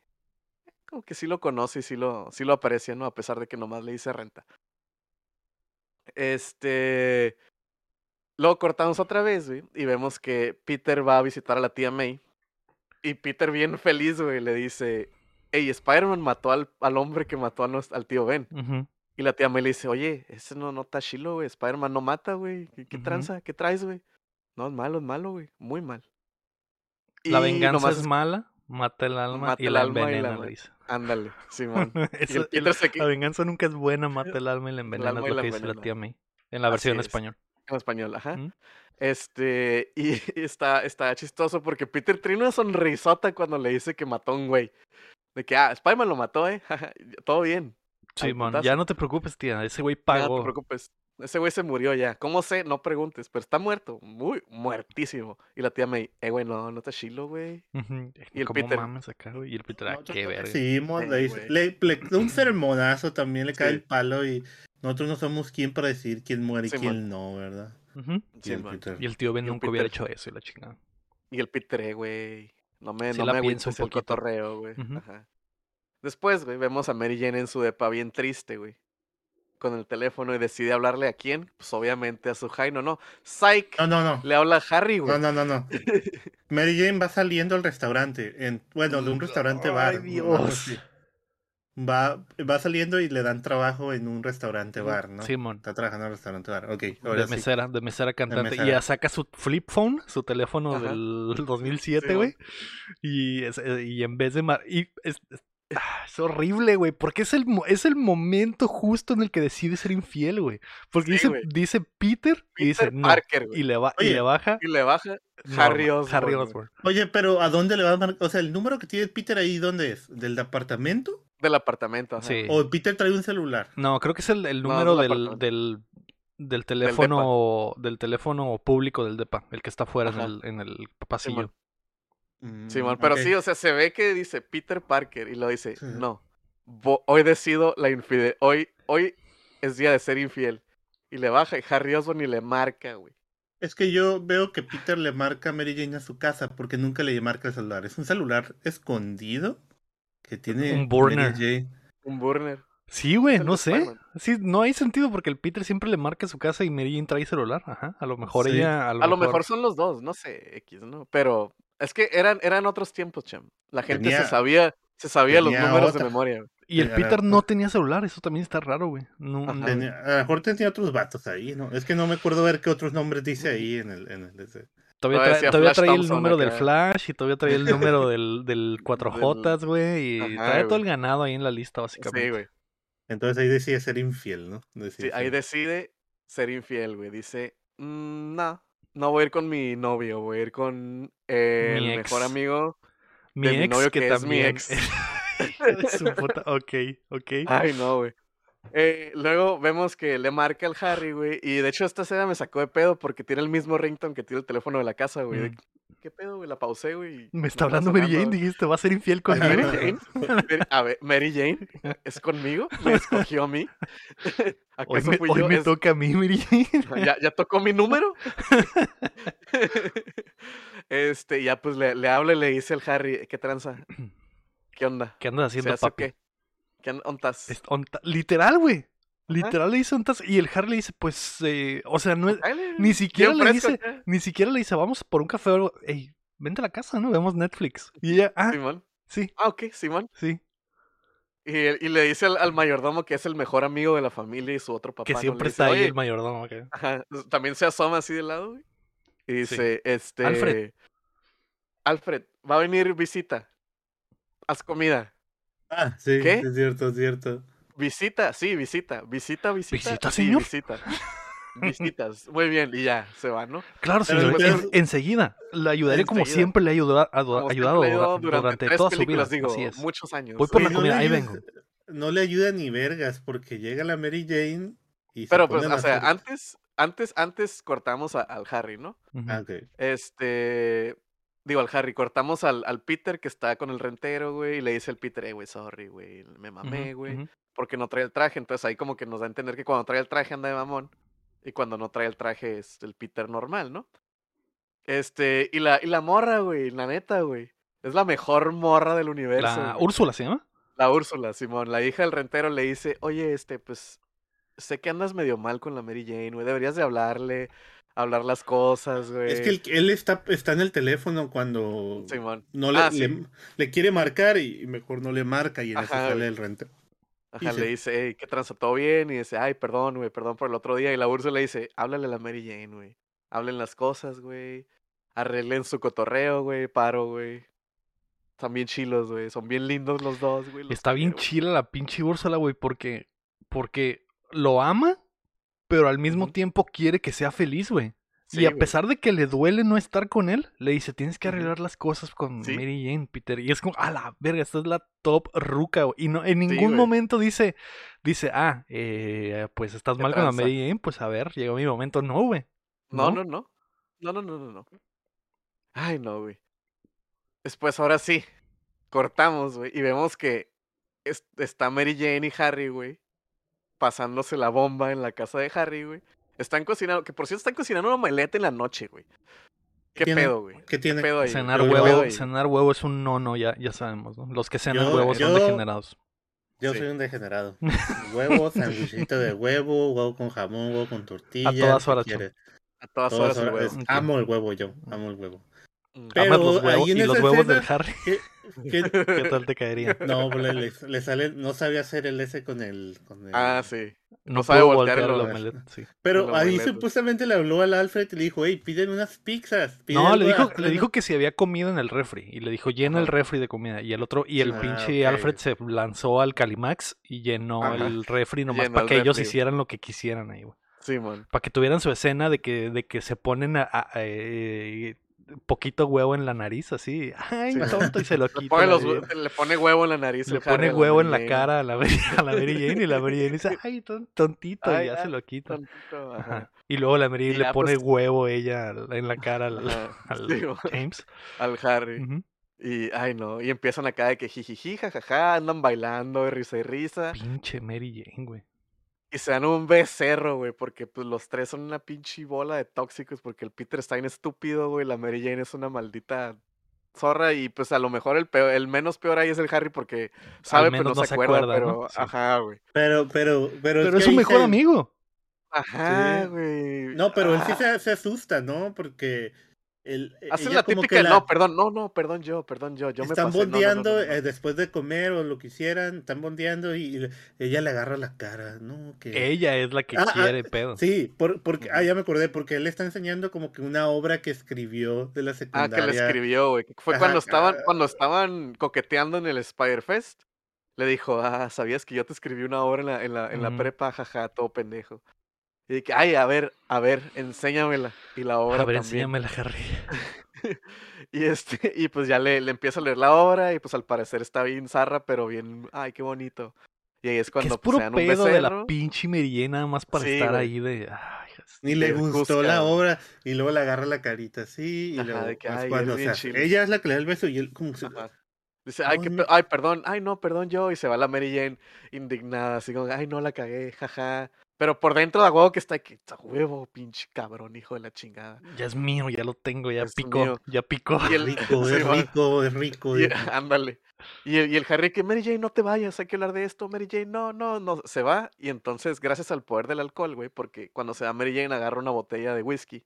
A: como que sí lo conoce y sí lo, sí lo aprecia, ¿no? A pesar de que nomás le dice renta. Este, Luego cortamos otra vez, güey, y vemos que Peter va a visitar a la tía May. Y Peter, bien feliz, güey, le dice: Hey, Spider-Man mató al, al, hombre que mató al tío Ben. Y la tía May le dice: Oye, ese no, no está chilo, güey. Spider-Man no mata, güey. ¿Qué, tranza? ¿Qué traes, güey? No, es malo, es malo, güey. Muy mal.
B: La venganza es mala, mata el alma y el la envenena, le dice.
A: Ándale, Simón.
B: La venganza nunca es buena, mata el alma y la envenena, es lo que dice la tía May. En la versión en español.
A: En español, ajá. Este, y está, está chistoso porque Peter tiene una sonrisota cuando le dice que mató a un güey. De que, ah, Spider-Man lo mató, eh. Todo bien.
B: Sí, man, ya no te preocupes, tía. Ese güey pagó.
A: no te preocupes. Ese güey se murió ya. ¿Cómo sé? No preguntes, pero está muerto. Muy muertísimo. Y la tía me eh, güey, no, no te chilo, güey.
B: Y el Peter. Mames acá, güey? Y el Peter, ah, qué verga.
C: Sí, le, dice, le, un sermonazo también le cae el palo y nosotros no somos quién para decir quién muere y quién no, ¿verdad?
B: y, el tío Ben nunca hubiera hecho eso y la chingada.
A: Y el Peter, eh, güey. No me, no me pienso el cotorreo, güey. Después, güey, vemos a Mary Jane en su depa bien triste, güey. Con el teléfono y decide hablarle a quién. Pues obviamente a su Jaino, ¿no? Psych.
C: No, no, no.
A: Le habla a Harry, güey.
C: No, no, no, no. Mary Jane va saliendo al restaurante. En, bueno, de un restaurante bar. Ay, Dios va, va saliendo y le dan trabajo en un restaurante bar, ¿no?
B: Simón.
C: Está trabajando en un restaurante bar, ok.
B: de mesera, de mesera cantante. Y ya saca su flip phone, su teléfono del 2007, güey. y, eh, y en vez de... Y es, ah, es, horrible, güey, porque es el, es el momento justo en el que decide ser infiel, güey. Porque dice, dice Peter, y dice no. y, le va, y le baja.
A: Y le baja Harry Osborn.
C: Oye, pero ¿a dónde le va a marcar? O sea, el número que tiene Peter ahí, ¿dónde es? ¿Del departamento?
A: Del apartamento,
B: Sí.
C: O Peter trae un celular.
B: No, creo que es el, número del, del, del, teléfono del, teléfono público del DEPA, el que está afuera en el, en el pasillo.
A: Sí, mm, pero sí, o sea, se ve que dice Peter Parker y lo dice, no, hoy decido la infidel, hoy, hoy es día de ser infiel. Y le baja y Harry Osborn y le marca, güey.
C: Es que yo veo que Peter le marca a Mary Jane a su casa porque nunca le marca el celular. Es un celular escondido que tiene
B: un burner.
A: Un burner.
B: Sí, güey, no sé. Sí, no hay sentido porque el Peter siempre le marca a su casa y Mary Jane trae celular. Ajá. A lo mejor ella.
A: A, lo, mejor... son los dos, no sé, X, ¿no? Pero es que eran, eran otros tiempos, Chem. La gente se sabía, se sabía los números de memoria.
B: Y el Peter no tenía celular, eso también está raro, güey. No,
C: a lo mejor tenía otros vatos ahí, ¿no? Es que no me acuerdo ver qué otros nombres dice ahí en el... En el
B: Todavía, trae, el número del Flash y todavía trae el número del, del 4J, güey. Y trae todo el ganado ahí en la lista, básicamente. Sí, güey.
C: Entonces ahí decide ser infiel, ¿no?
A: sí, ahí decide ser infiel, güey. Dice, mmm, no, no voy a ir con mi novio, voy a ir con el mejor amigo
B: mi
A: de
B: ex,
A: mi novio que, es mi ex.
B: Su puta... Ok, ok.
A: Ay, no, güey. Eh, luego vemos que le marca al Harry, güey. Y de hecho, esta escena me sacó de pedo porque tiene el mismo ringtone que tiene el teléfono de la casa, güey. Mm. ¿Qué pedo, güey? La pausé, güey.
B: Me está hablando Mary Jane, dijiste, va a ser infiel conmigo.
A: Mary Jane. A ver, Mary Jane es conmigo, me escogió a mí.
B: Hoy me, hoy me toca a mí, Mary Jane.
A: ¿Ya, ¿Ya tocó mi número? este, ya pues le, le habla y le dice al Harry, ¿qué tranza? ¿Qué onda?
B: ¿Qué andas haciendo, papi? Qué?
A: ¿Qué?
B: Literal, güey. Literal le dice ontas y el Harry le dice, pues, eh, o sea, no es, ni siquiera le dice, ni siquiera le dice, vamos por un café o algo, ey, vente a la casa, ¿no? Vemos Netflix. Y ella, ah,
A: Simón.
B: sí.
A: Ah, ok, Simón.
B: Sí.
A: Y, y le dice al, mayordomo que es el mejor amigo de la familia y su otro papá.
B: Que siempre está ahí el mayordomo.
A: Ajá, también se asoma así de lado, güey. Y dice, este... Alfred. Alfred, va a venir visita. Haz comida.
C: Ah, sí, ¿Qué? es cierto, es cierto.
A: Visita, sí, visita, visita, visita.
B: ¿Visita, señor?
A: visita. Visitas, muy bien, y ya, se va, ¿no?
B: Claro, señor, enseguida. Le ayudaré como siempre le ha ayudado, ayudado, durante, toda su vida.
A: Digo, muchos años.
B: Voy por la comida, ahí vengo.
C: No le ayuda ni vergas, porque llega la Mary Jane y
A: Pero, pues, o sea, antes, antes, antes cortamos a- al Harry, ¿no?
C: Ok.
A: Este. Digo, al Harry, cortamos al, al Peter que está con el rentero, güey, y le dice al Peter, eh, güey, sorry, güey, me mamé, güey. Porque no trae el traje. Entonces ahí como que nos da a entender que cuando trae el traje anda de mamón, y cuando no trae el traje es el Peter normal, ¿no? Este, y la, y la morra, güey, la neta, güey, es la mejor morra del universo.
B: La
A: güey.
B: Úrsula se llama.
A: La Úrsula, Simón, la hija del rentero le dice, oye, este, pues, sé que andas medio mal con la Mary Jane, güey, deberías de hablarle, hablar las cosas, güey.
C: Es que él, él está, está en el teléfono cuando
A: Simón.
C: no le,
A: Ah, sí.
C: le, le quiere marcar y mejor no le marca y en eso sale
A: güey.
C: el rente.
A: Ajá, le dice, hey, ¿qué tranza? ¿Todo bien? Y dice, ay, perdón, güey, perdón por el otro día. Y la Úrsula le dice, háblale a la Mary Jane, güey. Hablen las cosas, güey. Arreglen su cotorreo, güey, paro, güey. Están bien chilos, güey. Son bien lindos los dos, güey. los
B: Está bien chila la pinche Úrsula, güey, porque, porque lo ama, pero al mismo tiempo quiere que sea feliz, güey.
A: Sí,
B: y a
A: güey.
B: pesar de que le duele no estar con él, le dice, tienes que arreglar las cosas con
A: Sí.
B: Mary Jane, Peter. Y es como, a la verga, esta es la top ruca, güey. Y no, en ningún momento dice, dice, ah, eh, pues estás
A: ¿Qué
B: mal con la? Mary Jane, pues a ver, llegó mi momento. No, güey.
A: No,
B: ¿No?
A: no, no. No, no, no, no, no. Ay, no, güey. Después, ahora sí, cortamos, güey, y vemos que es- está Mary Jane y Harry, güey, pasándose la bomba en la casa de Harry, güey. Están cocinando, que por cierto están cocinando una omelette en la noche, güey. ¿Qué
C: tiene?
A: pedo, güey?
C: ¿Qué tiene?
A: pedo ahí?
B: Cenar
C: Yo-
A: ¿Qué pedo
B: huevo,
A: ahí?
B: cenar huevo es un no, no, ya, ya sabemos, ¿no? Los que cenan
C: Yo-
B: huevos son degenerados.
C: Yo
A: Sí.
C: soy un degenerado. Huevo, sandwichito de huevo, huevo con jamón, huevo con tortilla.
B: todas
C: ¿qué
B: horas,
C: quieres?
A: A todas
C: Todas
A: horas el
C: horas.
A: huevo.
C: Amo el huevo yo, amo el huevo.
A: Mm.
C: Pero
B: Amas los huevos
C: ahí en
B: y los huevos del Harry.
C: ¿Qué- qué-
B: ¿Qué tal te caería?
C: No, pues, le, le- le sale, no sabía hacer el ese con el, con el-
A: Ah, sí.
B: No,
A: sabe
B: pudo
A: voltear el
B: el
A: omelette.
B: sí.
C: Pero
A: el
C: ahí
A: omelette.
C: supuestamente le habló al Alfred y le dijo, hey, pídeme unas pizzas.
B: No, le dijo,
C: a-
B: le dijo que si había comido en el refri. Y le dijo, llena el refri de comida. Y el otro, y el
C: Ah,
B: pinche. Alfred se lanzó al Calimax y llenó
A: Ajá.
B: el refri nomás para
A: el
B: que ellos hicieran lo que quisieran ahí, güey.
A: Sí, man.
B: Para que tuvieran su escena de que, de que se ponen a, a- a- eh, poquito huevo en la nariz, así. Ay,
A: Sí.
B: tonto, y se lo
A: Le
B: quita.
A: pone, los le pone huevo en la nariz.
B: Le pone huevo en la
A: Jane.
B: cara a la, Mary, a la Mary Jane y la Mary Jane dice, ay, ton- tontito,
A: Ay,
B: y ya se
A: ay,
B: lo quita.
A: Tantito,
B: Ajá.
A: ajá.
B: Y luego la Mary le pone
A: pues-
B: huevo ella en la cara al,
A: Sí.
B: James.
A: Al Harry. Y, ay, no. Y empiezan acá de que jijiji, jajaja, andan bailando de risa y risa.
B: Pinche Mary Jane, güey.
A: Y se dan un becerro, güey, porque pues los tres son una pinche bola de tóxicos, porque el Peter está bien estúpido, güey, la Mary Jane es una maldita zorra y pues a lo mejor el peor, el menos peor ahí es el Harry porque sabe pero no, se acuerda, pero
B: Sí.
A: ajá, güey.
C: Pero, pero, pero,
B: Pero es su mejor amigo.
A: Ajá,
C: Sí.
A: güey.
C: No, pero él sí
A: Ah,
C: se, se asusta, ¿no? Porque el,
A: Hace
C: ella
A: la típica,
C: que la-
A: no, perdón, no, no, perdón yo, perdón yo, yo me
C: están
A: pasé. no,
C: bondeando
A: no, no, no.
C: eh, después de comer o lo que hicieran, están bondeando y, ella le agarra la cara, ¿no? Que...
B: Ella es la que
C: Ah, ah,
B: quiere pedo.
C: Sí, por, porque, ah, ya me acordé, porque él le está enseñando como que una obra que escribió de la
A: Ah,
C: secundaria.
A: que le escribió, güey. Fue
C: Ajá,
A: cuando estaban,
C: ah.
A: cuando estaban coqueteando en el Spider Fest. Le dijo, ah, ¿sabías que yo te escribí una obra en la, en la, en la prepa? Jaja, todo pendejo. Y que, ay, a ver, a ver, enséñamela. Y la obra
B: A ver,
A: también.
B: enséñame la Harry.
A: Y este, y pues ya le, le empieza a leer la obra, y pues al parecer está bien zarra, pero bien, ay, qué bonito. Y ahí es
B: Que
A: cuando
B: es
A: pues,
B: puro
A: se dan un
B: pedo de la pinche nada más para
A: Sí,
B: estar
A: güey.
B: ahí de. Ay,
C: Ni le gustó
A: busca,
C: la
A: güey.
C: obra y luego le agarra la carita así y
A: Ajá,
C: luego
A: de que,
C: es
A: "Ay,
C: cuando
A: eres
C: se
A: bien
C: hace-
A: chilo".
C: ella es la que le da el beso y él como se-.
A: Dice, ay, qué
C: Ay,
A: pe-
C: no.
A: ay, perdón, ay, no, perdón yo. Y se va la Mary Jane indignada, así como, ay, no la cagué, jaja. Pero por dentro de huevo que está que "A huevo, pinche cabrón, hijo de la chingada.
B: Ya es mío, ya lo tengo, ya
A: Es
B: picó, ya picó.
A: Y el,
C: rico,
A: sí,
C: es rico, es rico.
A: Ándale. Y el, y el Harry que Mary Jane, no te vayas, hay que hablar de esto, Mary Jane, no, no, no, se va. Y entonces, gracias al poder del alcohol, güey, porque cuando se va Mary Jane agarra una botella de whisky.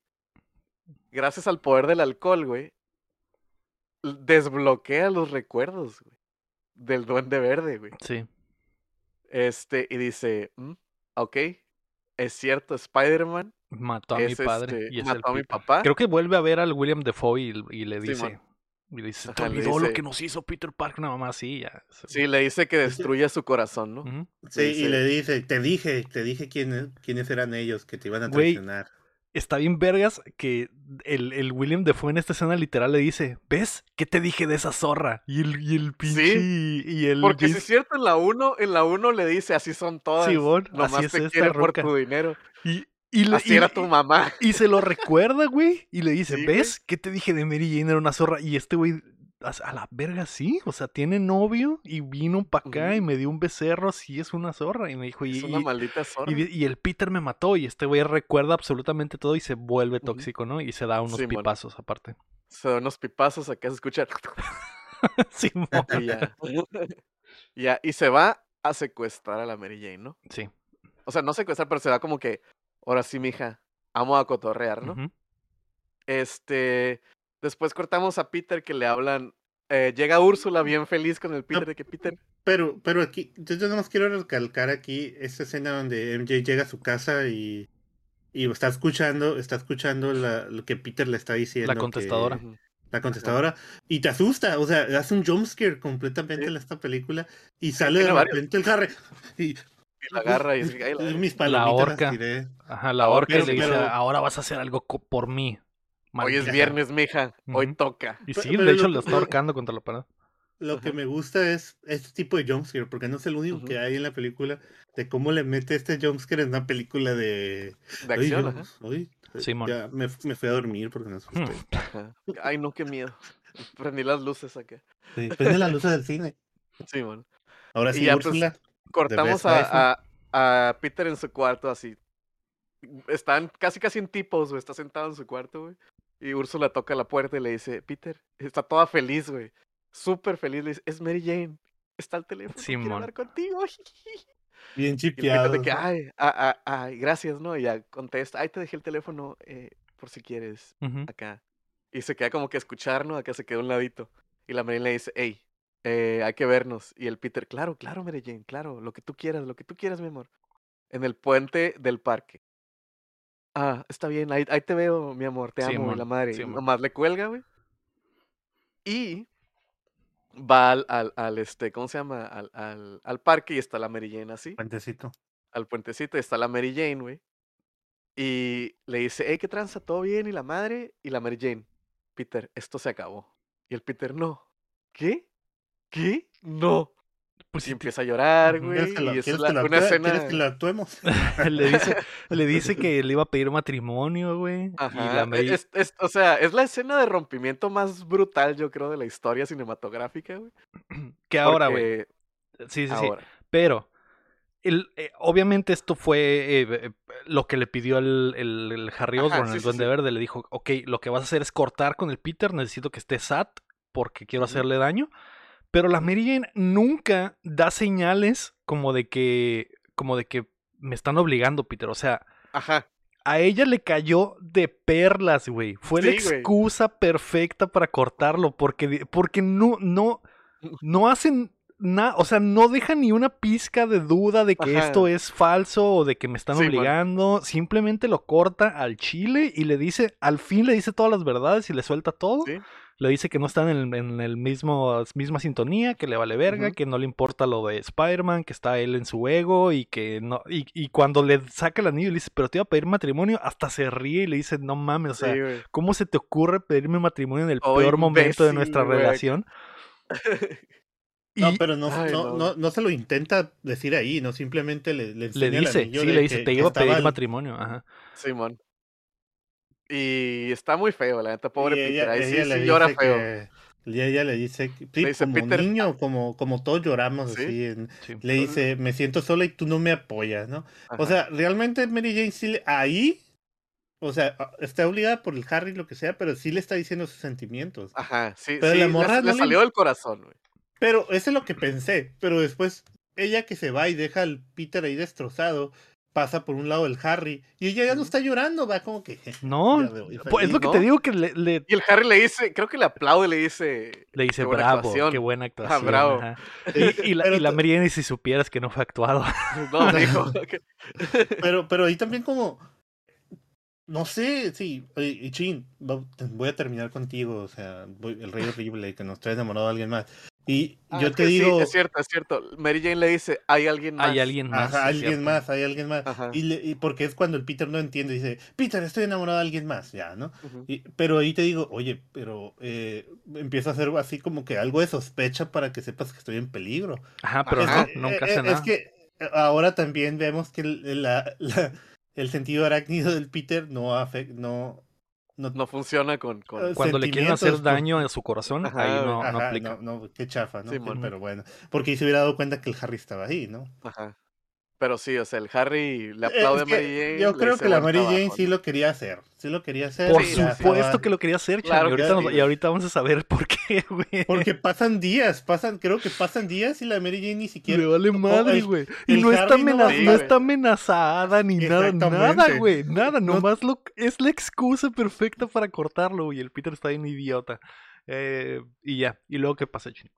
A: Gracias al poder del alcohol, güey, desbloquea los recuerdos, güey, del duende verde, güey.
B: Sí.
A: Este, y dice, "Mm, ok, es cierto, Spider-Man
B: Mató a mi padre
A: este,
B: y es
A: mató
B: el
A: a mi papá.
B: Creo que vuelve a ver al William Defoe y, y le
A: Sí,
B: dice.
A: man.
B: y le dice, te
A: Ajá, le
B: olvidó lo que nos hizo Peter Parker, una mamá así, ya.
A: Sí, le dice que destruya su corazón, ¿no?
C: Sí, y
A: dice-
C: le dice, te dije, te dije quiénes, quiénes eran ellos que te iban a traicionar.
B: Está bien vergas que el, el William Defoe en esta escena literal le dice, ¿ves? ¿Qué te dije de esa zorra? Y el, y el pinche... Y el
A: Porque si es cierto, en la 1, en la 1 le dice, así son todas.
B: Simón,
A: nomás
B: así es
A: te quiere por
B: ruca".
A: tu dinero.
B: Y, Y le,
A: Así
B: y-
A: era tu mamá.
B: y se lo recuerda, güey. Y le dice,
A: Sí, güey.
B: ¿ves? ¿Qué te dije de Mary Jane? Era una zorra. Y este güey, a la verga, sí. O sea, tiene novio y vino para acá y me dio un becerro. Sí, es una zorra. Y me dijo, y,
A: Es una maldita zorra.
B: y el Peter me mató. Y este güey recuerda absolutamente todo y se vuelve tóxico, ¿no? Y se da unos pipazos aparte.
A: Se da unos pipazos acá se escucha.
B: Simón.
A: Y ya. Ya, Y se va a secuestrar a la Mary Jane, ¿no?
B: Sí.
A: O sea, no secuestrar, pero se va como que, ahora sí, mija, amo a cotorrear, ¿no? Este, después cortamos a Peter que le hablan, eh, llega Úrsula bien feliz con el Peter de que Peter,
C: Pero, pero aquí, yo yo nomás quiero recalcar aquí esta escena donde MJ llega a su casa y, y está escuchando, está escuchando la- lo que Peter le está diciendo. que-
B: contestadora.
C: La contestadora. Y te asusta, o sea, hace un jumpscare completamente
A: Sí.
C: en esta película. Y sale de repente el Harry. Y,
A: y la agarra y dice, "Ay, la verga".
C: mis palomitas las
B: horca.
C: tiré.
B: Ajá, la
A: Ahora,
B: horca y le
C: pero-
B: dice,
C: pero-
B: ahora vas a hacer algo por mí.
A: Hoy es
B: maldita".
A: viernes, mija, hoy
B: Ujú.
A: toca.
B: Y sí,
C: pero
B: de hecho
C: lo-
B: lo está ahorcando contra la pared.
C: Lo que me gusta es este tipo de jumpscare, porque no es el único que hay en la película, de cómo le mete este jumpscare en una película de...
A: De acción, ajá.
C: oye,
B: Simón.
C: ya me, me fui a dormir porque me asusté.
A: Ay, no, qué miedo. Prendí las luces acá.
C: Sí, prende las luces del cine.
A: Sí, man.
C: Ahora
A: Y
C: sí,
A: ya, pues. Cortamos a, a, a Peter en su cuarto así. Están casi casi en tipos, güey. Está sentado en su cuarto, güey. Y Úrsula toca la puerta y le dice, Peter, está toda feliz, güey. Súper feliz. Le dice, es Mary Jane. Está al teléfono.
B: Simón.
A: hablar contigo.
C: bien
A: Y
C: chipeado.
A: de que, ay, ah, ay, gracias, ¿no? Y ya contesta, ay, te dejé el teléfono eh, por si quieres, acá. Y se queda como que a escuchar, ¿no? Acá se queda a un ladito. Y la Mary Jane le dice, hey, eh, hay que vernos. Y el Peter, claro, claro, Mary Jane, claro, lo que tú quieras, lo que tú quieras, mi amor. En el puente del parque. Ah, está bien, ahí, ahí te veo, mi amor, te amo, la madre. Y nomás le cuelga, güey. Y va al, al, al, este, ¿cómo se llama? Al, al, al parque y está la Mary Jane así
C: Puentecito.
A: al puentecito y está la Mary Jane, güey. Y le dice, hey, ¿qué tranza? ¿Todo bien? Y la madre, y la Mary Jane, Peter, esto se acabó. Y el Peter, no. ¿Qué? ¿Qué? No.
B: Pues
A: Y
B: sí,
A: empieza a llorar, güey.
C: ¿Quieres que lo,
A: Y es la-
C: que
A: una
C: actúe?
A: escena.
C: ¿Quieres que lo actuemos?
B: le dice, le dice que le iba a pedir matrimonio, güey. Y
A: Ajá.
B: la Mary-
A: es- es- o sea, es la escena de rompimiento más brutal, yo creo, de la historia cinematográfica, güey.
B: que ahora, güey.
A: porque
B: Sí, sí, sí.
A: Ahora.
B: Pero, el, eh, obviamente esto fue eh, eh, lo que le pidió el, el- el Harry Osborn,
A: sí,
B: el
A: sí,
B: Duende
A: sí.
B: Verde. Le dijo, ok, lo que vas a hacer es cortar con el Peter, necesito que esté sat porque quiero hacerle daño. Pero la Mary Jane nunca da señales como de que, como de que me están obligando, Peter. O sea,
A: Ajá.
B: a ella le cayó de perlas, güey. Fue la
A: Sí,
B: excusa perfecta para cortarlo, porque, porque no, no, no hacen nada, o sea, no dejan ni una pizca de duda de que
A: Ajá.
B: esto es falso o de que me están
A: Sí, man.
B: obligando. Simplemente lo corta al chile y le dice, al fin le dice todas las verdades y le suelta todo.
A: Sí.
B: Le dice que no están en, en el mismo misma sintonía, que le vale verga, que no le importa lo de Spider-Man, que está él en su ego y que no. Y, y cuando le saca el anillo y le dice, pero te iba a pedir matrimonio, hasta se ríe y le dice, no mames, o sea,
A: Sí.
B: ¿cómo se te ocurre pedirme matrimonio en el
A: Oh,
B: peor momento de nuestra relación?
C: No, pero no,
A: Ay,
C: no,
A: no.
C: no, no se lo intenta decir ahí, no simplemente le, le
B: le dice, sí, le dice,
C: que-
B: te iba a pedir
C: el-
B: matrimonio, ajá.
A: Simón. Y está muy feo, la neta, pobre Peter. Ahí sí,
C: ella
A: sí llora
C: dice
A: feo.
C: que- y ella le dice, sí,
A: Le dice,
C: como
A: "Peter,
C: niño, como, como todos lloramos
A: Sí.
C: así, en-
B: Sí.
C: le dice, me siento sola y tú no me apoyas, ¿no? O sea, realmente Mary Jane sí le- ahí, o sea, a- está obligada por el Harry, lo que sea, pero sí le está diciendo sus sentimientos.
A: Ajá, sí,
C: Pero
A: sí,
C: la morra
A: le,
C: no le-
A: salió del corazón, güey.
C: Pero eso es lo que pensé, pero después ella que se va y deja al Peter ahí destrozado, pasa por un lado el Harry y ella ya no está llorando, va como que...
B: No, pues es lo que
A: ¿no?
B: te digo que le, le,
A: Y el Harry le dice, creo que le aplaude, le dice,
B: le dice
A: qué buena
B: bravo,
A: actuación".
B: qué buena actuación.
A: bravo.
B: ajá. Y, y la,
C: Pero
B: y la si supieras que no fue actuado.
A: no, dijo,
C: Pero, pero ahí también como... No sé, sí, y Chin, voy a terminar contigo, o sea, voy- el rey horrible, que nos trae enamorado a alguien más. Y
A: Ah,
C: yo te
A: que sí,
C: digo,
A: es cierto, es cierto. Mary Jane le dice, hay alguien más.
B: Hay alguien más.
C: ajá, alguien
B: cierto.
C: más, hay alguien más. Y, le- y porque es cuando el Peter no entiende, dice, Peter, estoy enamorado de alguien más, ya, ¿no? Y- pero ahí te digo, oye, pero eh, empiezo a hacer así como que algo de sospecha para que sepas que estoy en peligro.
B: Ajá, pero
A: Ajá.
B: no, nunca
C: Eh,
B: hace
C: eh,
B: nada.
C: Es que ahora también vemos que el- la, la- el sentido arácnido del Peter no afecta, no,
A: no, no, funciona con, con...
B: Cuando le quieren hacer daño a su corazón, ahí no, no aplica.
C: No, no, qué chafa, ¿no? pero bueno, porque ahí se hubiera dado cuenta que el Harry estaba ahí, ¿no?
A: Ajá. Pero sí, o sea, el Harry le aplaude a Mary Jane.
C: Yo creo que la Mary Jane sí lo quería hacer. Sí lo quería hacer.
B: Por supuesto que lo quería hacer, claro, y, ahorita y, ahorita vamos a saber por qué, güey.
C: Porque pasan días, pasan, creo que pasan días y la Mary Jane ni siquiera.
B: Le vale madre, güey. Y no está, no, está, amenazada ni nada, nada, güey. Nada, nomás lo, es la excusa perfecta para cortarlo, güey. El Peter está bien idiota. Eh, y ya. ¿Y luego qué pasa, Chino?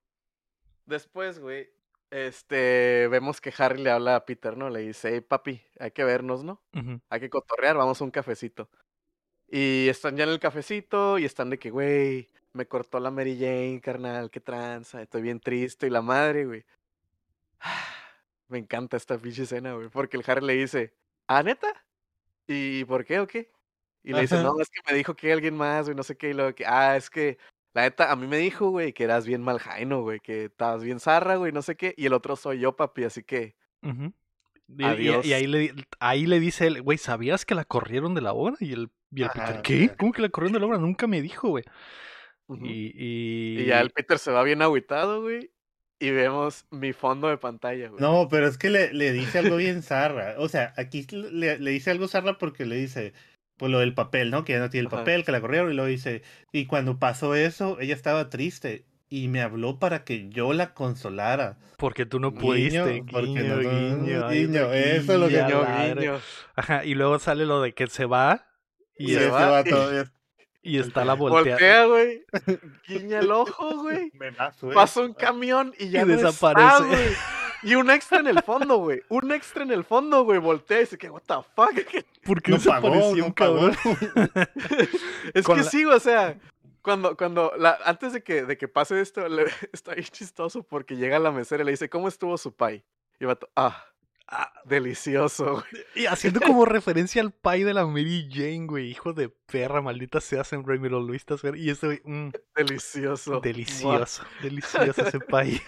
A: Después, güey, este, vemos que Harry le habla a Peter, ¿no? Le dice, hey, papi, hay que vernos, ¿no? Hay que cotorrear, vamos a un cafecito. Y están ya en el cafecito y están de que, güey, me cortó la Mary Jane, carnal, qué tranza, estoy bien triste. Y la madre, güey. Me encanta esta pinche escena, güey, porque el Harry le dice, ¿ah, neta? ¿Y por qué o qué? Y le dice, no, es que me dijo que alguien más, güey, no sé qué, y luego que, ah, es que la neta, a mí me dijo, güey, que eras bien mal jaino, güey, que estabas bien zarra, güey, no sé qué. Y el otro soy yo, papi, así que.
B: y, ahí, le, ahí le dice él, güey, ¿sabías que la corrieron de la obra? Y el, y el Peter, ¿qué? ¿Cómo que la corrieron de la obra? Nunca me dijo, güey. y,
A: y... ya el Peter se va bien agüitado, güey. Y vemos mi fondo de pantalla, güey.
C: No, pero es que le, le dice algo bien zarra. O sea, aquí le, le dice algo zarra porque le dice, pues lo del papel, ¿no? Que ya no tiene el papel, que la corrieron y lo dice, y cuando pasó eso, ella estaba triste y me habló para que yo la consolara.
B: Porque tú no pudiste, guiño, porque no, guiño,
C: guiño, eso es lo que yo guiño.
B: Ajá, y luego sale lo de que se va
C: y se, va, todo.
B: Y está la voltea.
A: Voltea, güey. Guiña el ojo, güey. Pasa un camión y ya
B: y desaparece.
A: güey. Y un extra en el fondo, güey. Un extra en el fondo, güey. Voltea y dice que, what the fuck.
B: ¿Por qué no pagó, un cabrón?
A: es que sí, o sea, cuando, cuando, la, antes de que, de que pase esto, está ahí chistoso porque llega a la mesera y le dice, ¿cómo estuvo su pay? Y va, ah, ah, delicioso, güey.
B: Y haciendo como referencia al pay de la Mary Jane, güey. Hijo de perra, maldita sea, Sam Raimi lo Y ese, güey, mm,
A: delicioso.
B: Delicioso, delicioso ese pay.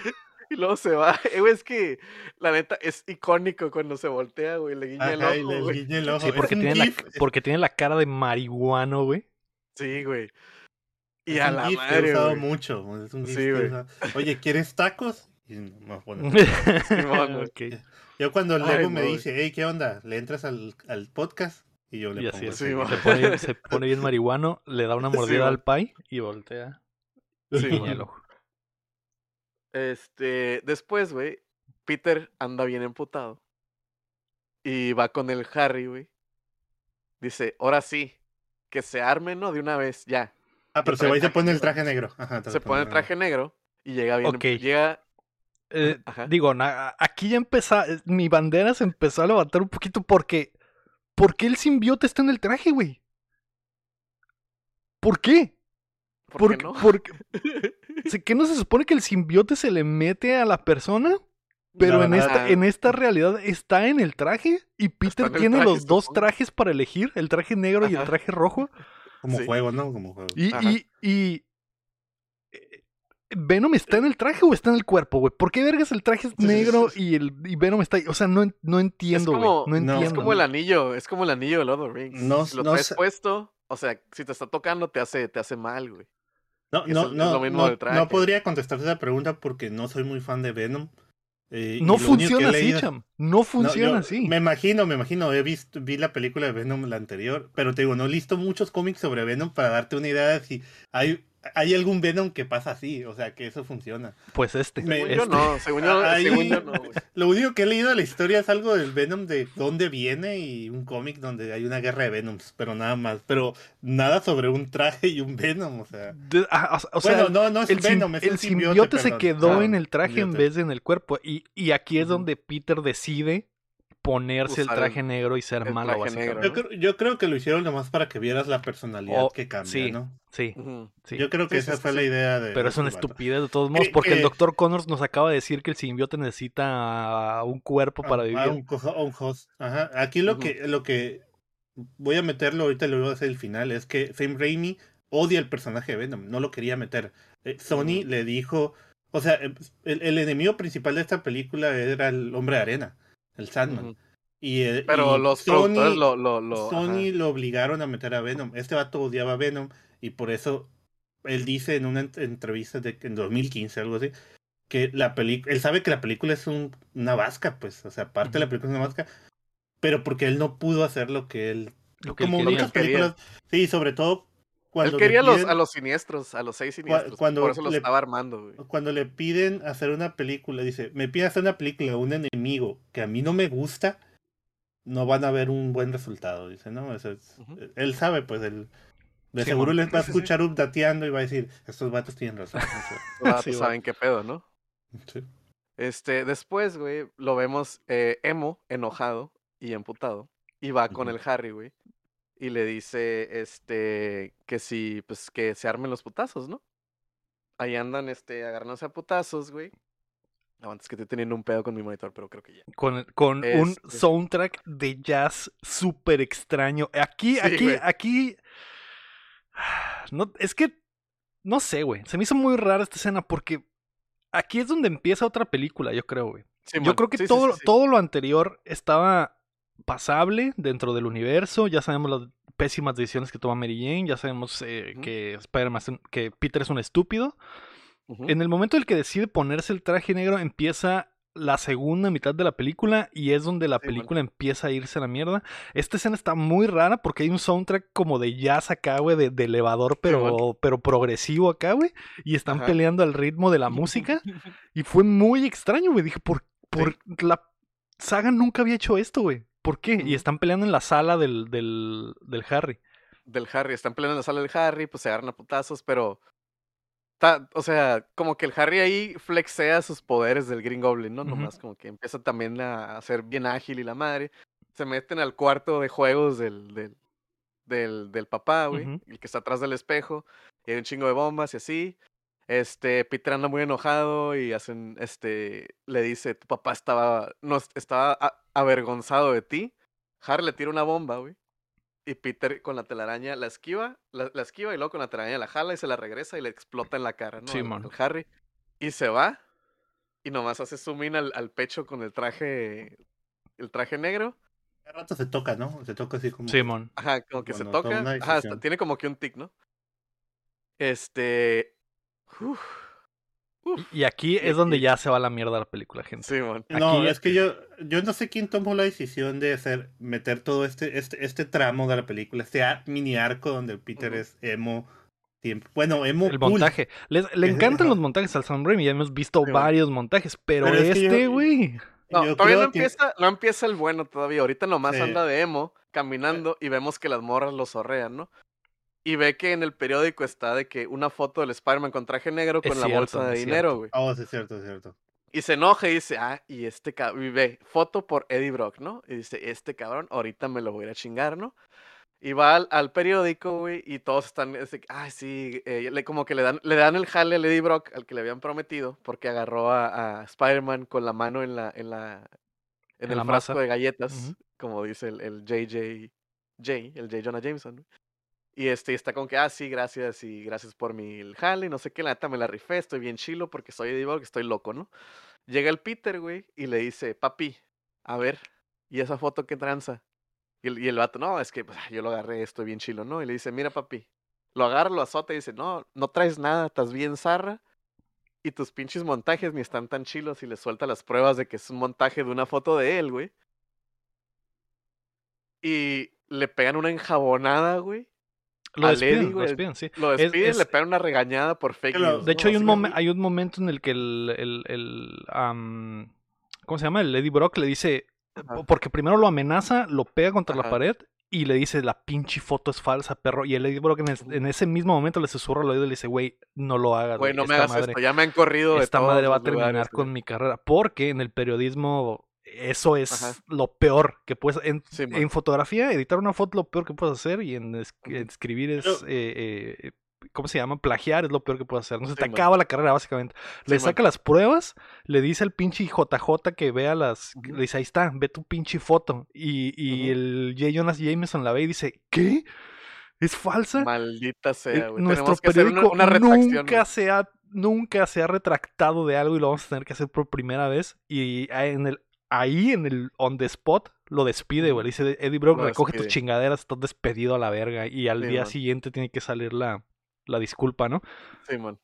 A: Y luego se va. Eh, es que la neta es icónico cuando se voltea, güey. Le guiña el ojo.
C: Le, guiña el ojo. Sí,
B: porque, tiene la, porque tiene la cara de marihuano, güey.
A: Sí, güey.
C: Y a la madre. He usado mucho. Es un sí, güey. Oye, ¿quieres tacos? Y no, bueno. okay. Yo cuando Lego me dice, hey, ¿qué onda? ¿Le entras al, al podcast? Y yo le
B: y
C: pongo.
B: Así, se, pone, se pone bien marihuano, le da una mordida al pie y voltea. Y guiña el ojo.
A: Este, después, güey, Peter anda bien emputado. Y va con el Harry, güey. Dice, ahora sí, que se armen, ¿no? De una vez, ya.
C: Ah, pero se va y se pone el traje negro.
A: se pone el traje negro y llega bien. Ok. Llega...
B: Eh, digo, aquí ya empezó, eh, mi bandera se empezó a levantar un poquito porque, ¿por qué el simbiote está en el traje, güey? ¿Por qué?
A: ¿Por qué no?
B: Porque, ¿Qué no se supone que el simbiote se le mete a la persona? Pero en, esta, en esta realidad está en el traje y Peter tiene los dos trajes para elegir, el traje negro y el traje rojo.
C: Como juego, ¿no? Como juego.
B: Y, y, y, eh, Venom está en el traje o está en el cuerpo, güey. ¿Por qué vergas el traje es negro y el y Venom está ahí? O sea, no, no entiendo, güey. No entiendo.
A: Es como el anillo, es como el anillo de Lord of the Rings. No, si lo traes puesto, o sea, si te está tocando te hace, te hace mal, güey.
C: No, no, no, no, podría contestar esa pregunta porque no soy muy fan de Venom.
B: Eh, no funciona así, Cham. No funciona así.
C: Me imagino, me imagino. He visto, vi la película de Venom la anterior, pero te digo, no he visto muchos cómics sobre Venom para darte una idea de si hay hay algún Venom que pasa así, o sea, que eso funciona.
B: Pues este.
A: Según
B: yo
A: este. no, según yo, no.
C: Lo único que he leído de la historia es algo del Venom de dónde viene y un cómic donde hay una guerra de Venoms, pero nada más. Pero nada sobre un traje y un Venom, o sea.
B: Ah, o, sea, no, no es el Venom, es el simbiote, se quedó en el traje en vez de en el cuerpo. Y, y aquí es donde Peter decide ponerse el traje negro y ser malo.
C: Yo, creo, yo, creo, que lo hicieron nomás para que vieras la personalidad que cambia, ¿no?
B: Sí, sí.
C: Yo creo que esa fue la idea de.
B: Pero es una estupidez de todos modos, porque el doctor Connors nos acaba de decir que el simbiote necesita un cuerpo para vivir.
C: un, un host. Ajá. Aquí lo que lo que voy a meterlo ahorita lo voy a hacer el final es que Sam Raimi odia el personaje de Venom, no lo quería meter. Eh, Sony le dijo, o sea, el, el, enemigo principal de esta película era el hombre de arena el Sandman. Y, el-
A: Pero
C: y
A: los
C: Sony,
A: lo, lo, lo-.
C: Sony lo obligaron a meter a Venom. Este vato odiaba a Venom y por eso él dice en una ent- entrevista de en 2015, algo así, que la película, él sabe que la película es un- una vasca, pues, o sea, parte de la película es una vasca, pero porque él no pudo hacer lo que él,
B: Lo que él
C: como
B: quería.
C: muchas
A: él quería.
C: películas, sí, sobre todo cuando
A: Él quería a los, a siniestros, a los seis siniestros.
C: cuando
A: por eso los
C: le-
A: estaba armando, güey.
C: cuando le piden hacer una película, dice, me piden hacer una película, un enemigo que a mí no me gusta, no van a ver un buen resultado, dice, ¿no? Eso es-
A: Ujú.
C: Él sabe, pues, él, de
B: Sí,
C: seguro les va a
A: Sí, sí, sí.
C: escuchar updateando y va a decir, estos vatos tienen razón.
A: Los vatos saben qué pedo, ¿no?
C: sí.
A: Este, después, güey, lo vemos eh, emo, enojado y emputado. Y va con el Harry, güey. Y le dice, este, que si, pues, que se armen los putazos, ¿no? Ahí andan, este, agarrándose a putazos, güey. Aguanta, es que estoy teniendo un pedo con mi monitor, pero creo que ya.
B: Con, con un
A: Este.
B: soundtrack de jazz súper extraño. Aquí,
A: Sí,
B: aquí,
A: güey.
B: aquí. No, es que. No sé, güey. Se me hizo muy rara esta escena porque aquí es donde empieza otra película, yo creo, güey. Yo creo que
A: sí,
B: todo, todo lo anterior estaba pasable dentro del universo. Ya sabemos las pésimas decisiones que toma Mary Jane. Ya sabemos eh, que Spider-Man, que Peter es un estúpido. En el momento en el que decide ponerse el traje negro, empieza la segunda mitad de la película y es donde la
A: Sí,
B: película empieza a irse a la mierda. Esta escena está muy rara porque hay un soundtrack como de jazz acá, güey, de, de elevador, pero, pero progresivo acá, güey. Y están
A: Ajá.
B: peleando al ritmo de la música. Y fue muy extraño, güey. Dije, ¿por, por la saga nunca había hecho esto, güey? ¿Por qué? Y están peleando en la sala del, del, del Harry.
A: del Harry. Están peleando en la sala del Harry, pues se agarran a putazos, pero. o sea, como que el Harry ahí flexea sus poderes del Green Goblin, ¿no?
B: Ujú.
A: Nomás como que empieza también a, ser bien ágil y la madre. Se meten al cuarto de juegos del, del, del, del papá, güey, el que está atrás del espejo. Y hay un chingo de bombas y así. Este, Peter anda muy enojado y hacen, este, le dice, tu papá estaba, no, estaba avergonzado de ti. Harry le tira una bomba, güey. Y Peter con la telaraña la esquiva, la, la esquiva y luego con la telaraña la jala y se la regresa y le explota en la cara, ¿no? Al- al Harry. Y se va y nomás hace zoom in al, al pecho con el traje, el traje negro.
C: Cada rato se toca, ¿no? Se toca así como...
B: Simón.
A: Ajá, como que se toca. Ajá, hasta tiene como que un tic, ¿no? Este. uf, uf,
B: Y aquí es donde ya se va la mierda la película, gente.
C: No,
B: Aquí-
C: es que yo, yo no sé quién tomó la decisión de hacer, meter todo este, este, este tramo de la película, este mini arco donde Peter es emo, tiempo, bueno, emo
B: El
C: cool.
B: montaje. Les- le encantan los montajes al Sam Raimi. Ya hemos visto
C: Sí, bueno.
B: varios montajes. Pero,
C: Pero es que yo-
B: este, güey.
A: No,
C: Yo
A: todavía no
C: que-
A: empieza, no empieza el bueno todavía. Ahorita nomás
C: Sí.
A: anda de emo caminando y vemos que las morras lo zorrean, ¿no? Y ve que en el periódico está de que una foto del Spider-Man con traje negro
B: Es
A: con la
B: cierto,
A: bolsa de dinero, güey.
C: Oh, sí, es cierto, es cierto.
A: Y se enoja y dice, ah, y este cabrón, y ve, foto por Eddie Brock, ¿no? Y dice, este cabrón, ahorita me lo voy a ir a chingar, ¿no? Y va al, al periódico, güey, y todos están, que, ay, sí, eh, le, como que le dan, le dan el jale a Eddie Brock, al que le habían prometido, porque agarró a, a Spider-Man con la mano en la, en la, en,
B: En
A: el
B: la
A: frasco
B: masa.
A: de galletas, como dice el, el JJ, J, el J. Jonah Jameson. Y este, está con que, ah, sí, gracias, y gracias por mi jale, no sé qué, la neta me la rifé, estoy bien chilo porque soy Eddie Brock, estoy loco, ¿no? Llega el Peter, güey, y le dice, papi, a ver, ¿y esa foto qué tranza? Y el, y el vato, no, es que pues, yo lo agarré, estoy bien chilo, ¿no? Y le dice, mira, papi, lo agarra, lo azota y dice, no, no traes nada, estás bien zarra. Y tus pinches montajes ni están tan chilos y le suelta las pruebas de que es un montaje de una foto de él, güey. Y le pegan una enjabonada, güey.
B: Lo despiden,
A: Eddie,
B: lo despiden, sí.
A: Lo
B: Es-
A: despiden,
B: es-
A: le pegan una regañada por fake news.
B: De
A: ¿no?
B: hecho, hay un,
A: Básicamente.
B: momen- hay un momento en el que el, el, el, am, ¿cómo se llama? El Eddie Brock le dice,
A: Ajá.
B: porque primero lo amenaza, lo pega contra la pared y le dice, la pinche foto es falsa, perro. Y el Eddie Brock en, es- en ese mismo momento le susurra al oído y le dice, güey, no lo hagas.
A: Güey, no me
B: esta
A: hagas
B: madre,
A: esto, ya me han corrido
B: esta madre va a terminar
A: lugares,
B: con
A: güey.
B: mi carrera. Porque en el periodismo eso es
A: Ajá.
B: lo peor que puedes... En,
A: Sí,
B: en fotografía, editar una foto es lo peor que puedes hacer y en, es-
A: Ujú.
B: en escribir es...
C: Pero-
B: eh, eh, ¿Cómo se llama? Plagiar es lo peor que puedes hacer. No se
A: Sí,
B: te
A: man.
B: acaba la carrera, básicamente. Le
A: Sí, man.
B: saca las pruebas, le dice al pinche JJ que vea las. Le dice, ahí está, ve tu pinche foto. Y, y el J. Jonas Jameson la ve y dice, ¿qué? ¿Es falsa?
A: Maldita
B: Eh,
A: sea, güey.
B: Nuestro
A: que una,
B: periódico
A: una
B: nunca se ha nunca se ha retractado de algo y lo vamos a tener que hacer por primera vez. Y a- en el ahí en el on the spot lo despide, güey. Dice, Eddie Brock,
A: Lo
B: recoge tus chingaderas, estás despedido a la verga. Y al
A: Sí,
B: día
A: man.
B: siguiente tiene que salir la, la disculpa, ¿no?
A: Simón.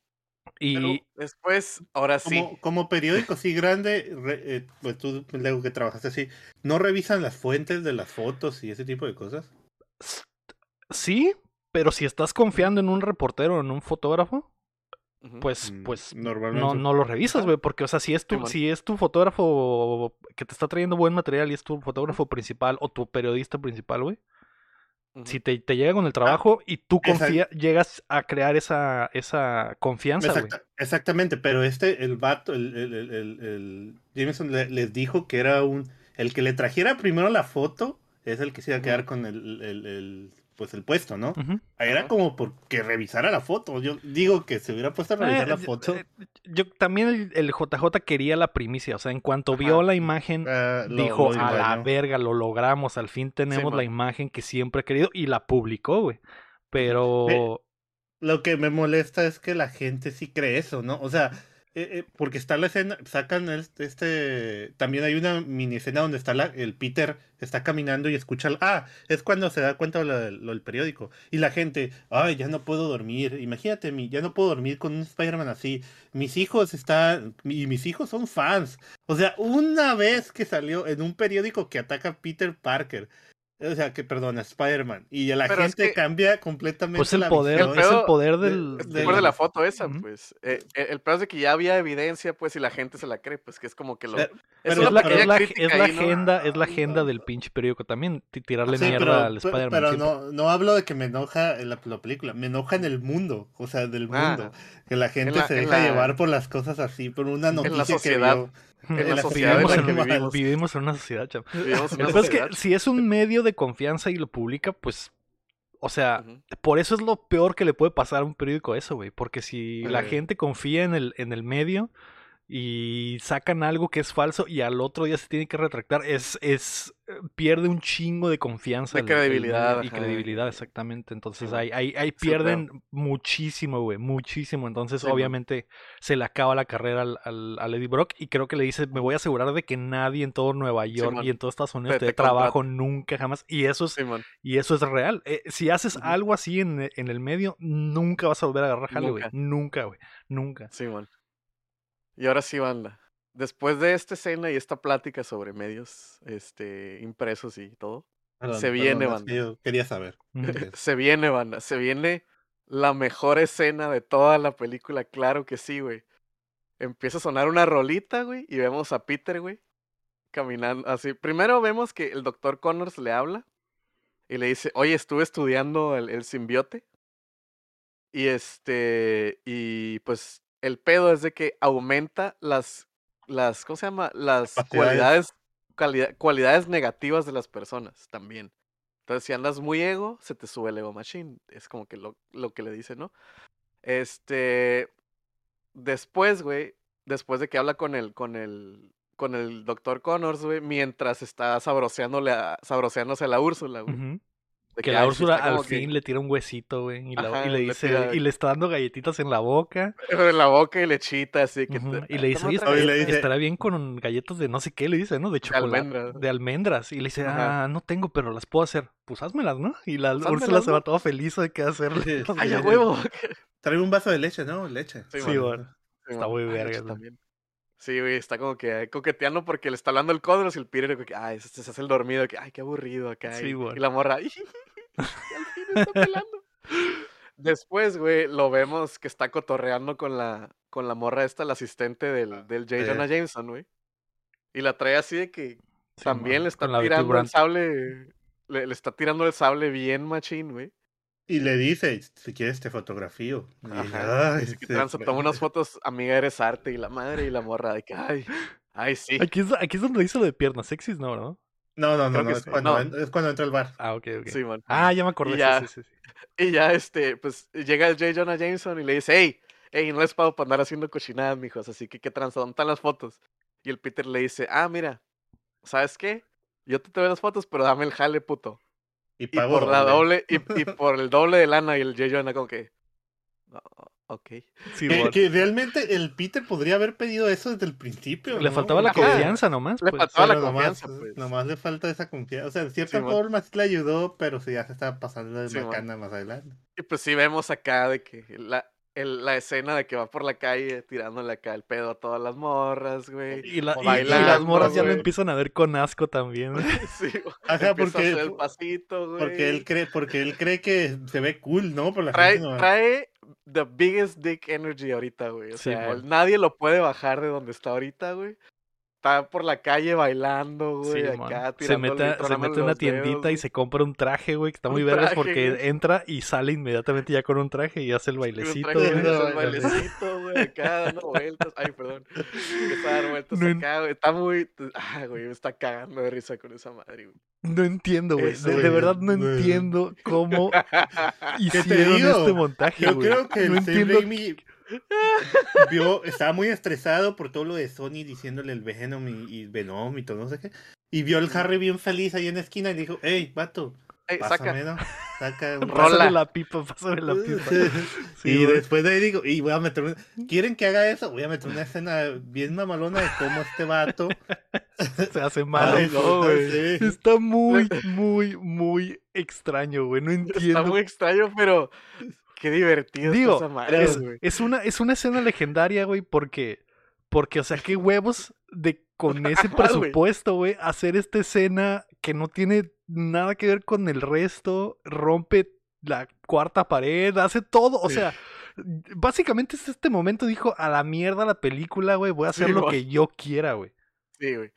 B: Y
A: Pero después, ahora sí.
C: Como, como periódico así grande, re- eh, pues tú, Lego, que trabajaste así, ¿no revisan las fuentes de las fotos y ese tipo de cosas?
B: sí, pero si estás confiando en un reportero o en un fotógrafo, Pues,
C: Mm,
B: pues
C: Normalmente.
B: no, no lo revisas, güey, porque, o sea, si es tu, si es tu fotógrafo que te está trayendo buen material y es tu fotógrafo principal o tu periodista principal, güey, si te, te llega con el trabajo y tú confía, llegas a crear esa, esa confianza, güey.
C: Exacta- exactamente, pero este, el vato, el, el, el, el- el Jameson le- les dijo que era un. El que le trajera primero la foto es el que se iba a quedar con el, el, el, pues el puesto, ¿no? Era como porque revisara la foto. Yo digo que se hubiera puesto a revisar
B: Eh,
C: la
B: yo-
C: foto.
B: eh, Yo también el, el JJ quería la primicia, o sea, en cuanto vio la imagen,
C: ah, lo-
B: dijo,
C: lo
B: a la
C: engañó".
B: verga, lo logramos, al fin tenemos la imagen que siempre he querido y la publicó, güey. Pero...
C: Lo que me molesta es que la gente sí cree eso, ¿no? O sea, eh, eh, porque está la escena, sacan el- este, también hay una mini escena donde está la, el Peter está caminando y escucha, ah, es cuando se da cuenta lo del periódico. Y la gente, ay, ya no puedo dormir, imagínate, mi, ya no puedo dormir con un Spider-Man así, mis hijos están, y mis hijos son fans, o sea, una vez que salió en un periódico que ataca a Peter Parker, o sea, que perdona, Spider-Man, y la
A: Pero es
C: gente
A: que-
C: cambia completamente
B: Pues el
C: la
B: poder,
C: visión.
B: es el poder
C: de-
B: del...
C: De
B: del-
A: por de la
C: la-
A: foto esa, pues. Eh, eh, el peor es de que ya había evidencia, pues, y la gente se la cree, pues, que es como que lo...
C: Pero-
A: es
C: pero
B: la,
C: pero-
B: es,
A: pequeña
B: la,
A: crítica
B: es la
A: ahí, ¿no?
B: agenda, es la agenda del pinche periódico también, ti- tirarle
C: Sí,
B: mierda
C: pero,
B: al Spider-Man.
C: pero
B: siempre.
C: no, no hablo de que me enoja en la, la película, me enoja en el mundo, o sea, del
A: Ah.
C: mundo. que la gente
A: la-
C: se deja
A: la-
C: llevar por las cosas así, por una
A: En la
C: noticia que vio.
A: En
C: en
A: la sociedad en
B: vivimos,
A: la
B: en,
C: en-
A: vivimos.
B: vivimos en una sociedad, chavo.
A: Vivimos en una
B: es que si es un medio de confianza y lo publica, pues, o sea, por eso es lo peor que le puede pasar a un periódico eso, güey. Porque si la
A: Eh.
B: gente confía en el, en el medio y sacan algo que es falso y al otro día se tiene que retractar, es, es eh, pierde un chingo de confianza.
A: De credibilidad,
B: Y credibilidad, exactamente. Entonces
A: Sí,
B: ahí, ahí, ahí
A: Sí,
B: pierden muchísimo, güey, muchísimo. Entonces,
A: Sí, man.
B: obviamente, se le acaba la carrera al, al, al Eddie Brock y creo que le dice, me voy a asegurar de que nadie en todo Nueva York y en todo Estados Unidos
A: Te-
B: trabajo nunca jamás. Y eso es, y eso es real. Eh, si haces algo así en, en el medio, nunca vas a volver a agarrar jale, güey.
A: Nunca.
B: Nunca, güey. Nunca.
A: Simón. Y ahora sí, banda. Después de esta escena y esta plática sobre medios este, impresos y todo,
C: Perdón,
A: Se viene,
C: perdón,
A: banda.
C: Yo quería saber.
A: Se viene, banda. Se viene la mejor escena de toda la película. Claro que sí, güey. Empieza a sonar una rolita, güey, y vemos a Peter, güey, caminando así. Primero vemos que el doctor Connors le habla y le dice, oye, estuve estudiando el, el simbiote. Y este, y pues el pedo es de que aumenta las, las, ¿cómo se llama? Las cualidades, cualidades negativas de las personas también. Entonces, si andas muy ego, se te sube el ego machine. Es como que lo, lo que le dice, ¿no? Este, después, güey, después de que habla con el, con el, con el doctor Connors, güey, mientras está sabroseándole a, sabroseándose a la Úrsula, güey.
B: Que la Úrsula al
A: que
B: fin le tira un huesito, güey. Y, la-
A: Ajá,
B: y le
A: le
B: dice,
A: tira-
B: y le está dando galletitas en la boca.
A: en la boca y lechita, así que... Te-
B: Y le dice,
A: "Toma
B: oye, estará-
C: le
A: galleta".
C: dice-
B: estará bien con galletas de no sé qué, le dice, ¿no? De chocolate.
A: almendras.
B: De almendras. Y le dice,
A: Ajá.
B: ah, no tengo, pero las puedo hacer. Pues házmelas, ¿no? Y la
A: Pues
B: Úrsula
A: házmelas,
B: se va
A: ¿no?
B: toda feliz de qué hacerle.
C: Sí.
A: ¡Ay, a huevo!
C: Trae un vaso de leche, ¿no? Leche.
A: Sí,
B: Sí, bueno.
A: Sí,
B: Está muy verga,
A: también. Sí, güey, está como que coqueteando porque le está hablando el Connors y el Peter, como que, ay, se, se hace el dormido, que, ay, qué aburrido acá.
B: Sí,
A: y,
B: bueno.
A: y la morra, "Ay, al fin me está pelando. Después, güey, lo vemos que está cotorreando con la, con la morra esta, la asistente del, del J. Jonah Jameson, güey. Y la trae así de que
B: Sí,
A: también le está tirando el sable, le, le está tirando el sable bien machín, güey.
C: Y le dice, si quieres te fotografío. Y
A: Ajá.
C: "Ay,
A: Dice que
C: se
A: tranza,
C: fue".
A: toma unas fotos, amiga, eres arte, y la madre y la morra, de que, ay, ay, sí.
B: Aquí es, aquí es donde dice lo de piernas sexys, ¿no? ¿no?
C: No, no, no,
A: Creo
C: no es, cuando,
A: No.
C: es cuando entra al bar.
B: Ah, ok, ok.
A: Sí, man.
B: Ah, ya me acordé.
A: Y
B: sí,
A: ya.
B: sí, sí, sí.
A: Y ya, este, pues, llega el J. Jonah Jameson y le dice, hey, hey, no les pago para andar haciendo cochinadas, mijos, así que qué tranza, ¿dónde están las fotos? Y el Peter le dice, ah, mira, ¿sabes qué? Yo te doy las fotos, pero dame el jale, puto.
C: Y
A: Y
C: pago
A: por la doble, y, y por el doble de lana, y el J. Jonah como que, "No, Ok.
B: Sí,
C: Que, realmente el Peter podría haber pedido eso desde el principio.
B: Le
C: ¿no?
B: faltaba la confianza nomás.
A: Le
B: pues.
A: faltaba la
C: nomás,
A: confianza, pues.
C: nomás le falta esa confianza. O sea, de cierta
A: Simón.
C: forma sí le ayudó, pero sí ya se estaba pasando de macana más adelante.
A: Y pues sí vemos acá de que la, el- la escena de que va por la calle tirándole acá el pedo a todas las morras, güey.
B: Y, la- y- y
A: bailando,
B: las morras ya lo
A: güey.
B: empiezan a ver con asco también.
A: Sí, güey.
C: Ajá,
A: a
C: porque,
A: hacer el pasito, güey.
C: porque él cree, porque él cree que se ve cool, ¿no? Por la
A: trae,
C: gente no-
A: trae the biggest dick energy ahorita, güey. O
B: Sí,
A: sea, nadie lo puede bajar de donde está ahorita, güey. Está por la calle bailando, güey,
B: Sí,
A: acá
B: se mete, a- se mete a una
A: los dedos,
B: tiendita y se compra un traje, güey, que está muy vergas porque
A: güey.
B: entra y sale inmediatamente ya con un traje y hace el bailecito,
A: traje,
B: güey.
A: güey,
C: No,
A: hace el bailecito, güey, acá dando vueltas. Ay, perdón. A dar vueltas
B: No en-
A: acá, güey. Está muy. Ah, güey, me está cagando de risa con esa madre, güey.
B: No entiendo, güey.
A: Eso,
B: De, de
C: güey,
B: verdad no
C: güey.
B: entiendo cómo hicieron este montaje,
C: Yo
B: güey.
C: creo que
B: no
C: el
B: entiendo.
C: Raimi vio, estaba muy estresado por todo lo de Sony diciéndole el Venom y, y Venom y todo, no sé qué. Y vio al Harry bien feliz ahí en la esquina y dijo, hey, vato,
A: Ey, saca.
C: pásame, ¿no? Saca un
A: Rola.
B: Pásame la pipa, pásame la pipa. Sí,
C: y
B: güey.
C: después de ahí digo, y voy a meter una- ¿Quieren que haga eso? Voy a meter una escena bien mamalona de cómo este vato.
B: se hace mal.
C: Ay, no, güey. Sí.
B: Está muy, muy, muy extraño, güey. No entiendo.
A: Está muy extraño, pero. Qué divertido
B: Digo, es,
A: güey.
B: es una, es una escena legendaria, güey, porque, porque, o sea, qué huevos de con ese presupuesto, güey, hacer esta escena que no tiene nada que ver con el resto, rompe la cuarta pared, hace todo, o
A: Sí.
B: sea, básicamente es este momento dijo, a la mierda la película, güey, voy a hacer
A: Sí,
B: lo que yo quiera, güey.
A: Sí, güey.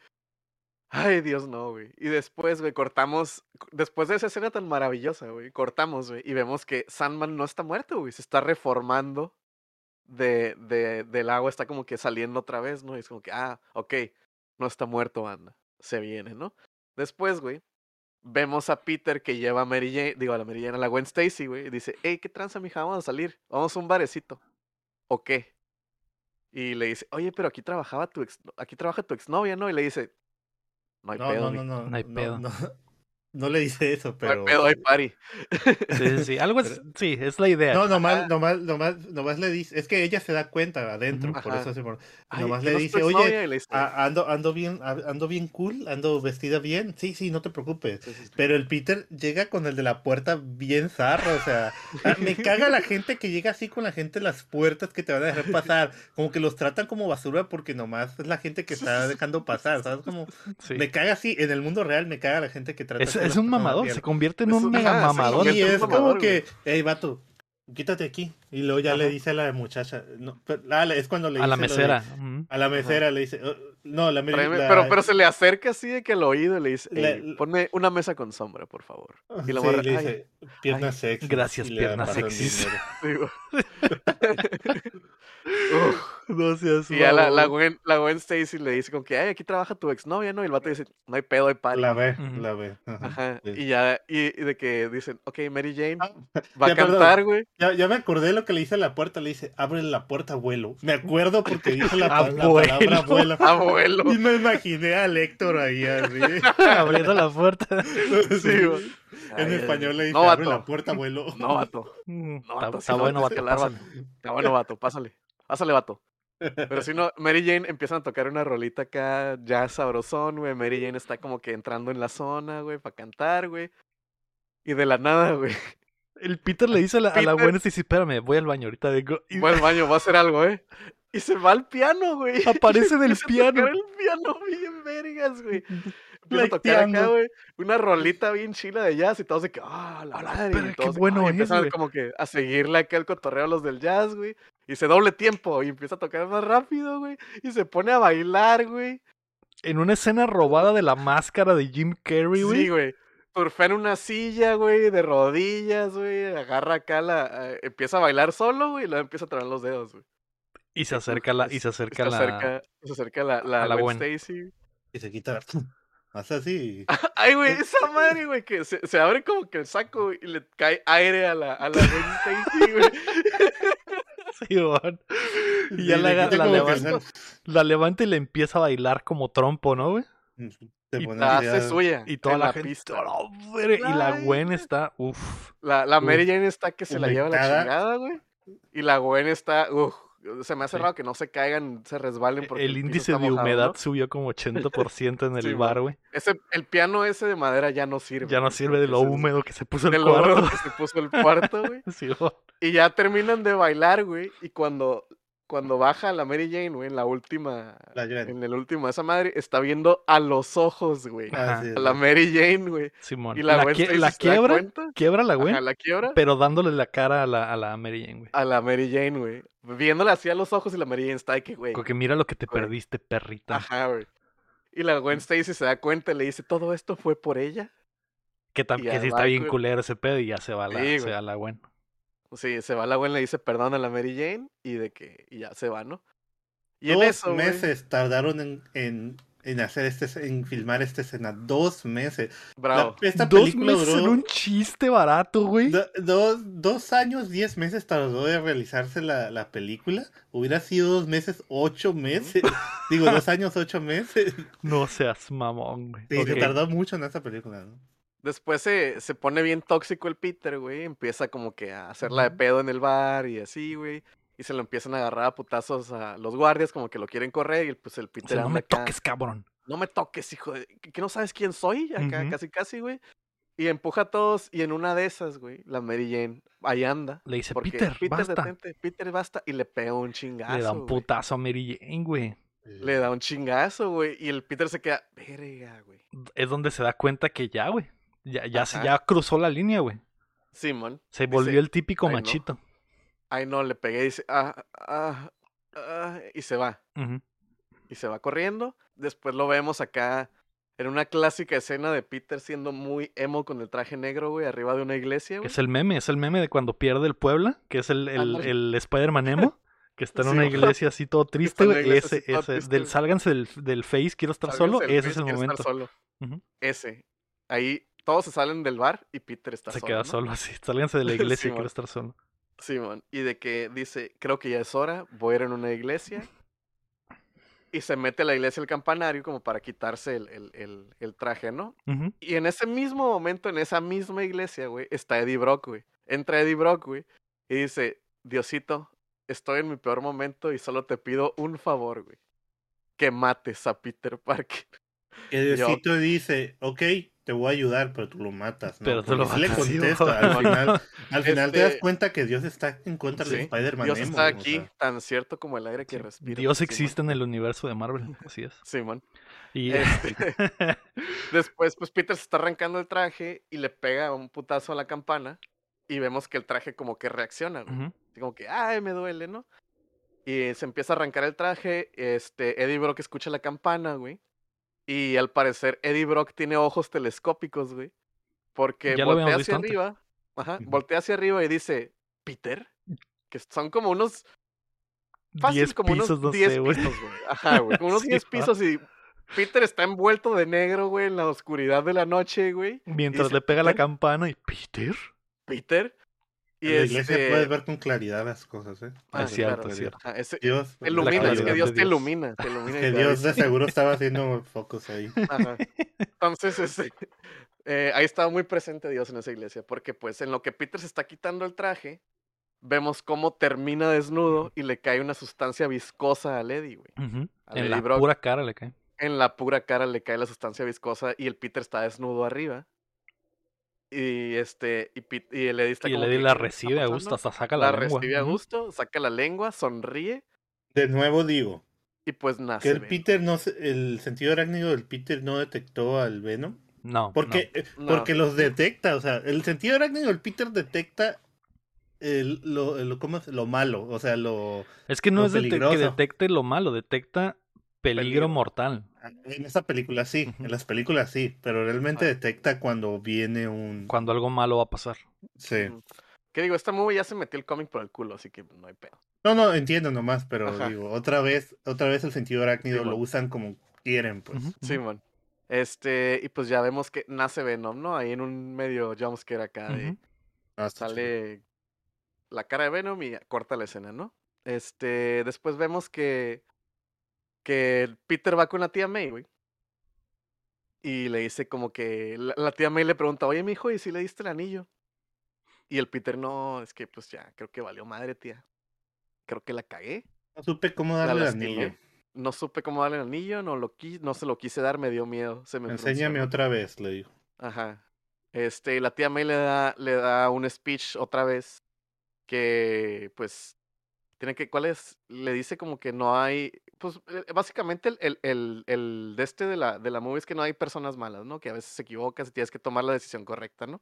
A: Ay, Dios, no, güey. Y después, güey, cortamos. Después de esa escena tan maravillosa, güey, cortamos, güey, y vemos que Sandman no está muerto, güey. Se está reformando de, de, del agua, está como que saliendo otra vez, ¿no? Y es como que, ah, ok, no está muerto, anda. Se viene, ¿no? Después, güey, vemos a Peter que lleva a Mary Jane, digo, a la Mary Jane, a la Gwen Stacy, güey, y dice, hey, ¿qué tranza, mija? Vamos a salir. Vamos a un barecito. ¿O qué? Y le dice, oye, pero aquí trabajaba tu ex, aquí trabaja tu exnovia, ¿no? Y le dice, no hay
C: No,
A: pedo,
C: no, no, no.
B: No hay pedo.
C: No, no le dice eso, pero.
A: hay pedo, hay party.
B: Sí, sí, sí, algo es, sí, es la idea.
C: No, nomás, nomás, nomás, nomás le dice, es que ella se da cuenta adentro, por eso se
A: Ay,
C: nomás
A: ¿que
C: le dice, oye,
A: exnovia?" Y le dice,
C: a- ando, ando bien, a- ando bien cool, ando vestida bien, sí, sí, no te preocupes.
A: Sí, sí, sí.
C: Pero el Peter llega con el de la puerta bien zarro, o sea, ah, me caga la gente que llega así con la gente en las puertas que te van a dejar pasar, como que los tratan como basura porque nomás es la gente que está dejando pasar, ¿sabes? Como,
B: Sí.
C: me caga así, en el mundo real me caga la gente que trata
B: Es, es un mamador, se convierte en
A: Es
B: un
A: un-
B: mega
A: sí,
B: mamador.
A: un
C: es como
A: mamador,
C: que, hey, vato, quítate aquí. Y luego ya le dice a la muchacha, no, pero- ah, es cuando le
B: A la
C: dice lo de-
B: mesera.
C: a la mesera le dice, "Oh, no, la, me-
A: Tráeme-
C: la-
A: pero, pero se le acerca así de que al oído y le dice,
C: La-
A: "Ey, ponme una mesa con sombra, por favor. Y la
C: sí,
A: morra,
C: le
A: "Ay,
C: dice, piernas sexy.
B: gracias,
C: y le
B: piernas
C: dinero.
A: sí.
B: No seas
A: Y ya la, la. Gwen, la Gwen Stacy le dice como que, ay, aquí trabaja tu exnovia, ¿no? Y el vato dice, no hay pedo, hay party.
C: La ve, la ve. ajá,
A: Ajá.
C: sí.
A: Y ya, y, y de que dicen, ok, Mary Jane
C: Ah,
A: va a cantar, güey.
C: Ya, ya me acordé lo que le dice a la puerta, le dice, abre la puerta, abuelo. Me acuerdo porque dijo la, la
B: Abuelo.
C: palabra abuelo.
A: Abuelo.
C: Y me imaginé a Héctor ahí así.
B: Abriendo la puerta.
A: Sí, güey.
C: En
A: Ay,
C: español le dice,
A: no,
C: abre la puerta, abuelo.
A: No, vato.
B: Mm,
A: No, vato,
B: está
A: si no
B: bueno, vato, pásale.
A: Está bueno, vato, pásale. Pásale, vato. Pero si no, Mary Jane empiezan a tocar una rolita acá, ya sabrosón, güey. Mary Jane está como que entrando en la zona, güey, para cantar, güey. Y de la nada, güey.
B: El Peter le dice a la, a la
A: Peter-
B: buena, dice, espérame, voy al baño, ahorita vengo. Y
A: Voy al baño, voy a hacer algo, ¿eh? Y se va al piano, güey.
B: aparece en el
A: Empieza a
B: piano.
A: el piano bien vergas, güey. Empieza a tocar acá, güey, una rolita bien chila de jazz y todos de que, ah, la madre.
B: pero
A: y
B: qué
A: todos
B: bueno es,
A: empiezan como que a seguirle acá el cotorreo a los del jazz, güey. Y se doble tiempo y empieza a tocar más rápido, güey. Y se pone a bailar, güey.
B: En una escena robada de la máscara de Jim Carrey, güey.
A: Sí, güey. Surfea en una silla, güey, de rodillas, güey. Agarra acá la. eh, empieza a bailar solo, güey, y luego empieza a traer los dedos, güey.
B: y se acerca la, y se
A: Y se
B: acerca la.
A: acerca, se acerca la, la,
B: a la
A: Gwen
B: Gwen.
A: Stacy.
C: Y se quita. Hace así.
A: Ay, güey, esa madre, güey, que se, se abre como que el saco y le cae aire a la, a la Gwen Stacy, güey.
B: Sí. Y
C: Sí,
B: ya la, levanta, la levanta y le empieza a bailar como trompo, ¿no, güey?
C: Se
B: Y
A: La hace suya.
B: Y toda la, gente.
A: pista.
B: Y la Gwen
A: güey.
B: está. Uff.
A: La, la Mary
B: Uf.
A: Jane está que se la lleva la chingada, güey. Y la Gwen está, uf, se me hace raro que no se caigan, se resbalen porque
B: el, índice de humedad subió como 80% en el bar, güey.
A: Ese, el piano ese de madera ya no sirve.
B: Ya no sirve de lo húmedo que se puso
A: el
B: cuarto.
A: que se puso el cuarto, güey. y ya terminan de bailar, güey. Y cuando cuando baja la Mary Jane, güey, en la última. en el último de esa madre, está viendo a los ojos, güey. a la Mary Jane, güey.
B: Simón. Y la, la, la quiebra. Quiebra la güey. la quiebra. Pero dándole la cara a la, a la Mary Jane, güey.
A: A la Mary Jane, güey. Viéndole así a los ojos y la Mary Jane está que, güey.
B: Porque mira lo que te perdiste, perrita.
A: Ajá, güey. Y la Gwen Stacy se da cuenta y le dice, ¿todo esto fue por ella?
B: Que, que sí está bien culero ese pedo y ya se va la, se va la Gwen.
A: Sí, se va la Gwen, le dice perdón a la Mary Jane y de que y ya se va, ¿no?
C: Y Dos en eso, meses tardaron en, en, en, hacer este, en filmar esta escena. Dos meses.
A: Bravo.
B: esta dos meses duró, en un chiste barato, güey.
C: dos, dos años, diez meses tardó de realizarse la, la película. Hubiera sido dos meses, ocho meses. Digo, dos años, ocho meses.
B: No seas mamón, güey.
C: Sí, se tardó mucho en esta película, ¿no?
A: Después se, se pone bien tóxico el Peter, güey. Empieza como que a hacerla de pedo en el bar y así, güey. Y se lo empiezan a agarrar a putazos a los guardias, como que lo quieren correr. Y pues el Peter.
B: no me toques, cabrón.
A: No me toques, hijo de. ¿Que no sabes quién soy? Acá, casi, casi, güey. Y empuja a todos. Y en una de esas, güey, la Mary Jane, ahí anda.
B: Le dice, Peter, Peter, basta.
A: Peter, basta. Y le pega un chingazo.
B: Le da un putazo a Mary Jane, güey.
A: Le da un chingazo, güey. Y el Peter se queda, verga, güey.
B: Es donde se da cuenta que ya, güey. Ya, ya, ya cruzó la línea, güey.
A: Simón.
B: Se volvió el típico machito.
A: Ay, no, le pegué y dice, ah, ah, ah, y se va. Y se va corriendo. Después lo vemos acá en una clásica escena de Peter siendo muy emo con el traje negro, güey, arriba de una iglesia, güey.
B: Es el meme, es el meme de cuando pierde el Puebla, que es el, el, el Spider-Man emo. Que está en una iglesia así todo triste, güey. Ese, ese. Del, sálganse del, del Face, quiero estar solo. Ese es el momento.
A: Solo. Ese. Ahí todos se salen del bar y Peter está
B: solo.
A: Se
B: queda solo así. Sálganse de la iglesia, quiero estar solo.
A: Simón, y de que dice, creo que ya es hora, voy a ir en una iglesia. Y se mete a la iglesia el campanario como para quitarse el, el, el, traje, ¿no? Y en ese mismo momento, en esa misma iglesia, güey, está Eddie Brock, güey. Entra Eddie Brock, güey, y dice, Diosito, estoy en mi peor momento y solo te pido un favor, güey. Que mates a Peter Parker.
C: Que Diosito dice, ok, te voy a ayudar, pero tú lo matas. ¿no?
B: Pero tú lo matas.
C: le contesta. al final, al final te das este cuenta que Dios está en contra de Spider-Man.
A: Dios está aquí, tan cierto como el aire que respira.
B: Dios existe en el universo de Marvel, así es.
A: Simón. Y este, después, pues Peter se está arrancando el traje y le pega un putazo a la campana. Y vemos que el traje como que reacciona, Como que, ay, me duele, ¿no? Y se empieza a arrancar el traje. Este, Eddie Brock escucha la campana, güey. Y al parecer Eddie Brock tiene ojos telescópicos, güey. Porque voltea hacia arriba. Ajá, voltea hacia arriba y dice, Peter. Que son como unos.
B: Fácil, como
A: unos
B: 10
A: pisos, güey. Ajá, güey. Como unos 10 pisos y Peter está envuelto de negro, güey, en la oscuridad de la noche, güey.
B: Mientras le pega la campana y Peter.
A: Peter.
C: Y en la iglesia este puedes ver con claridad las cosas, ¿eh?
B: Ah, es cierto, es cierto.
A: Dios, te ilumina, es que Dios, te ilumina. Te ilumina
C: que Dios de seguro estaba haciendo focos ahí.
A: Ajá. Entonces, este, eh, ahí estaba muy presente Dios en esa iglesia, porque pues en lo que Peter se está quitando el traje, vemos cómo termina desnudo y le cae una sustancia viscosa a Lady, güey.
B: En la pura cara le cae.
A: En la pura cara le cae la sustancia viscosa y el Peter está desnudo arriba. Y este, y, y el Eddie está
B: Y el Eddie la recibe a gusto, hasta saca la, lengua.
A: La recibe a gusto, saca la lengua, sonríe.
C: De nuevo digo.
A: Y pues nace.
C: Que el Peter no, el sentido arácnido del Peter no detectó al Venom.
B: No.
C: Porque, eh, porque los detecta, o sea, el sentido arácnido del Peter detecta el, lo, ¿cómo es? lo malo, o sea, lo.
B: Es que no es que detecte lo malo, detecta peligro, mortal.
C: Ah, en esa película sí, en las películas sí, pero realmente ah. detecta cuando viene un...
B: Cuando algo malo va a pasar.
C: Sí.
A: ¿Qué digo? Esta movie ya se metió el cómic por el culo, así que no hay pedo.
C: No, no, entiendo nomás, pero digo, otra vez, otra vez el sentido arácnido lo usan como quieren, pues.
A: Sí, man. Este, y pues ya vemos que nace Venom, ¿no? Ahí en un medio jumpscare acá de... Ah, sale la cara de Venom y corta la escena, ¿no? Este, después vemos que que Peter va con la tía May, güey. Y le dice como que la, tía May le pregunta, oye, mi hijo, ¿y si le diste el anillo? Y el Peter, no, es que pues ya, creo que valió madre, tía. Creo que la cagué.
C: No supe cómo darle el anillo.
A: No supe cómo darle el anillo, no, lo no se lo quise dar, me dio miedo. Se me
C: Enséñame otra vez, le digo.
A: Ajá. Este, la tía May le da, le da un speech otra vez que, pues, tiene que, ¿cuál es? Le dice como que no hay, pues, eh, básicamente el, el, el, de este de la, de la movie es que no hay personas malas, ¿no? Que a veces se equivocas y tienes que tomar la decisión correcta, ¿no?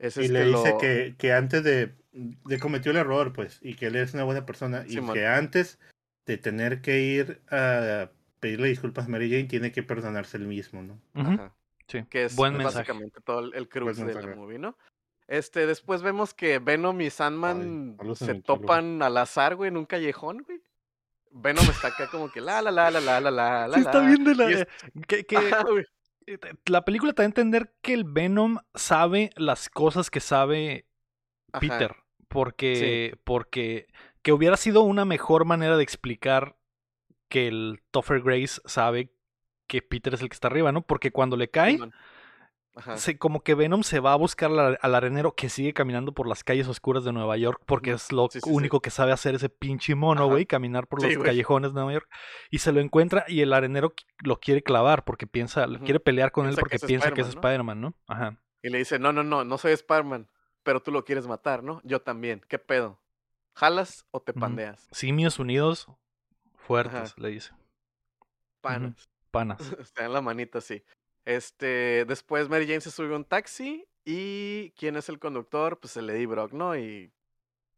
C: y le dice que, que antes de, de cometió el error, pues, y que él es una buena persona, y que antes de tener que ir a pedirle disculpas a Mary Jane, tiene que perdonarse el mismo, ¿no?
B: Ajá. Sí.
A: Que es básicamente todo el, cruz de la movie, ¿no? Este, después vemos que Venom y Sandman se topan al azar, güey, en un callejón, güey. Venom está acá como que la la la la la la la.
B: Sí, está bien de la. Eh, que, que... Eh, la película te da a entender que el Venom sabe las cosas que sabe Peter. Porque, porque que hubiera sido una mejor manera de explicar que el Topher Grace sabe que Peter es el que está arriba, ¿no? Porque cuando le cae, se, como que Venom se va a buscar al arenero que sigue caminando por las calles oscuras de Nueva York, porque es lo único que sabe hacer ese pinche mono, güey, caminar por los callejones de Nueva York. Y se lo encuentra y el arenero lo quiere clavar porque piensa, quiere pelear con él porque piensa que es Spider-Man, ¿no? Ajá.
A: Y le dice, no, no, no, no soy Spider-Man, pero tú lo quieres matar, ¿no? Yo también, ¿qué pedo? ¿Jalas o te pandeas?
B: Simios unidos, fuertes, le dice.
A: Panas.
B: Panas.
A: Está en la manita, sí. Este, después Mary Jane se sube a un taxi y ¿quién es el conductor? Pues el Eddie Brock, ¿no? Y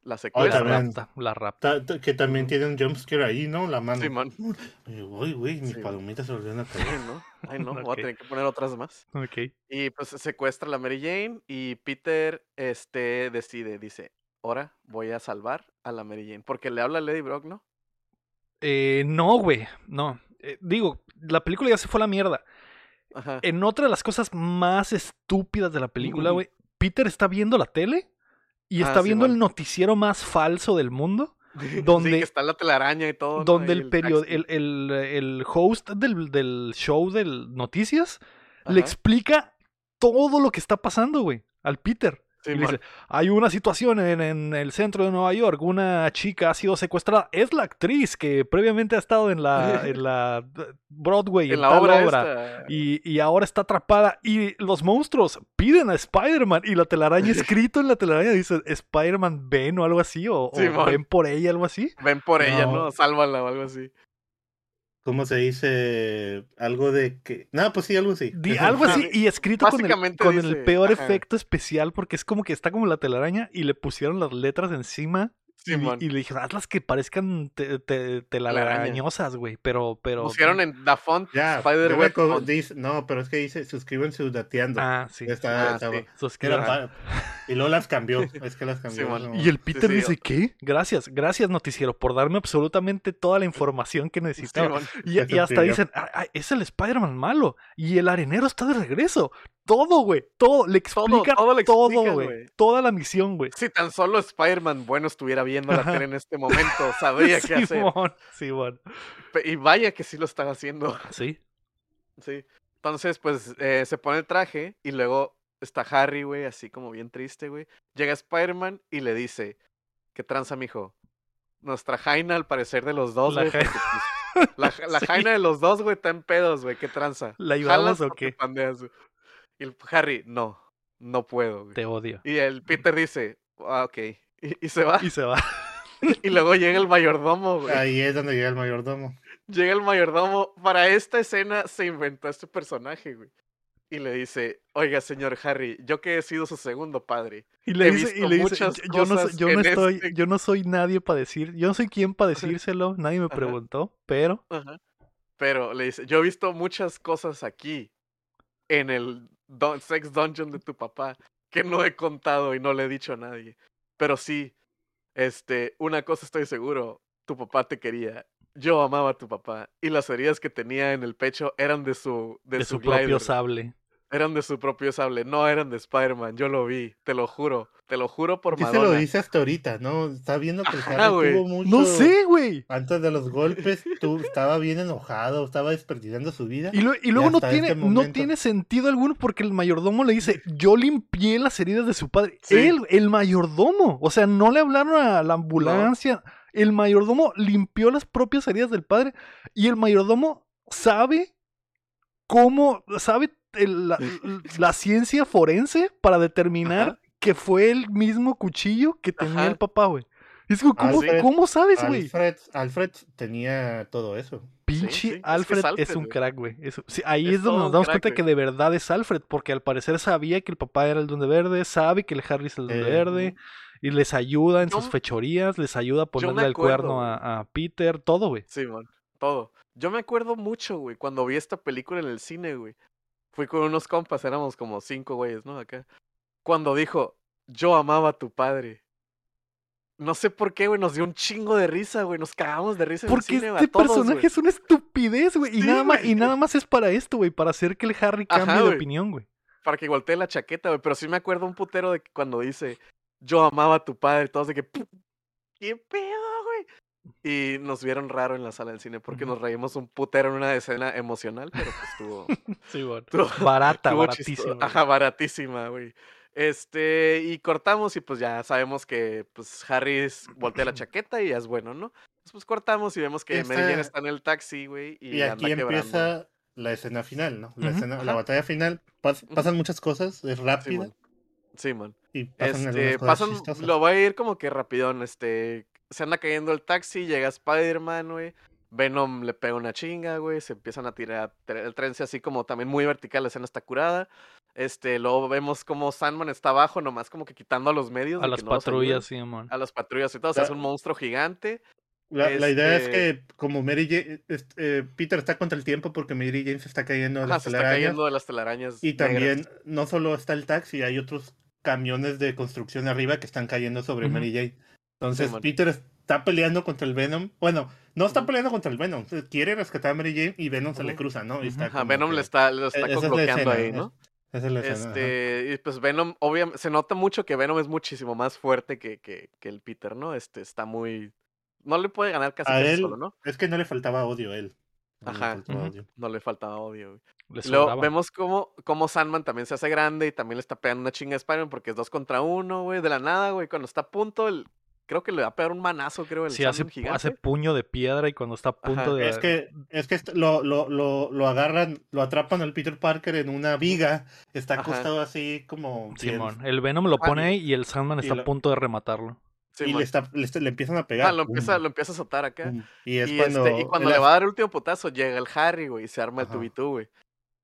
A: la secuestra.
B: la rapta, la rapta.
C: que también tiene un jumpscare ahí, ¿no? La mano.
A: Sí, man.
C: Uy, güey, mis palomitas se volvieron a
A: caer. ¿no? Ay, no, voy a tener que poner otras más.
B: Ok.
A: Y pues secuestra a la Mary Jane y Peter este, decide, dice, ahora voy a salvar a la Mary Jane. Porque le habla a Lady Brock, ¿no?
B: Eh, no, güey, no. Eh, digo, la película ya se fue a la mierda. En otra de las cosas más estúpidas de la película, güey, Peter está viendo la tele y ah, está viendo el noticiero más falso del mundo. Donde
A: sí, está la telaraña y todo.
B: Donde el, el, el, el, host del, del show de noticias le explica todo lo que está pasando, güey, al Peter dice, hay una situación en, el centro de Nueva York, una chica ha sido secuestrada, es la actriz que previamente ha estado en la, en la Broadway, en, la obra, y, ahora está atrapada y los monstruos piden a Spider-Man y la telaraña escrito en la telaraña dice Spider-Man ven o algo así, o, ven por ella, algo así.
A: Ven por ella, ¿no? Sálvala o algo así.
C: ¿Cómo se dice? Algo de que. No, pues sí, algo así.
B: algo así y escrito con, el, con el, peor efecto especial porque es como que está como la telaraña y le pusieron las letras encima y, le dije, hazlas que parezcan telarañosas, güey. Pero, pero.
A: Pusieron en la font
C: ya, Spider-Web. No, pero es que dice, suscríbanse dateando.
B: Ah, sí.
C: Está, ah, y luego las cambió. Es que las cambió.
B: Y el Peter dice, ¿qué? Gracias, gracias, noticiero, por darme absolutamente toda la información que necesitaba. y, hasta dicen, ah, ah, es el Spider-Man malo. Y el arenero está de regreso todo, güey. Todo. Le explica todo, güey. Toda la misión, güey.
A: Si tan solo Spider-Man bueno estuviera viendo la tele en este momento, sabría qué hacer.
B: Sí, bueno.
A: Y vaya que sí lo están haciendo.
B: Sí.
A: Sí. Entonces, pues, eh, se pone el traje y luego está Harry, güey, así como bien triste, güey. Llega Spider-Man y le dice, ¿qué tranza, mijo? Nuestra Jaina, al parecer, de los dos, güey. La, la, Jaina de los dos, güey, está en pedos, güey. ¿Qué tranza?
B: ¿La ayudamos o qué?
A: Y el Harry, no, no puedo.
B: Te odio.
A: Y el Peter dice, ah, ok. Y, se va.
B: Y se va.
A: y luego llega el mayordomo, güey.
C: Ahí es donde llega el mayordomo.
A: Llega el mayordomo. Para esta escena se inventó este personaje, güey. Y le dice, oiga, señor Harry, yo que he sido su segundo padre.
B: Y le dice, y le dice yo, no, yo no estoy, este yo no soy nadie para decir, yo no soy quien para decírselo, nadie me preguntó, pero.
A: Pero le dice, yo he visto muchas cosas aquí en el sex dungeon de tu papá que no he contado y no le he dicho a nadie. Pero sí, este, una cosa estoy seguro, tu papá te quería. Yo amaba a tu papá y las heridas que tenía en el pecho eran de su
B: de, su, propio sable.
A: Eran de su propio sable, no eran de Spider-Man, yo lo vi, te lo juro, te lo juro por
C: ¿Qué se
A: Madonna.
C: lo dice hasta ahorita, no? Está viendo que el
A: Ajá,
C: Harry
A: güey.
C: tuvo mucho...
B: No sé, güey.
C: Antes de los golpes, tú estaba bien enojado, estaba desperdiciando su vida.
B: Y, lo- y luego no
C: hasta
B: tiene,
C: este
B: no tiene sentido alguno porque el mayordomo le dice, yo limpié las heridas de su padre.
A: Sí.
B: Él, el mayordomo. O sea, no le hablaron a la ambulancia. El mayordomo limpió las propias heridas del padre. Y el mayordomo sabe cómo, sabe el- la, la ciencia forense para determinar
A: Ajá.
B: que fue el mismo cuchillo que tenía
A: Ajá.
B: el papá, güey. Es como,
C: Ah,
B: ¿cómo,
C: sí.
B: ¿cómo sabes, güey?
C: Alfred, Alfred tenía todo eso.
B: Pinche
A: sí, es que es
B: Alfred es, un crack, güey. Sí, ahí
A: Es
B: es, donde nos damos
A: crack,
B: cuenta que de verdad es Alfred, porque al parecer sabía que el papá era el Duende Verde, sabe que el Harry es el Duende
C: Eh,
B: Verde, y les ayuda en
A: Yo-
B: sus fechorías, les ayuda a ponerle el cuerno a, a Peter, todo, güey.
A: Sí, man, todo. Yo me acuerdo mucho, güey, cuando vi esta película en el cine, güey. Fui con unos compas, éramos como cinco güeyes, ¿no? Acá. Cuando dijo, yo amaba a tu padre. No sé por qué, güey, nos dio un chingo de risa, güey. Nos cagamos de risa en
B: Porque
A: el cine, güey,
B: este
A: a todos,
B: personaje
A: güey.
B: es una estupidez, güey. y, nada más, y nada más es para esto, güey, para hacer que el Harry
A: Ajá,
B: cambie de
A: güey.
B: opinión, güey.
A: Para que voltee la chaqueta, güey. Pero sí me acuerdo un putero de que cuando dice, yo amaba a tu padre. Todos de que, "Pu- ¿qué pedo, güey? Y nos vieron raro en la sala del cine porque nos reímos un putero en una escena emocional, pero pues estuvo...
B: Sí, güey.
A: estuvo-
B: Barata,
A: Estuvo
B: baratísima. güey.
A: Ajá, baratísima, güey. Este, y cortamos y pues ya sabemos que pues Harry es- voltea la chaqueta y ya es bueno, ¿no? Entonces, pues cortamos y vemos que
C: Esta-
A: está en el taxi, güey, y,
C: Y, aquí
A: anda
C: empieza la escena final, ¿no? La,
B: Ujú.
C: escena, la batalla final. pas- pasan muchas cosas, es rápida.
A: Simón. Simón.
C: y pasan
A: Este, pasan, lo voy a ir como que rapidón, este, se anda cayendo el taxi, llega Spider-Man, güey, Venom le pega una chinga, güey, se empiezan a tirar el tren así como también muy vertical, la escena está curada, este, luego vemos como Sandman está abajo, nomás como que quitando a los medios.
B: A las
A: no
B: patrullas, sí, man.
A: A las patrullas y todo, o sea, es un monstruo gigante.
C: La, la idea es
A: este-
C: que como Mary Jane, eh, Peter está contra el tiempo porque Mary Jane se está cayendo de
A: Ajá,
C: las
A: se está
C: telarañas.
A: cayendo de las telarañas.
C: Y
A: negras.
C: también no solo está el taxi, hay otros camiones de construcción arriba que están cayendo sobre. Mary Jane. Entonces. Peter está peleando contra el Venom. Bueno, no está peleando contra el Venom. Quiere rescatar a Mary Jane y Venom se le cruza, ¿no? Y está
A: Ajá,
C: como
A: Venom
C: que-
A: le está, lo está
C: es
A: bloqueando ahí, ¿no?
C: Esa es ajá.
A: Este, y pues Venom, obviamente, se nota mucho que Venom es muchísimo más fuerte que, que, que el Peter, ¿no? Este, está muy... No le puede ganar casi,
C: A él,
A: solo, ¿no?
C: es que no le faltaba odio a él. No le
A: Ajá.
C: faltaba
B: Ujú.
C: odio.
A: No le faltaba odio, güey.
B: Le
A: Luego
B: sobraba.
A: vemos cómo, cómo Sandman también se hace grande y también le está pegando una chinga a Spider-Man porque es dos contra uno, güey, de la nada, güey. Cuando está a punto, el, creo que le va a pegar un manazo, creo, el
B: Sí, hace,
A: Sandman gigante.
B: hace puño de piedra y cuando está a punto
A: Ajá.
B: de...
C: Es que, es que lo, lo, lo, lo agarran, lo atrapan al Peter Parker en una viga. Está
A: Ajá.
C: acostado así como.
B: Simón, el Venom lo
A: Ah,
B: pone
A: y-
B: ahí y el Sandman
C: y
B: está
C: lo-
B: a punto de rematarlo.
A: Sí,
C: y le, está, le, está- le empiezan a pegar.
A: Ah, lo empieza,
C: pum,
A: lo empieza a azotar acá.
C: Y es
A: y,
C: cuando.
A: este, y cuando
C: el
A: le va a dar el último putazo, llega el Harry, güey, y se arma el tubitú, güey.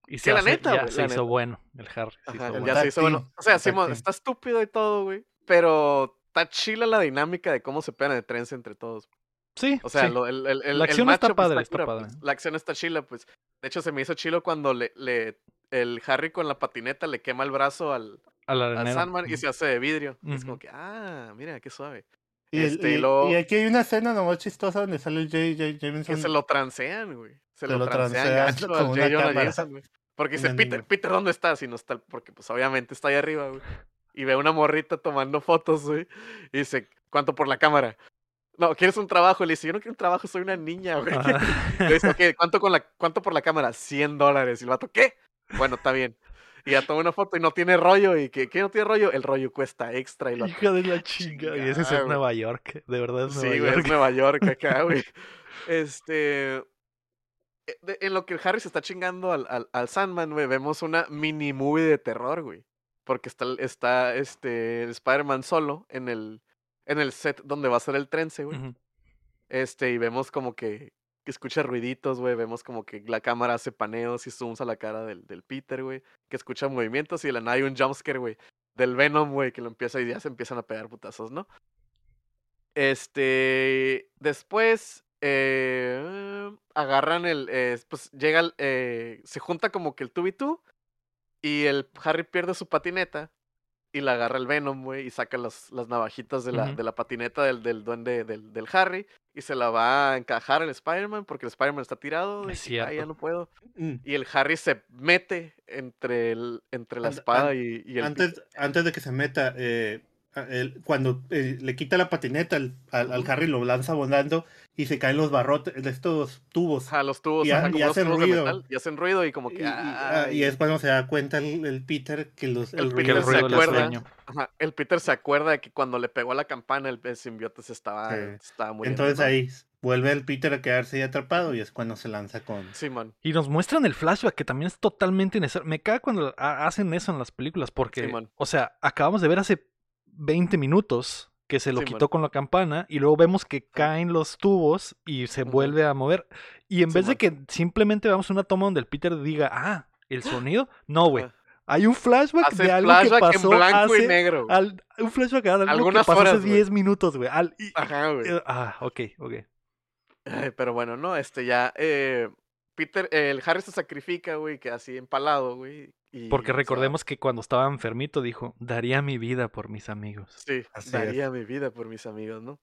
B: Y
A: Que
B: se,
A: la
B: hace-
A: neta,
B: ya se
A: la
B: hizo
A: neta.
B: bueno el Harry. se
A: Ajá,
B: hizo
C: el
B: bueno.
A: ya se hizo bueno. O sea, Simón, está estúpido y todo, güey. Pero está chila la dinámica de cómo se pegan de trenza entre todos.
B: Sí,
A: O sea,
B: sí.
A: lo- el, el, el,
B: La
A: el
B: acción está
A: matchup
B: padre, está padre.
A: pues. La acción está chila, pues. De hecho, se me hizo chilo cuando le, le el Harry con la patineta le quema el brazo al,
B: al.
A: Sandman y se hace de vidrio. Es como que, ah, mira, qué suave.
C: Y, el-
A: este, y
C: y-
A: luego-
C: y aquí hay una escena nomás chistosa donde sale el J. J. Jameson.
A: Que se lo transean, güey. Se
C: Se
A: lo,
C: lo
A: transean
C: transean con
A: al J. Jonah
C: cámara.
A: Jameson, güey. Porque dice, Peter. Peter, ¿dónde estás? Y no está, porque pues obviamente está ahí arriba, güey. Y ve una morrita tomando fotos, güey. Y dice, ¿cuánto por la cámara? No, ¿quieres un trabajo? Le dice, yo no quiero un trabajo, soy una niña, güey. Le dice, ok, ¿cuánto, con la, ¿cuánto por la cámara? 100 dólares. Y el vato, ¿qué? Bueno, está bien. Y ya toma una foto y no tiene rollo. ¿Y que, qué no tiene rollo? El rollo cuesta extra. Y lo...
B: Hija de la chinga. Y ese es en Nueva York. De verdad es
A: Sí,
B: Nueva
A: güey,
B: York.
A: es Nueva York acá, güey. Este. eh, En lo que Harry se está chingando al, al, al Sandman, güey, vemos una mini movie de terror, güey. Porque está, está este, el Spider-Man solo en el, en el set donde va a ser el trence, güey. Este, y vemos como que, que escucha ruiditos, güey. Vemos como que la cámara hace paneos y zooms a la cara del, del Peter, güey. Que escucha movimientos y de la nada hay un jumpscare, güey. Del Venom, güey, que lo empieza y ya se empiezan a pegar putazos, ¿no? Este. Después. eh, agarran el. eh, pues llega el. eh, se junta como que el 2 y el Harry pierde su patineta. y la agarra el Venom, güey, y saca las, las navajitas de la, de la patineta del, del duende del, del Harry y se la va a encajar al Spider-Man porque el Spider-Man está tirado.
B: Es
A: que, "Ay, ya no puedo.
C: Mm.
A: Y el Harry se mete entre, el, entre la espada
C: an-
A: y, y el
C: Antes, antes de que se meta, eh, cuando eh, le quita la patineta al, al- al. Harry, lo lanza volando y se caen los barrotes de estos tubos.
A: Ajá, los tubos,
C: Y
A: ajá,
C: hacen
A: tubos
C: ruido.
A: metal, y hacen ruido y como que...
C: y- ah, y es cuando se da cuenta el, el Peter que los,
A: El
B: Que
A: Peter
B: el
A: se acuerda. ajá, el Peter se acuerda de que cuando le pegó a la campana el, el simbionte se estaba,
C: Sí.
A: estaba muriendo.
C: Entonces ahí vuelve el Peter a quedarse ahí atrapado y es cuando se lanza con...
A: Simón,
B: Y nos muestran el flashback que también es totalmente innecesario. Me caga cuando ha- hacen eso en las películas porque,
A: Simón.
B: o sea, acabamos de ver hace 20 minutos que se lo quitó con la campana y luego vemos que caen los tubos y se vuelve a mover. Y en vez de que simplemente veamos una toma donde el Peter diga, ah, el sonido, no, güey. Hay un flashback
A: Hace
B: de algo
A: flashback
B: que pasó
A: en blanco y
B: hace-
A: negro.
B: al- un flashback de algo que
A: Algunas
B: pasó hace
A: horas, güey.
B: 10 minutos, güey. y-
A: Ajá, güey.
B: ah, ok, ok.
A: Ay, pero bueno, no, este ya. Eh, Peter, el Harry se sacrifica, güey, que así empalado, güey. y
B: Porque recordemos que cuando estaba enfermito dijo, daría mi vida por mis amigos.
A: Sí,
C: Así es.
A: daría mi vida por mis amigos, ¿no?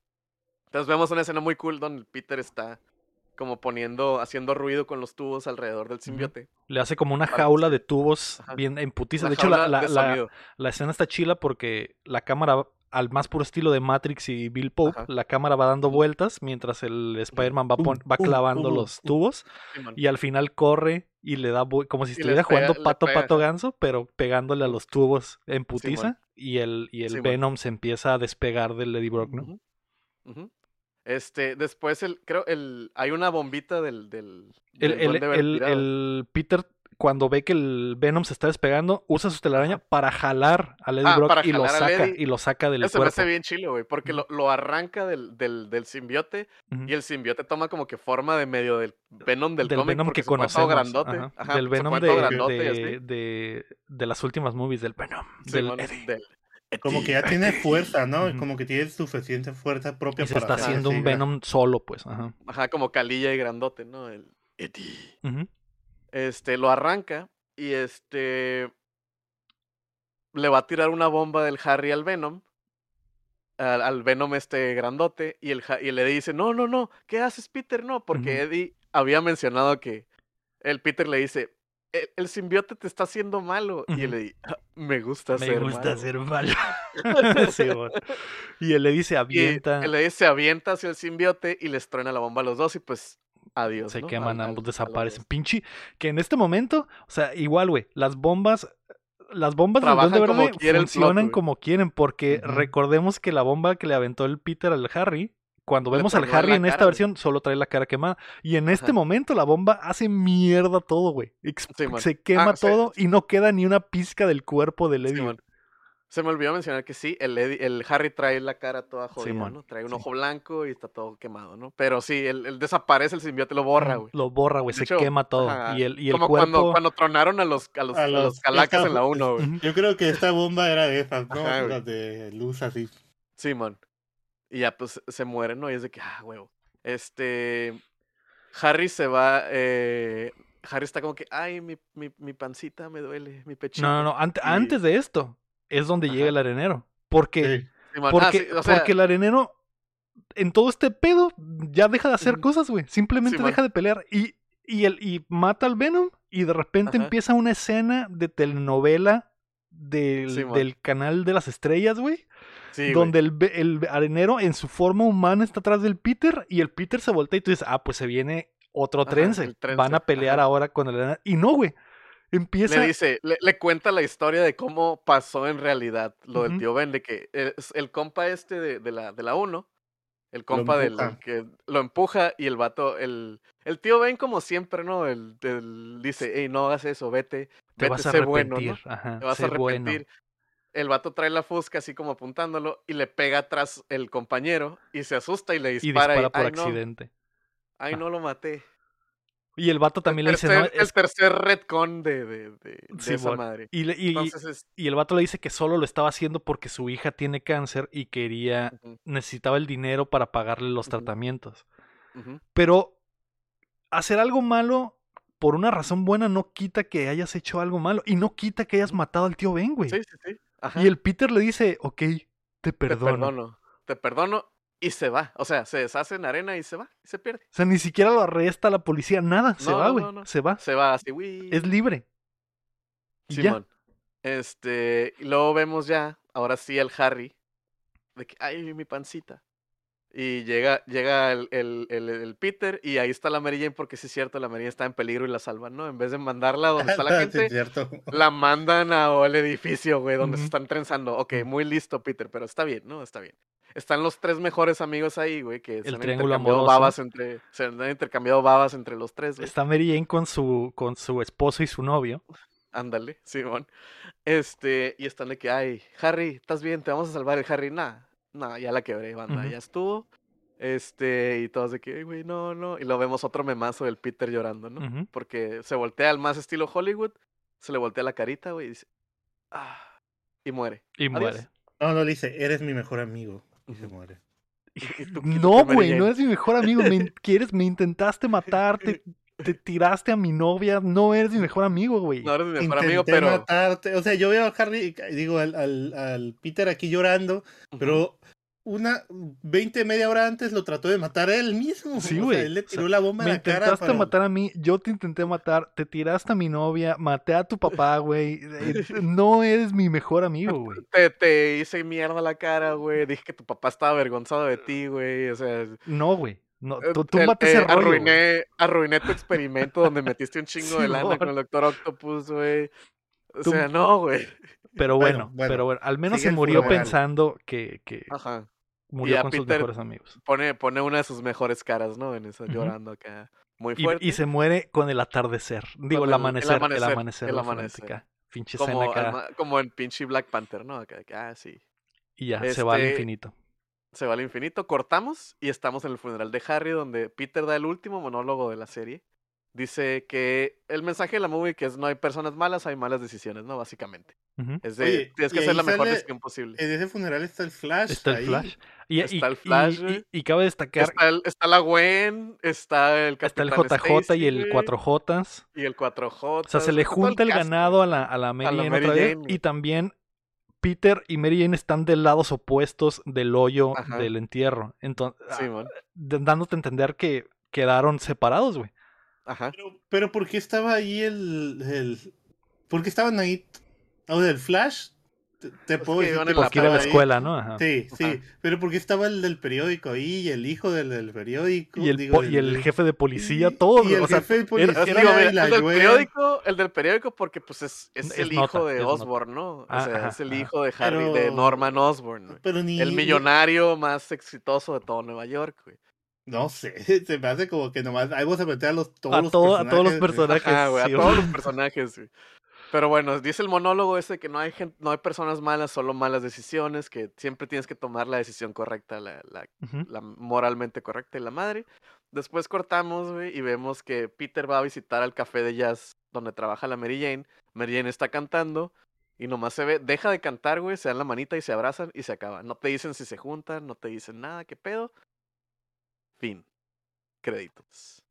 A: Entonces vemos una escena muy cool donde Peter está como poniendo, haciendo ruido con los tubos alrededor del simbiote.
B: Le hace como una jaula de tubos
A: Ajá.
B: bien en putiza. De hecho, la, la-
A: de
B: la-
A: sonido.
B: la escena está chila porque la cámara, al más puro estilo de Matrix y Bill Pope,
A: Ajá.
B: la cámara va dando vueltas mientras el Spider-Man va, pon- va clavando los tubos y al final corre y le da como si estuviera
A: pega-
B: jugando pato
A: pega,
B: pato ganso, pero pegándole a los tubos en putiza y el, y el. Venom se empieza a despegar del Lady Brock, ¿no?
A: Este, después el, creo, el, hay una bombita del, del,
B: El,
A: del
B: el- el- el Peter, cuando ve que el Venom se está despegando, usa su telaraña para jalar a Lady
A: Ah,
B: Brock
A: para
B: y lo saca,
A: Lady.
B: y lo saca del
A: Eso me hace
B: cuerpo.
A: bien chilo, güey, porque lo, lo arranca del, del, del simbiote y el simbiote toma como que forma de medio del Venom del,
B: Del
A: cómic
B: Venom que
A: se pone todo
B: conocemos.
A: grandote.
B: ajá,
A: Ajá,
B: del Venom de,
A: todo grandote y así.
B: de, de, de las últimas movies del Venom. del
A: Simón,
B: Eddie.
A: del
C: Como que ya tiene fuerza, ¿no? Como que tiene suficiente fuerza propia
B: Y se
C: para
B: está
C: hacer
B: haciendo
C: así,
B: un Venom solo, pues. Ajá.
A: Ajá, como calilla y grandote, ¿no? El Eddie.
B: Ujú.
A: Este, lo arranca y este le va a tirar una bomba del Harry al Venom. Al, al Venom este grandote. Y el, y le dice, no, no, no, ¿qué haces, Peter? No, porque. Eddie había mencionado que el Peter le dice, el, el simbiote te está haciendo malo. Y él le dice, "Ah, me gusta
B: Me
A: ser
B: gusta
A: malo".
B: ser malo. Sí, bueno. Y él le dice
A: Y
B: avienta.
A: él le dice, avienta hacia el simbiote y les truena la bomba a los dos y pues adiós.
B: se
A: ¿no?
B: queman,
A: Al-
B: ambos desaparecen. Pinche, que en este momento, o sea, igual, güey, las bombas, las bombas del
A: Trabajan
B: Duende
A: como
B: Verde
A: plot,
B: funcionan como quieren, porque recordemos que la bomba que le aventó el Peter al Harry, cuando
A: Le
B: vemos al Harry en esta
A: cara, güey.
B: versión, solo trae la cara quemada. Y en este momento la bomba hace mierda todo, güey. Ex-
A: Sí, man.
B: se quema
A: Ah, se-
B: todo y no queda ni una pizca del cuerpo de Levi.
A: Se me olvidó mencionar que sí, el, Eddie- el Harry trae la cara toda jodida,
B: Simón,
A: ¿no? Trae un
B: sí.
A: ojo blanco y está todo quemado, ¿no? Pero sí, él, él desaparece, el simbiote lo borra, güey.
B: Lo borra, güey, se
A: hecho,
B: quema todo.
A: ajá,
B: Y el, y el
A: Como
B: cuerpo...
A: cuando, cuando tronaron a los, a los,
C: A
A: a los
C: los-
A: calacas
C: esta-
A: en la 1, güey.
C: Yo creo que esta bomba era de esas, ¿no?
A: Ajá, güey.
C: Las de luz así.
A: Simón. Y ya, pues, se mueren, ¿no? Y es de que, ah, huevo. Este... Harry se va, eh... Harry está como que, ay, mi, mi, mi pancita me duele, mi pechito.
B: No, no, no.
A: Y-
B: Antes de esto es donde llega el arenero. Porque,
C: Sí.
A: Ah,
B: porque,
A: sí, o sea,
B: porque el arenero en todo este pedo ya deja de hacer cosas, güey. Simplemente deja de pelear y, y, el, y mata al Venom y de repente
A: Ajá.
B: empieza una escena de telenovela del, del canal de las estrellas, güey.
A: sí,
B: donde el, el arenero en su forma humana está atrás del Peter y el Peter se voltea y tú dices, ah, pues se viene otro
A: Ajá,
B: Van a pelear
A: ajá.
B: ahora con el arenero. Y no, güey. Empieza...
A: Le dice, le, le cuenta la historia de cómo pasó en realidad lo del tío Ben, de que el, el compa este de, de la, de la 1, el compa del que lo empuja y el vato, el, el tío Ben como siempre, ¿no? El, el dice, hey, no hagas eso, vete,
B: te
A: vete,
B: vas a
A: sé bueno. ¿no?
B: Ajá,
A: Te vas a
B: bueno.
A: arrepentir. El vato trae la fusca así como apuntándolo y le pega atrás el compañero y se asusta y le
B: Y
A: dispara.
B: dispara por
A: ay, no,
B: accidente.
A: ay,
B: Ah.
A: no lo maté.
B: Y el vato también
A: el,
B: le dice, no,
A: el
B: es...
A: tercer retcon de, de, de, de esa madre.
B: Y, le- y-
A: Entonces es...
B: y el vato le dice que solo lo estaba haciendo porque su hija tiene cáncer y quería, necesitaba el dinero para pagarle los tratamientos. Pero hacer algo malo por una razón buena no quita que hayas hecho algo malo y no quita que hayas matado al tío Ben, güey.
A: Sí, sí, sí. Ajá.
B: Y el Peter le dice, ok, te
A: Te
B: perdono.
A: perdono. Te perdono y se va. O sea, se deshace en arena y se va. Y se pierde.
B: O sea, ni siquiera lo arresta la policía, nada. Se
A: No,
B: va, güey.
A: no, no.
B: Se va.
A: Se va así, uy.
B: Es libre. Y ya.
A: Simón. Este, y luego vemos ya, ahora sí, el Harry, de que, ay, mi pancita. Y llega, llega el, el, el, el Peter y ahí está la Mary Jane porque sí es cierto, la Mary Jane está en peligro y la salvan, ¿no? En vez de mandarla donde está la gente,
C: cierto.
A: la mandan al edificio, güey, donde se están trenzando. Ok, muy listo, Peter, pero está bien, ¿no? Está bien. Están los tres mejores amigos ahí, güey, que se han
B: triángulo
A: intercambiado
B: amoroso.
A: babas entre, se han intercambiado babas entre los tres, güey.
B: Está Mary Jane con su, con su esposo y su novio.
A: Ándale, Simón. Este, y están de que, ay, Harry, ¿estás bien? Te vamos a salvar el Harry. Nah, nah, ya la quebré, banda, ya estuvo. Este, y todos de que, "Ay, güey, no, no. Y lo vemos otro memazo del Peter llorando, ¿no? Porque se voltea al más estilo Hollywood, se le voltea la carita, güey, y dice, ah, y muere.
B: Y
A: Adiós.
B: muere.
C: No, no le dice, eres mi mejor amigo. Y se muere.
A: Y tú-
B: No, güey, no eres mi mejor amigo. Me, quieres, me intentaste matar, te, te tiraste a mi novia. No eres mi mejor amigo, güey.
A: No eres mi mejor amigo, pero.
C: matarte. O sea, yo veo a Harry, y digo, al, al, al Peter aquí llorando, pero una 20, media hora antes lo trató de matar él mismo.
B: Sí,
C: O sea,
B: güey.
C: él le
B: O sea,
C: tiró la bomba
B: Me
C: en la cara.
B: intentaste
C: para-
B: matar a mí, yo te intenté matar, te tiraste a mi novia, maté a tu papá, güey. Eh, No eres mi mejor amigo, güey.
A: Te, te hice mierda la cara, güey. Dije que tu papá estaba avergonzado de ti, güey. O sea,
B: No, güey. No,
A: Eh,
B: tú, tú
A: eh,
B: ese rollo.
A: arruiné, arruiné tu experimento donde metiste un chingo de lana con el Doctor Octopus, güey. O
B: Tú-
A: sea, no, güey.
B: Pero
C: Bueno,
B: bueno,
C: bueno,
B: pero bueno, al menos se murió
C: funeral.
B: pensando que, que
A: Ajá.
B: Murió con sus mejores amigos.
A: Pone, pone una de sus mejores caras, ¿no? En
B: Ujú.
A: llorando acá. Muy fuerte.
B: y se muere con el atardecer. Digo, el
A: el- el
B: amanecer. El
A: amanecer,
B: amanecer.
A: el amanecer.
B: acá. Pinche
A: como,
B: escena acá.
A: como en pinche Black Panther, ¿no? Acá, ah, sí.
B: Y ya, se va al
A: este,
B: infinito.
A: Se va al infinito, cortamos y estamos en el funeral de Harry, donde Peter da el último monólogo de la serie. Dice que el mensaje de la movie que es no hay personas malas, hay malas decisiones, ¿no? Básicamente. Es de,
C: Oye,
A: tienes que hacer la mejor decisión posible.
C: En ese funeral está el Flash.
B: Está el
C: ahí.
B: Flash. Y,
A: Está
B: y-
A: el Flash,
B: y-
A: güey.
B: y- y cabe destacar,
A: Está, el- está la Gwen, está el
B: está el
A: Capitán
B: JJ y el
A: güey,
B: 4J.
A: y el 4J.
B: O sea, se le junta el ganado a la, a la Mary
A: la
B: Jane
A: Mary
B: otra vez.
A: Jane, güey.
B: Y también Peter y Mary Jane están de lados opuestos del hoyo
A: Ajá.
B: del entierro. Entonces,
A: Sí, man.
B: dándote a entender que quedaron separados, güey.
A: Ajá.
C: Pero, pero ¿por qué estaba ahí el, el... ¿Por qué estaban ahí? O del Flash. Te, te
A: Pues
C: puedo
A: que
C: decir que
B: Porque iba a la escuela, ¿no? Ajá.
C: Sí, sí.
A: Ajá.
C: Pero ¿por qué estaba el del periódico ahí? Y el hijo del, del periódico.
B: Y el,
C: digo,
B: y jefe de policía,
C: y-
B: todo.
C: Y el
B: o sea,
C: jefe de policía.
B: era-
A: Digo, el del periódico, el del periódico porque pues es, es,
B: Es
A: el
B: nota,
A: hijo de
B: nota.
A: Osborn, ¿no? O
B: Ah,
A: sea,
B: ajá,
A: es el
B: ajá.
A: hijo de Harry, de Norman Osborn, güey.
C: Pero ni...
A: El millonario más exitoso de todo Nueva York, güey.
C: No sé, se me hace como que nomás. Ahí vamos a meter a los, todos
B: a,
C: los
B: todo- a todos los
C: personajes.
B: personajes.
A: A todos los personajes, güey. Pero bueno, dice el monólogo ese que no hay gente, no hay personas malas, solo malas decisiones, que siempre tienes que tomar la decisión correcta, la, la, moralmente correcta y la madre. Después cortamos, güey, y vemos que Peter va a visitar al café de jazz donde trabaja la Mary Jane. Mary Jane está cantando y nomás se ve, deja de cantar, güey, se dan la manita y se abrazan y se acaba. No te dicen si se juntan, no te dicen nada, qué pedo. Fin. Créditos.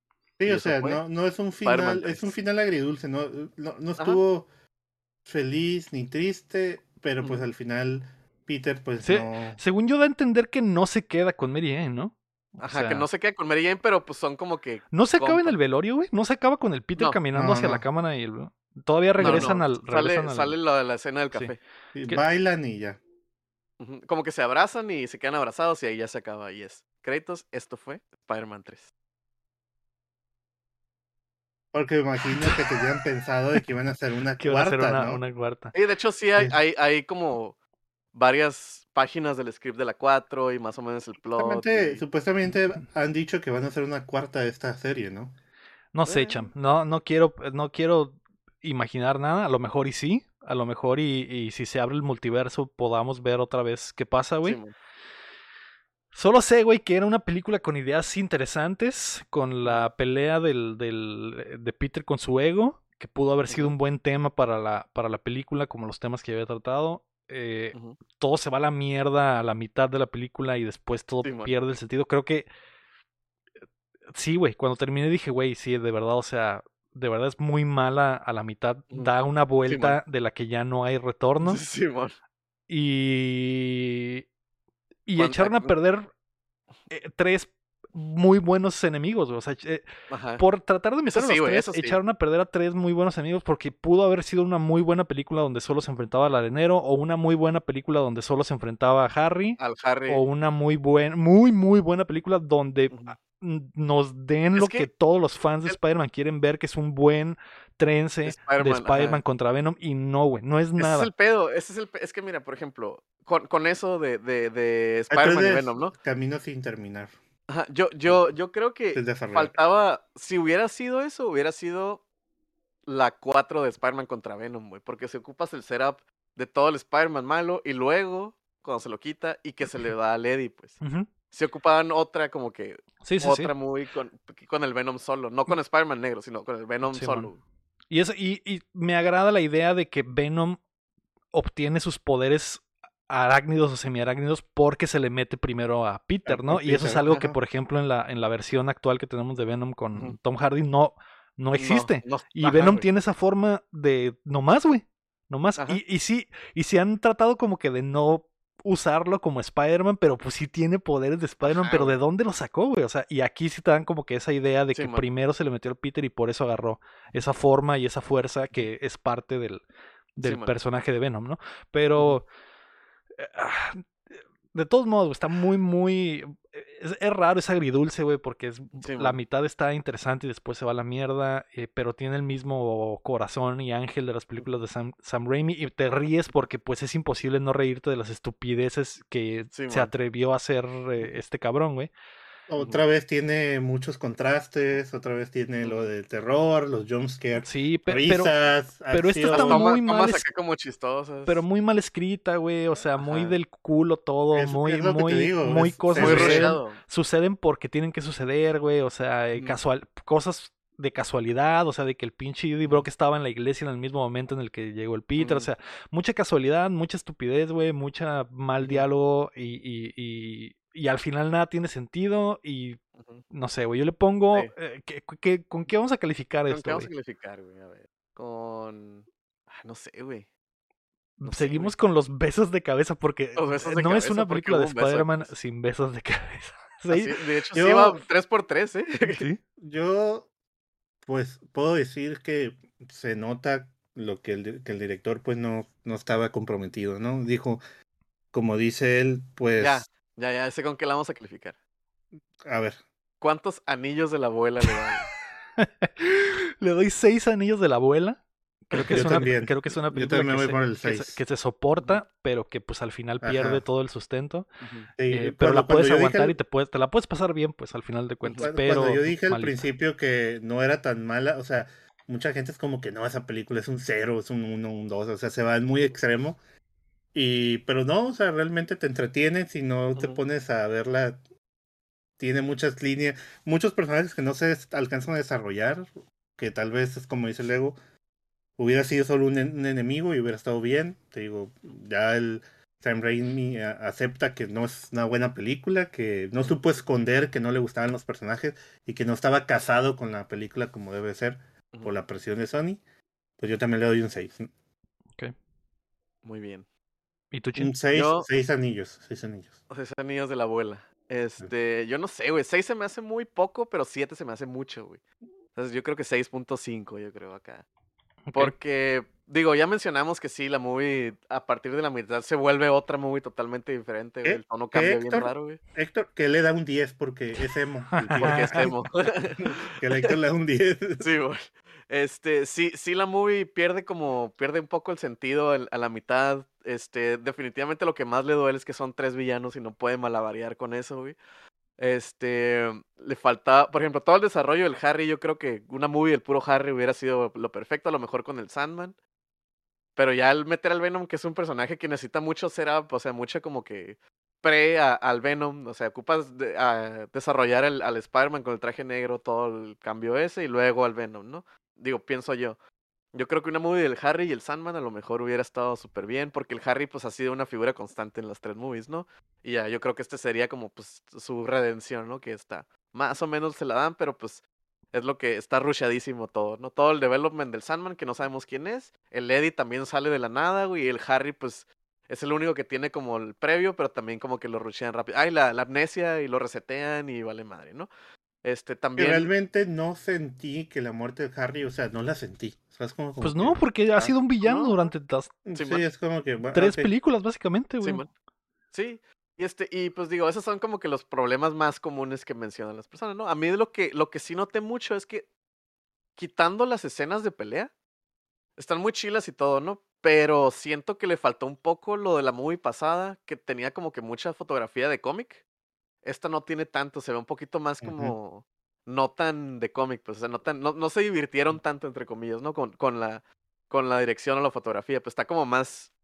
C: Sí,
A: ¿Y
C: o sea, no, no es un final, es
A: 3.
C: un final agridulce, no, no, no
A: Ajá.
C: estuvo feliz ni triste, pero pues al final Peter pues
B: Sí,
C: no.
B: Según yo da a entender que no se queda con Mary Jane, ¿no? O
A: Ajá, que no se queda con Mary Jane, pero pues son como que.
B: No se acaba en el velorio, güey. No se acaba con el Peter
A: No.
B: caminando
C: No,
B: hacia la cámara y el... Todavía regresan
A: no,
B: al...
A: Sale,
B: regresan al-
A: sale lo de la escena del
B: Sí.
A: café.
C: y
B: que-
C: Bailan y ya.
A: Como que se abrazan y se quedan abrazados y ahí ya se acaba. Y es. Créditos, esto fue Spider-Man 3.
C: Porque me imagino que tenían pensado de que iban a hacer una
B: Que van a
C: cuarta,
B: hacer una,
C: ¿no?
B: una cuarta.
A: Y de hecho, sí hay,
C: Sí.
A: hay, hay como varias páginas del script de la 4 y más o menos el plot.
C: Supuestamente,
A: y-
C: supuestamente han dicho que van a hacer una cuarta de esta serie, ¿no?
B: No sé,
A: Eh.
B: Cham. No, no quiero, no quiero imaginar nada. A lo mejor y sí. A lo mejor y, y si se abre el multiverso podamos ver otra vez qué pasa, güey.
A: Simón.
B: Solo sé, güey, que era una película con ideas interesantes, con la pelea del, del, de Peter con su ego, que pudo haber sido un buen tema para la, para la película, como los temas que había tratado. Eh, todo se va a la mierda a la mitad de la película y después todo pierde el sentido. Creo que sí, güey. Cuando terminé dije, güey, sí, de verdad, o sea, de verdad es muy mala a la mitad. Da una vuelta de la que ya no hay retorno.
A: Simón.
B: Y. Y echaron a perder eh, tres muy buenos enemigos, güey. O sea, eh, por tratar de meter a
A: sí,
B: los
A: güey,
B: tres,
A: sí.
B: echaron a perder a tres muy buenos enemigos porque pudo haber sido una muy buena película donde solo se enfrentaba al arenero, o una muy buena película donde solo se enfrentaba a Harry,
A: Al Harry.
B: o una muy buena, muy, muy buena película donde ah, nos den
A: Es
B: lo
A: que
B: que, todos los fans de Spider-Man quieren ver, que es un buen trence de
A: Spider-Man,
B: contra Venom, y no, güey, no es
A: Ese
B: nada.
A: es el pedo. Ese es el pe- Es que mira, por ejemplo, con, con eso de, de, de Spider-Man y Venom, ¿no?
C: Camino sin terminar.
A: Ajá, yo, yo, yo creo que faltaba. Si hubiera sido eso, hubiera sido la 4 de Spider-Man contra Venom, güey. Porque si ocupas el setup de todo el Spider-Man malo y luego, cuando se lo quita, y que se le da a Lady, pues.
B: Ujú.
A: Si ocupaban otra, como que.
B: Sí, sí, sí.
A: otra muy con, con el Venom solo. No con Spider-Man negro, sino con el Venom
B: Sí,
A: solo.
B: man. Y, eso, y, y me agrada la idea de que Venom obtiene sus poderes arácnidos o semiarácnidos porque se le mete primero a Peter, ¿no?
C: a
B: y eso es algo que, por ejemplo, en la, en la versión actual que tenemos de Venom con. Tom Hardy no, no existe.
A: No, no,
B: y
A: ajá,
B: Venom
A: güey.
B: tiene esa forma de nomás, güey. Nomás. Y, y sí, y sí han tratado como que de no usarlo como Spider-Man, pero pues sí tiene poderes de Spider-Man, pero ¿de dónde lo sacó, güey? O sea, y aquí sí te dan como que esa idea de
A: Sí,
B: que
A: man.
B: primero se le metió al Peter y por eso agarró esa forma y esa fuerza que es parte del, del personaje de Venom, ¿no? Pero eh, ah, de todos modos, está muy, muy. Es, es raro, es agridulce, güey, porque es,
A: Sí,
B: la mitad está interesante y después se va a la mierda, eh, pero tiene el mismo corazón y ángel de las películas de Sam, Sam Raimi y te ríes porque pues es imposible no reírte de las estupideces que
A: Sí,
B: se atrevió a hacer eh, este cabrón, güey.
C: Otra vez tiene muchos contrastes, otra vez tiene lo del terror, los jumpscares,
B: Sí, pe- pero,
C: risas,
B: pero esta está muy mal
A: tomas
B: es-
A: acá como chistosas.
B: pero muy mal escrita, güey, o sea, muy
A: Ajá.
B: del culo todo,
C: Es-
B: muy,
C: es
B: muy,
C: digo,
B: muy
C: es-
B: cosas
A: muy
B: suceden, porque tienen que suceder, güey, o sea, eh, casual, cosas de casualidad, o sea, de que el pinche Eddie Brock estaba en la iglesia en el mismo momento en el que llegó el Peter, o sea, mucha casualidad, mucha estupidez, güey, mucha mal diálogo y, y, y, y al final nada tiene sentido y no sé, güey, yo le pongo,
A: Sí.
B: eh, ¿qué- qué- ¿con qué vamos a calificar
A: ¿Con qué
B: esto,
A: vamos a calificar, güey? A ver. Con. ah, no sé, güey. no sé,
B: Seguimos
A: güey.
B: con los besos de cabeza porque
A: Los besos
B: eh,
A: de
B: no es una película de
A: un
B: Spider-Man sin besos de cabeza.
A: Así-
B: Sí,
A: de hecho, sí
C: Yo-
A: iba 3 por 3 ¿eh?
B: sí.
C: Yo, pues, puedo decir que se nota lo que el, que el director, pues, no, no estaba comprometido, ¿no? Dijo, como dice él, pues,
A: Ya, ya, ya, sé con qué la vamos a calificar.
C: a ver,
A: ¿Cuántos anillos de la abuela le dan?
B: Le doy seis anillos de la abuela. Creo que, es una,
C: también.
B: creo que es una
C: Yo
B: película
C: también
B: que,
C: voy
B: se,
C: por el
B: que se-
C: seis.
B: que se soporta, pero que pues al final pierde
C: Ajá.
B: todo el sustento.
C: Sí,
B: Eh, pero
C: cuando-
B: la puedes aguantar y te, puedes, te la puedes pasar bien, pues al final de cuentas.
C: Cuando,
B: pero
C: cuando yo dije al principio que no era tan mala, o sea, mucha gente es como que no, esa película es un cero, es un uno, un dos, o sea, se va en muy extremo. Y, pero no, o sea, realmente te entretiene si no te pones a verla. Tiene muchas líneas, muchos personajes que no se alcanzan a desarrollar, que tal vez es como dice Lego, hubiera sido solo un, en- un enemigo y hubiera estado bien. Te digo, ya el Sam Raimi a- acepta que no es una buena película, que no supo esconder que no le gustaban los personajes y que no estaba casado con la película como debe ser por la presión de Sony. Pues yo también le doy un 6.
A: Muy bien.
B: ¿Y tú, Chin?
C: Un 6,
A: Yo-
C: 6 anillos, 6 anillos.
A: O sea, son anillos de la abuela. Este, yo no sé, güey. 6 se me hace muy poco, pero 7 se me hace mucho, güey. Entonces yo creo que 6.5, yo creo acá. Porque, digo, ya mencionamos que sí, la movie a partir de la mitad se vuelve otra movie totalmente diferente, güey. El tono
C: ¿Qué,
A: cambia bien raro, güey.
C: Héctor, que le da un 10 porque es emo.
A: Porque es emo.
C: que el Héctor le da un 10.
A: Sí, güey. Este, sí, sí, la movie pierde como, pierde un poco el sentido a la mitad. Este, definitivamente lo que más le duele es que son tres villanos y no puede malabarear con eso, güey. Este, le falta, por ejemplo, todo el desarrollo del Harry, yo creo que una movie del puro Harry hubiera sido lo perfecto, a lo mejor con el Sandman. Pero ya al meter al Venom, que es un personaje que necesita mucho setup, o sea, mucho como que pre al Venom, o sea, ocupas de- desarrollar al Spider-Man con el traje negro, todo el cambio ese, y luego al Venom, ¿no? Digo, pienso yo. Yo creo que una movie del Harry y el Sandman a lo mejor hubiera estado súper bien, porque el Harry pues ha sido una figura constante en las tres movies, ¿no? Y ya, yo creo que este sería como pues su redención, ¿no? Que está, más o menos se la dan, pero pues es lo que está rushadísimo todo, ¿no? Todo el development del Sandman, que no sabemos quién es. El Eddie también sale de la nada, güey. Y el Harry, pues, es el único que tiene como el previo, pero también como que lo rushean rápido. Ay, la, la amnesia y lo resetean y vale madre, ¿no? Este también.
C: realmente no sentí que la muerte de Harry, o sea, no la sentí.
B: pues no, porque ha sido un villano durante
C: sí, es como que,
B: tres películas, básicamente, güey.
A: Sí, Y este, y pues digo, esos son como que los problemas más comunes que mencionan las personas, ¿no? A mí lo que, lo que sí noté mucho es que quitando las escenas de pelea, están muy chilas y todo, ¿no? Pero siento que le faltó un poco lo de la movie pasada, que tenía como que mucha fotografía de cómic. Esta no tiene tanto, se ve un poquito más como no tan de cómic, pues, o sea, no tan, no, no se divirtieron tanto, entre comillas, ¿no? Con, con la con la dirección o la fotografía, pues está como más,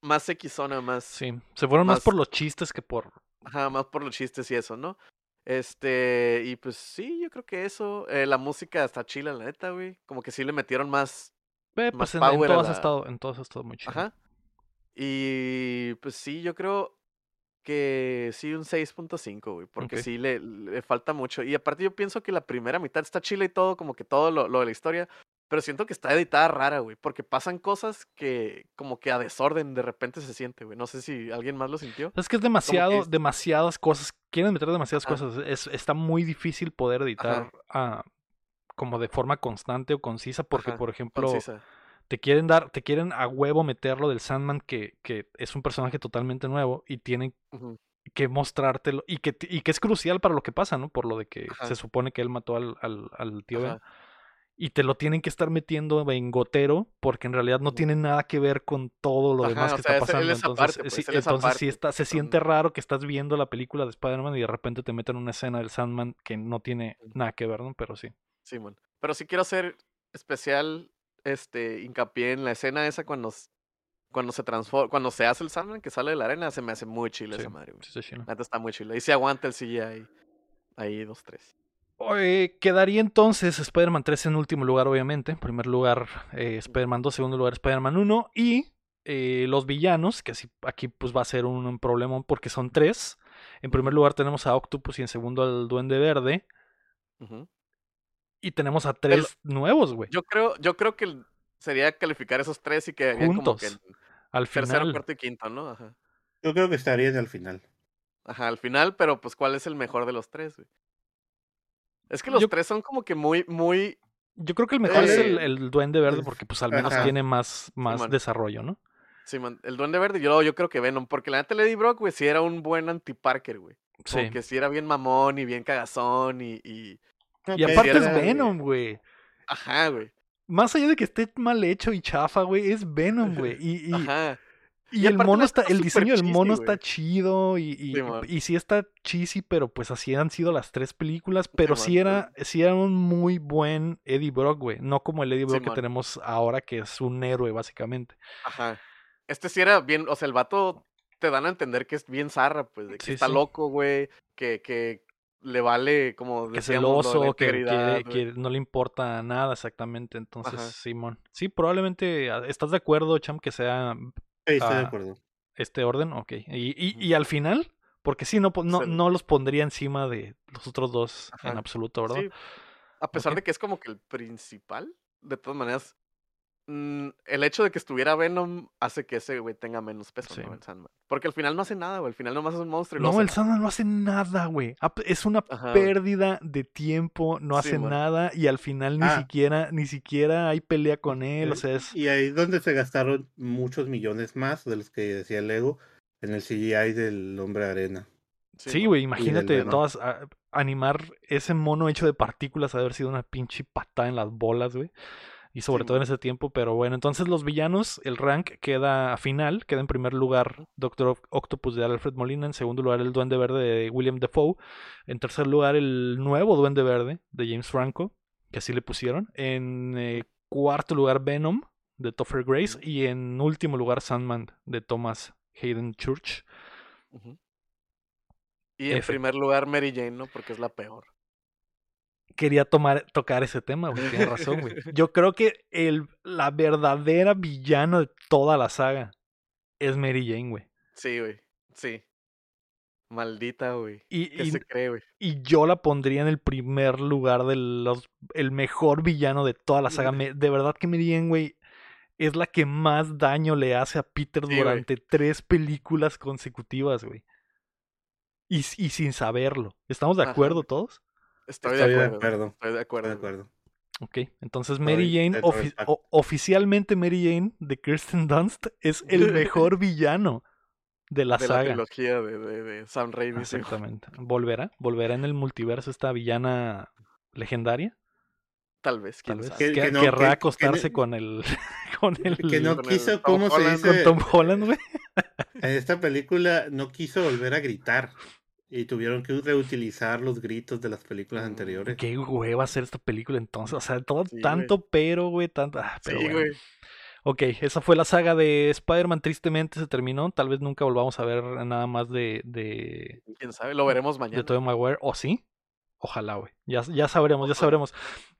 A: más zona, más.
B: Sí, se fueron más, por los chistes que por.
A: Ajá, más por los chistes y eso, ¿no? Este, y pues sí, yo creo que eso. Eh, la música está chila, la neta, güey. Como que sí le metieron más.
B: Eh, pues en, todos ha estado, en todos ha estado muy chido.
A: Ajá. Y pues sí, yo creo que sí, un 6.5, güey, porque sí le, le, falta mucho. Y aparte yo pienso que la primera mitad está chila y todo, como que todo lo, lo de la historia, pero siento que está editada rara, güey, porque pasan cosas que como que a desorden de repente se siente, güey. No sé si alguien más lo sintió.
B: Es que es demasiado, demasiadas cosas, quieren meter demasiadas cosas. Es, está muy difícil poder editar a, como de forma constante o concisa, porque, por ejemplo... te quieren dar, te quieren a huevo meterlo del Sandman, que, que es un personaje totalmente nuevo, y tienen que mostrártelo, y que, y que es crucial para lo que pasa, ¿no? Por lo de que se supone que él mató al, al, al tío Ben. Y te lo tienen que estar metiendo en gotero, porque en realidad no tiene nada que ver con todo lo demás que está pasando. entonces, sí, entonces sí está, se siente raro que estás viendo la película de Spider-Man y de repente te meten una escena del Sandman que no tiene nada que ver, ¿no? Pero sí.
A: Sí, Pero sí quiero hacer especial este, hincapié en la escena esa cuando, cuando se transforma, cuando se hace el Sandman que sale de la arena, se me hace muy chile esa madre, güey. Sí, sí, está muy chile. Y se aguanta el CGI ahí, dos, tres.
B: quedaría entonces Spider-Man 3 en último lugar, obviamente. En primer lugar, eh, Spider-Man 2, segundo lugar, Spider-Man 1. Y eh, los villanos, que así, aquí pues va a ser un, problema porque son tres. En primer lugar tenemos a Octopus y en segundo al Duende Verde. Y tenemos a tres nuevos, güey.
A: Yo creo, yo creo que sería calificar esos tres y que
B: juntos. Como que al final.
A: Tercero, cuarto y quinto, ¿no? Ajá.
C: Yo creo que estarían al final.
A: Ajá, al final, pero pues ¿cuál es el mejor de los tres, güey? Es que los tres son como que muy, muy.
B: Yo creo que el mejor es el, el, Duende Verde porque pues al menos tiene más, más desarrollo, ¿no?
A: Sí, man. El Duende Verde, yo, yo creo que Venom, porque la neta Lady Brock, güey, sí era un buen anti-Parker, güey. Sí. Que sí era bien mamón y bien cagazón y, y
B: y aparte es Venom, güey.
A: Ajá, güey.
B: Más allá de que esté mal hecho y chafa, güey, es Venom, güey. Y, y, Ajá. Y, el mono está, el diseño del mono está chido y, y, sí, sí está cheesy, pero pues así han sido las tres películas, pero sí, era, sí era un muy buen Eddie Brock, güey, no como el Eddie Brock que tenemos ahora, que es un héroe, básicamente.
A: Ajá. Este sí era bien, o sea, el vato te dan a entender que es bien zarra, pues, de que está loco, güey, que, que le vale como
B: que celoso, que, que, no le importa nada exactamente. Entonces, Simón. Sí, probablemente ah, estás de acuerdo, Cham, que sea.
C: Sí, estoy de acuerdo.
B: Este orden, ok. Y, y, y al final, porque sí, no, no, no, los pondría encima de los otros dos en absoluto, ¿verdad? Sí.
A: A pesar de que es como que el principal, de todas maneras, Mm, el hecho de que estuviera Venom hace que ese güey tenga menos peso, ¿no? El Sandman. Porque al final no hace nada, güey. Al final nomás es un monstruo.
B: no, el Sandman no hace nada, güey. Es una pérdida de tiempo, no hace nada y al final ni ah. siquiera, ni siquiera hay pelea con él. O sea, es...
C: Y ahí es donde se gastaron muchos millones más de los que decía Lego en el CGI del hombre arena.
B: Sí, güey, imagínate todas ah, animar ese mono hecho de partículas haber sido una pinche patada en las bolas, güey y sobre todo en ese tiempo, pero bueno, entonces los villanos, el rank queda a final, queda en primer lugar Doctor Octopus de Alfred Molina, en segundo lugar el Duende Verde de William Defoe, en tercer lugar el nuevo Duende Verde de James Franco, que así le pusieron, en eh, cuarto lugar Venom de Topher Grace y en último lugar Sandman de Thomas Hayden Church.
A: Y en primer lugar Mary Jane, ¿no? Porque es la peor
B: quería tomar, tocar ese tema, güey. Tienes razón, güey. Yo creo que el, la verdadera villana de toda la saga es Mary Jane, güey.
A: Sí, güey. Sí. Maldita, güey. Y, ¿Qué se cree, güey?
B: Y yo la pondría en el primer lugar de los. El mejor villano de toda la saga. de verdad que Mary Jane, güey. es la que más daño le hace a Peter
A: Sí, güey.
B: durante tres películas consecutivas, güey. Y, y sin saberlo. ¿Estamos de
A: Ajá.
B: acuerdo todos?
A: Estoy,
C: Estoy
A: de
C: de
A: acuerdo.
C: acuerdo.
A: Estoy de
C: De
A: acuerdo.
C: acuerdo.
B: Ok, entonces Mary
C: Estoy
B: Jane, ofi- oficialmente Mary Jane de Kirsten Dunst es el mejor villano de la
A: de la
B: saga.
A: trilogía de, de, de Sam Raimi.
B: Exactamente. ¿Volverá? ¿Volverá en el multiverso esta villana legendaria?
A: Tal vez,
B: Tal
A: quién
B: vez.
A: sabe.
C: Que-
B: Que-
C: que no-
B: querrá
C: que- que
B: acostarse con el. con el.
C: Que no
A: el
C: quiso,
A: Tom
C: ¿cómo se
A: Holland,
C: dice?
B: con Tom Holland, güey.
C: En esta película no quiso volver a gritar. Y tuvieron que reutilizar los gritos de las películas
A: Mm,
C: anteriores.
B: Qué hueva hacer esta película entonces. O sea, todo,
A: Sí, güey.
B: tanto pero, güey. Tanto. ah, pero
A: Sí,
B: bueno.
A: güey.
B: Ok, esa fue la saga de Spider-Man. Tristemente se terminó. Tal vez nunca volvamos a ver nada más de. de
A: Quién sabe, lo veremos
B: de
A: mañana.
B: Tobey Maguire, o sí. Ojalá, güey. Ya, ya sabremos, ya sabremos.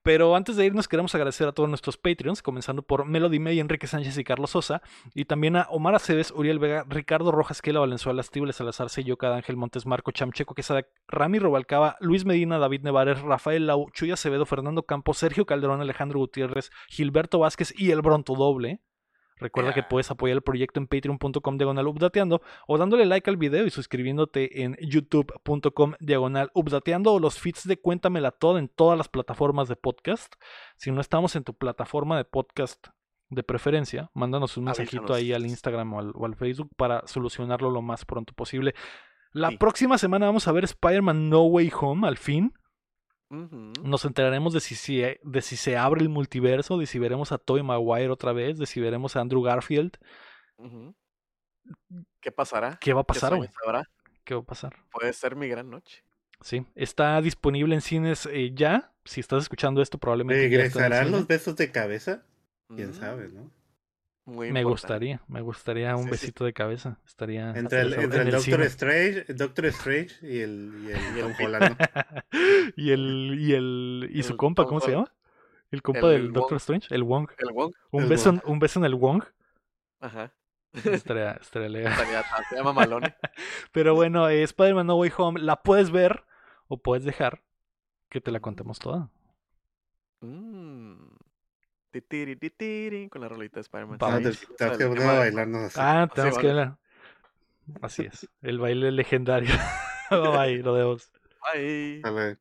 B: Pero antes de irnos, queremos agradecer a todos nuestros Patreons, comenzando por Melody May, Enrique Sánchez y Carlos Sosa, y también a Omar Aceves, Uriel Vega, Ricardo Rojas, Kela Valenzuela, Stible Salazar, Sello, Ángel Montes, Marco Chamcheco, Quesada, Rami Robalcaba, Luis Medina, David Nevares, Rafael Lau, Chuy Acevedo, Fernando Campos, Sergio Calderón, Alejandro Gutiérrez, Gilberto Vázquez y el Bronto Doble. Recuerda que puedes apoyar el proyecto en patreon.com diagonal updateando o dándole like al video y suscribiéndote en youtube.com diagonal updateando o los feeds de Cuéntamela Todo en todas las plataformas de podcast. Si no estamos en tu plataforma de podcast de preferencia, mándanos un mensajito ahí al Instagram o al, o al Facebook para solucionarlo lo más pronto posible. La
A: Sí.
B: próxima semana vamos a ver Spider-Man No Way Home al fin. Nos enteraremos de si, se- de si se abre el multiverso, de si veremos a Tobey Maguire otra vez, de si veremos a Andrew Garfield.
A: ¿Qué pasará?
B: ¿Qué va a
A: ¿Qué
B: pasar? ¿Qué va a pasar?
A: Puede ser mi gran noche.
B: Sí, está disponible en cines eh, ya. Si estás escuchando esto, probablemente
C: ¿Regresarán los besos de cabeza? ¿Quién
A: Mm,
C: sabe, no?
A: Muy
B: Me
A: importante.
B: gustaría, me gustaría un
A: Sí, sí.
B: besito de cabeza. Estaría
C: Entre el,
B: estaría
C: entre
B: en
C: el Doctor
B: cine.
C: Strange, el Doctor Strange y el, y el
A: Y el
B: y el y el y su
A: El
B: compa,
A: Tom
B: ¿cómo se llama? El compa
A: El
B: del Doctor
A: Wong.
B: Strange, el Wong.
A: El Wong.
B: Un
C: El
B: beso,
C: Wong.
B: un beso en el Wong.
A: Ajá.
B: Estaría, estaría legal.
A: Estaría- Se llama Malone.
B: Pero bueno, eh, Spider-Man No Way Home la puedes ver o puedes dejar que te la contemos toda.
A: Mm. Titiri, titiri, con la rolita de Spider-Man.
C: Ah,
A: Sí,
C: te-
A: el
C: que volver
A: tema
C: a
A: de-
C: bailarnos así.
B: Ah, tenemos que
A: vale.
B: hablar. Así es. El baile legendario. Bye, lo vemos.
A: Bye.
C: A ver.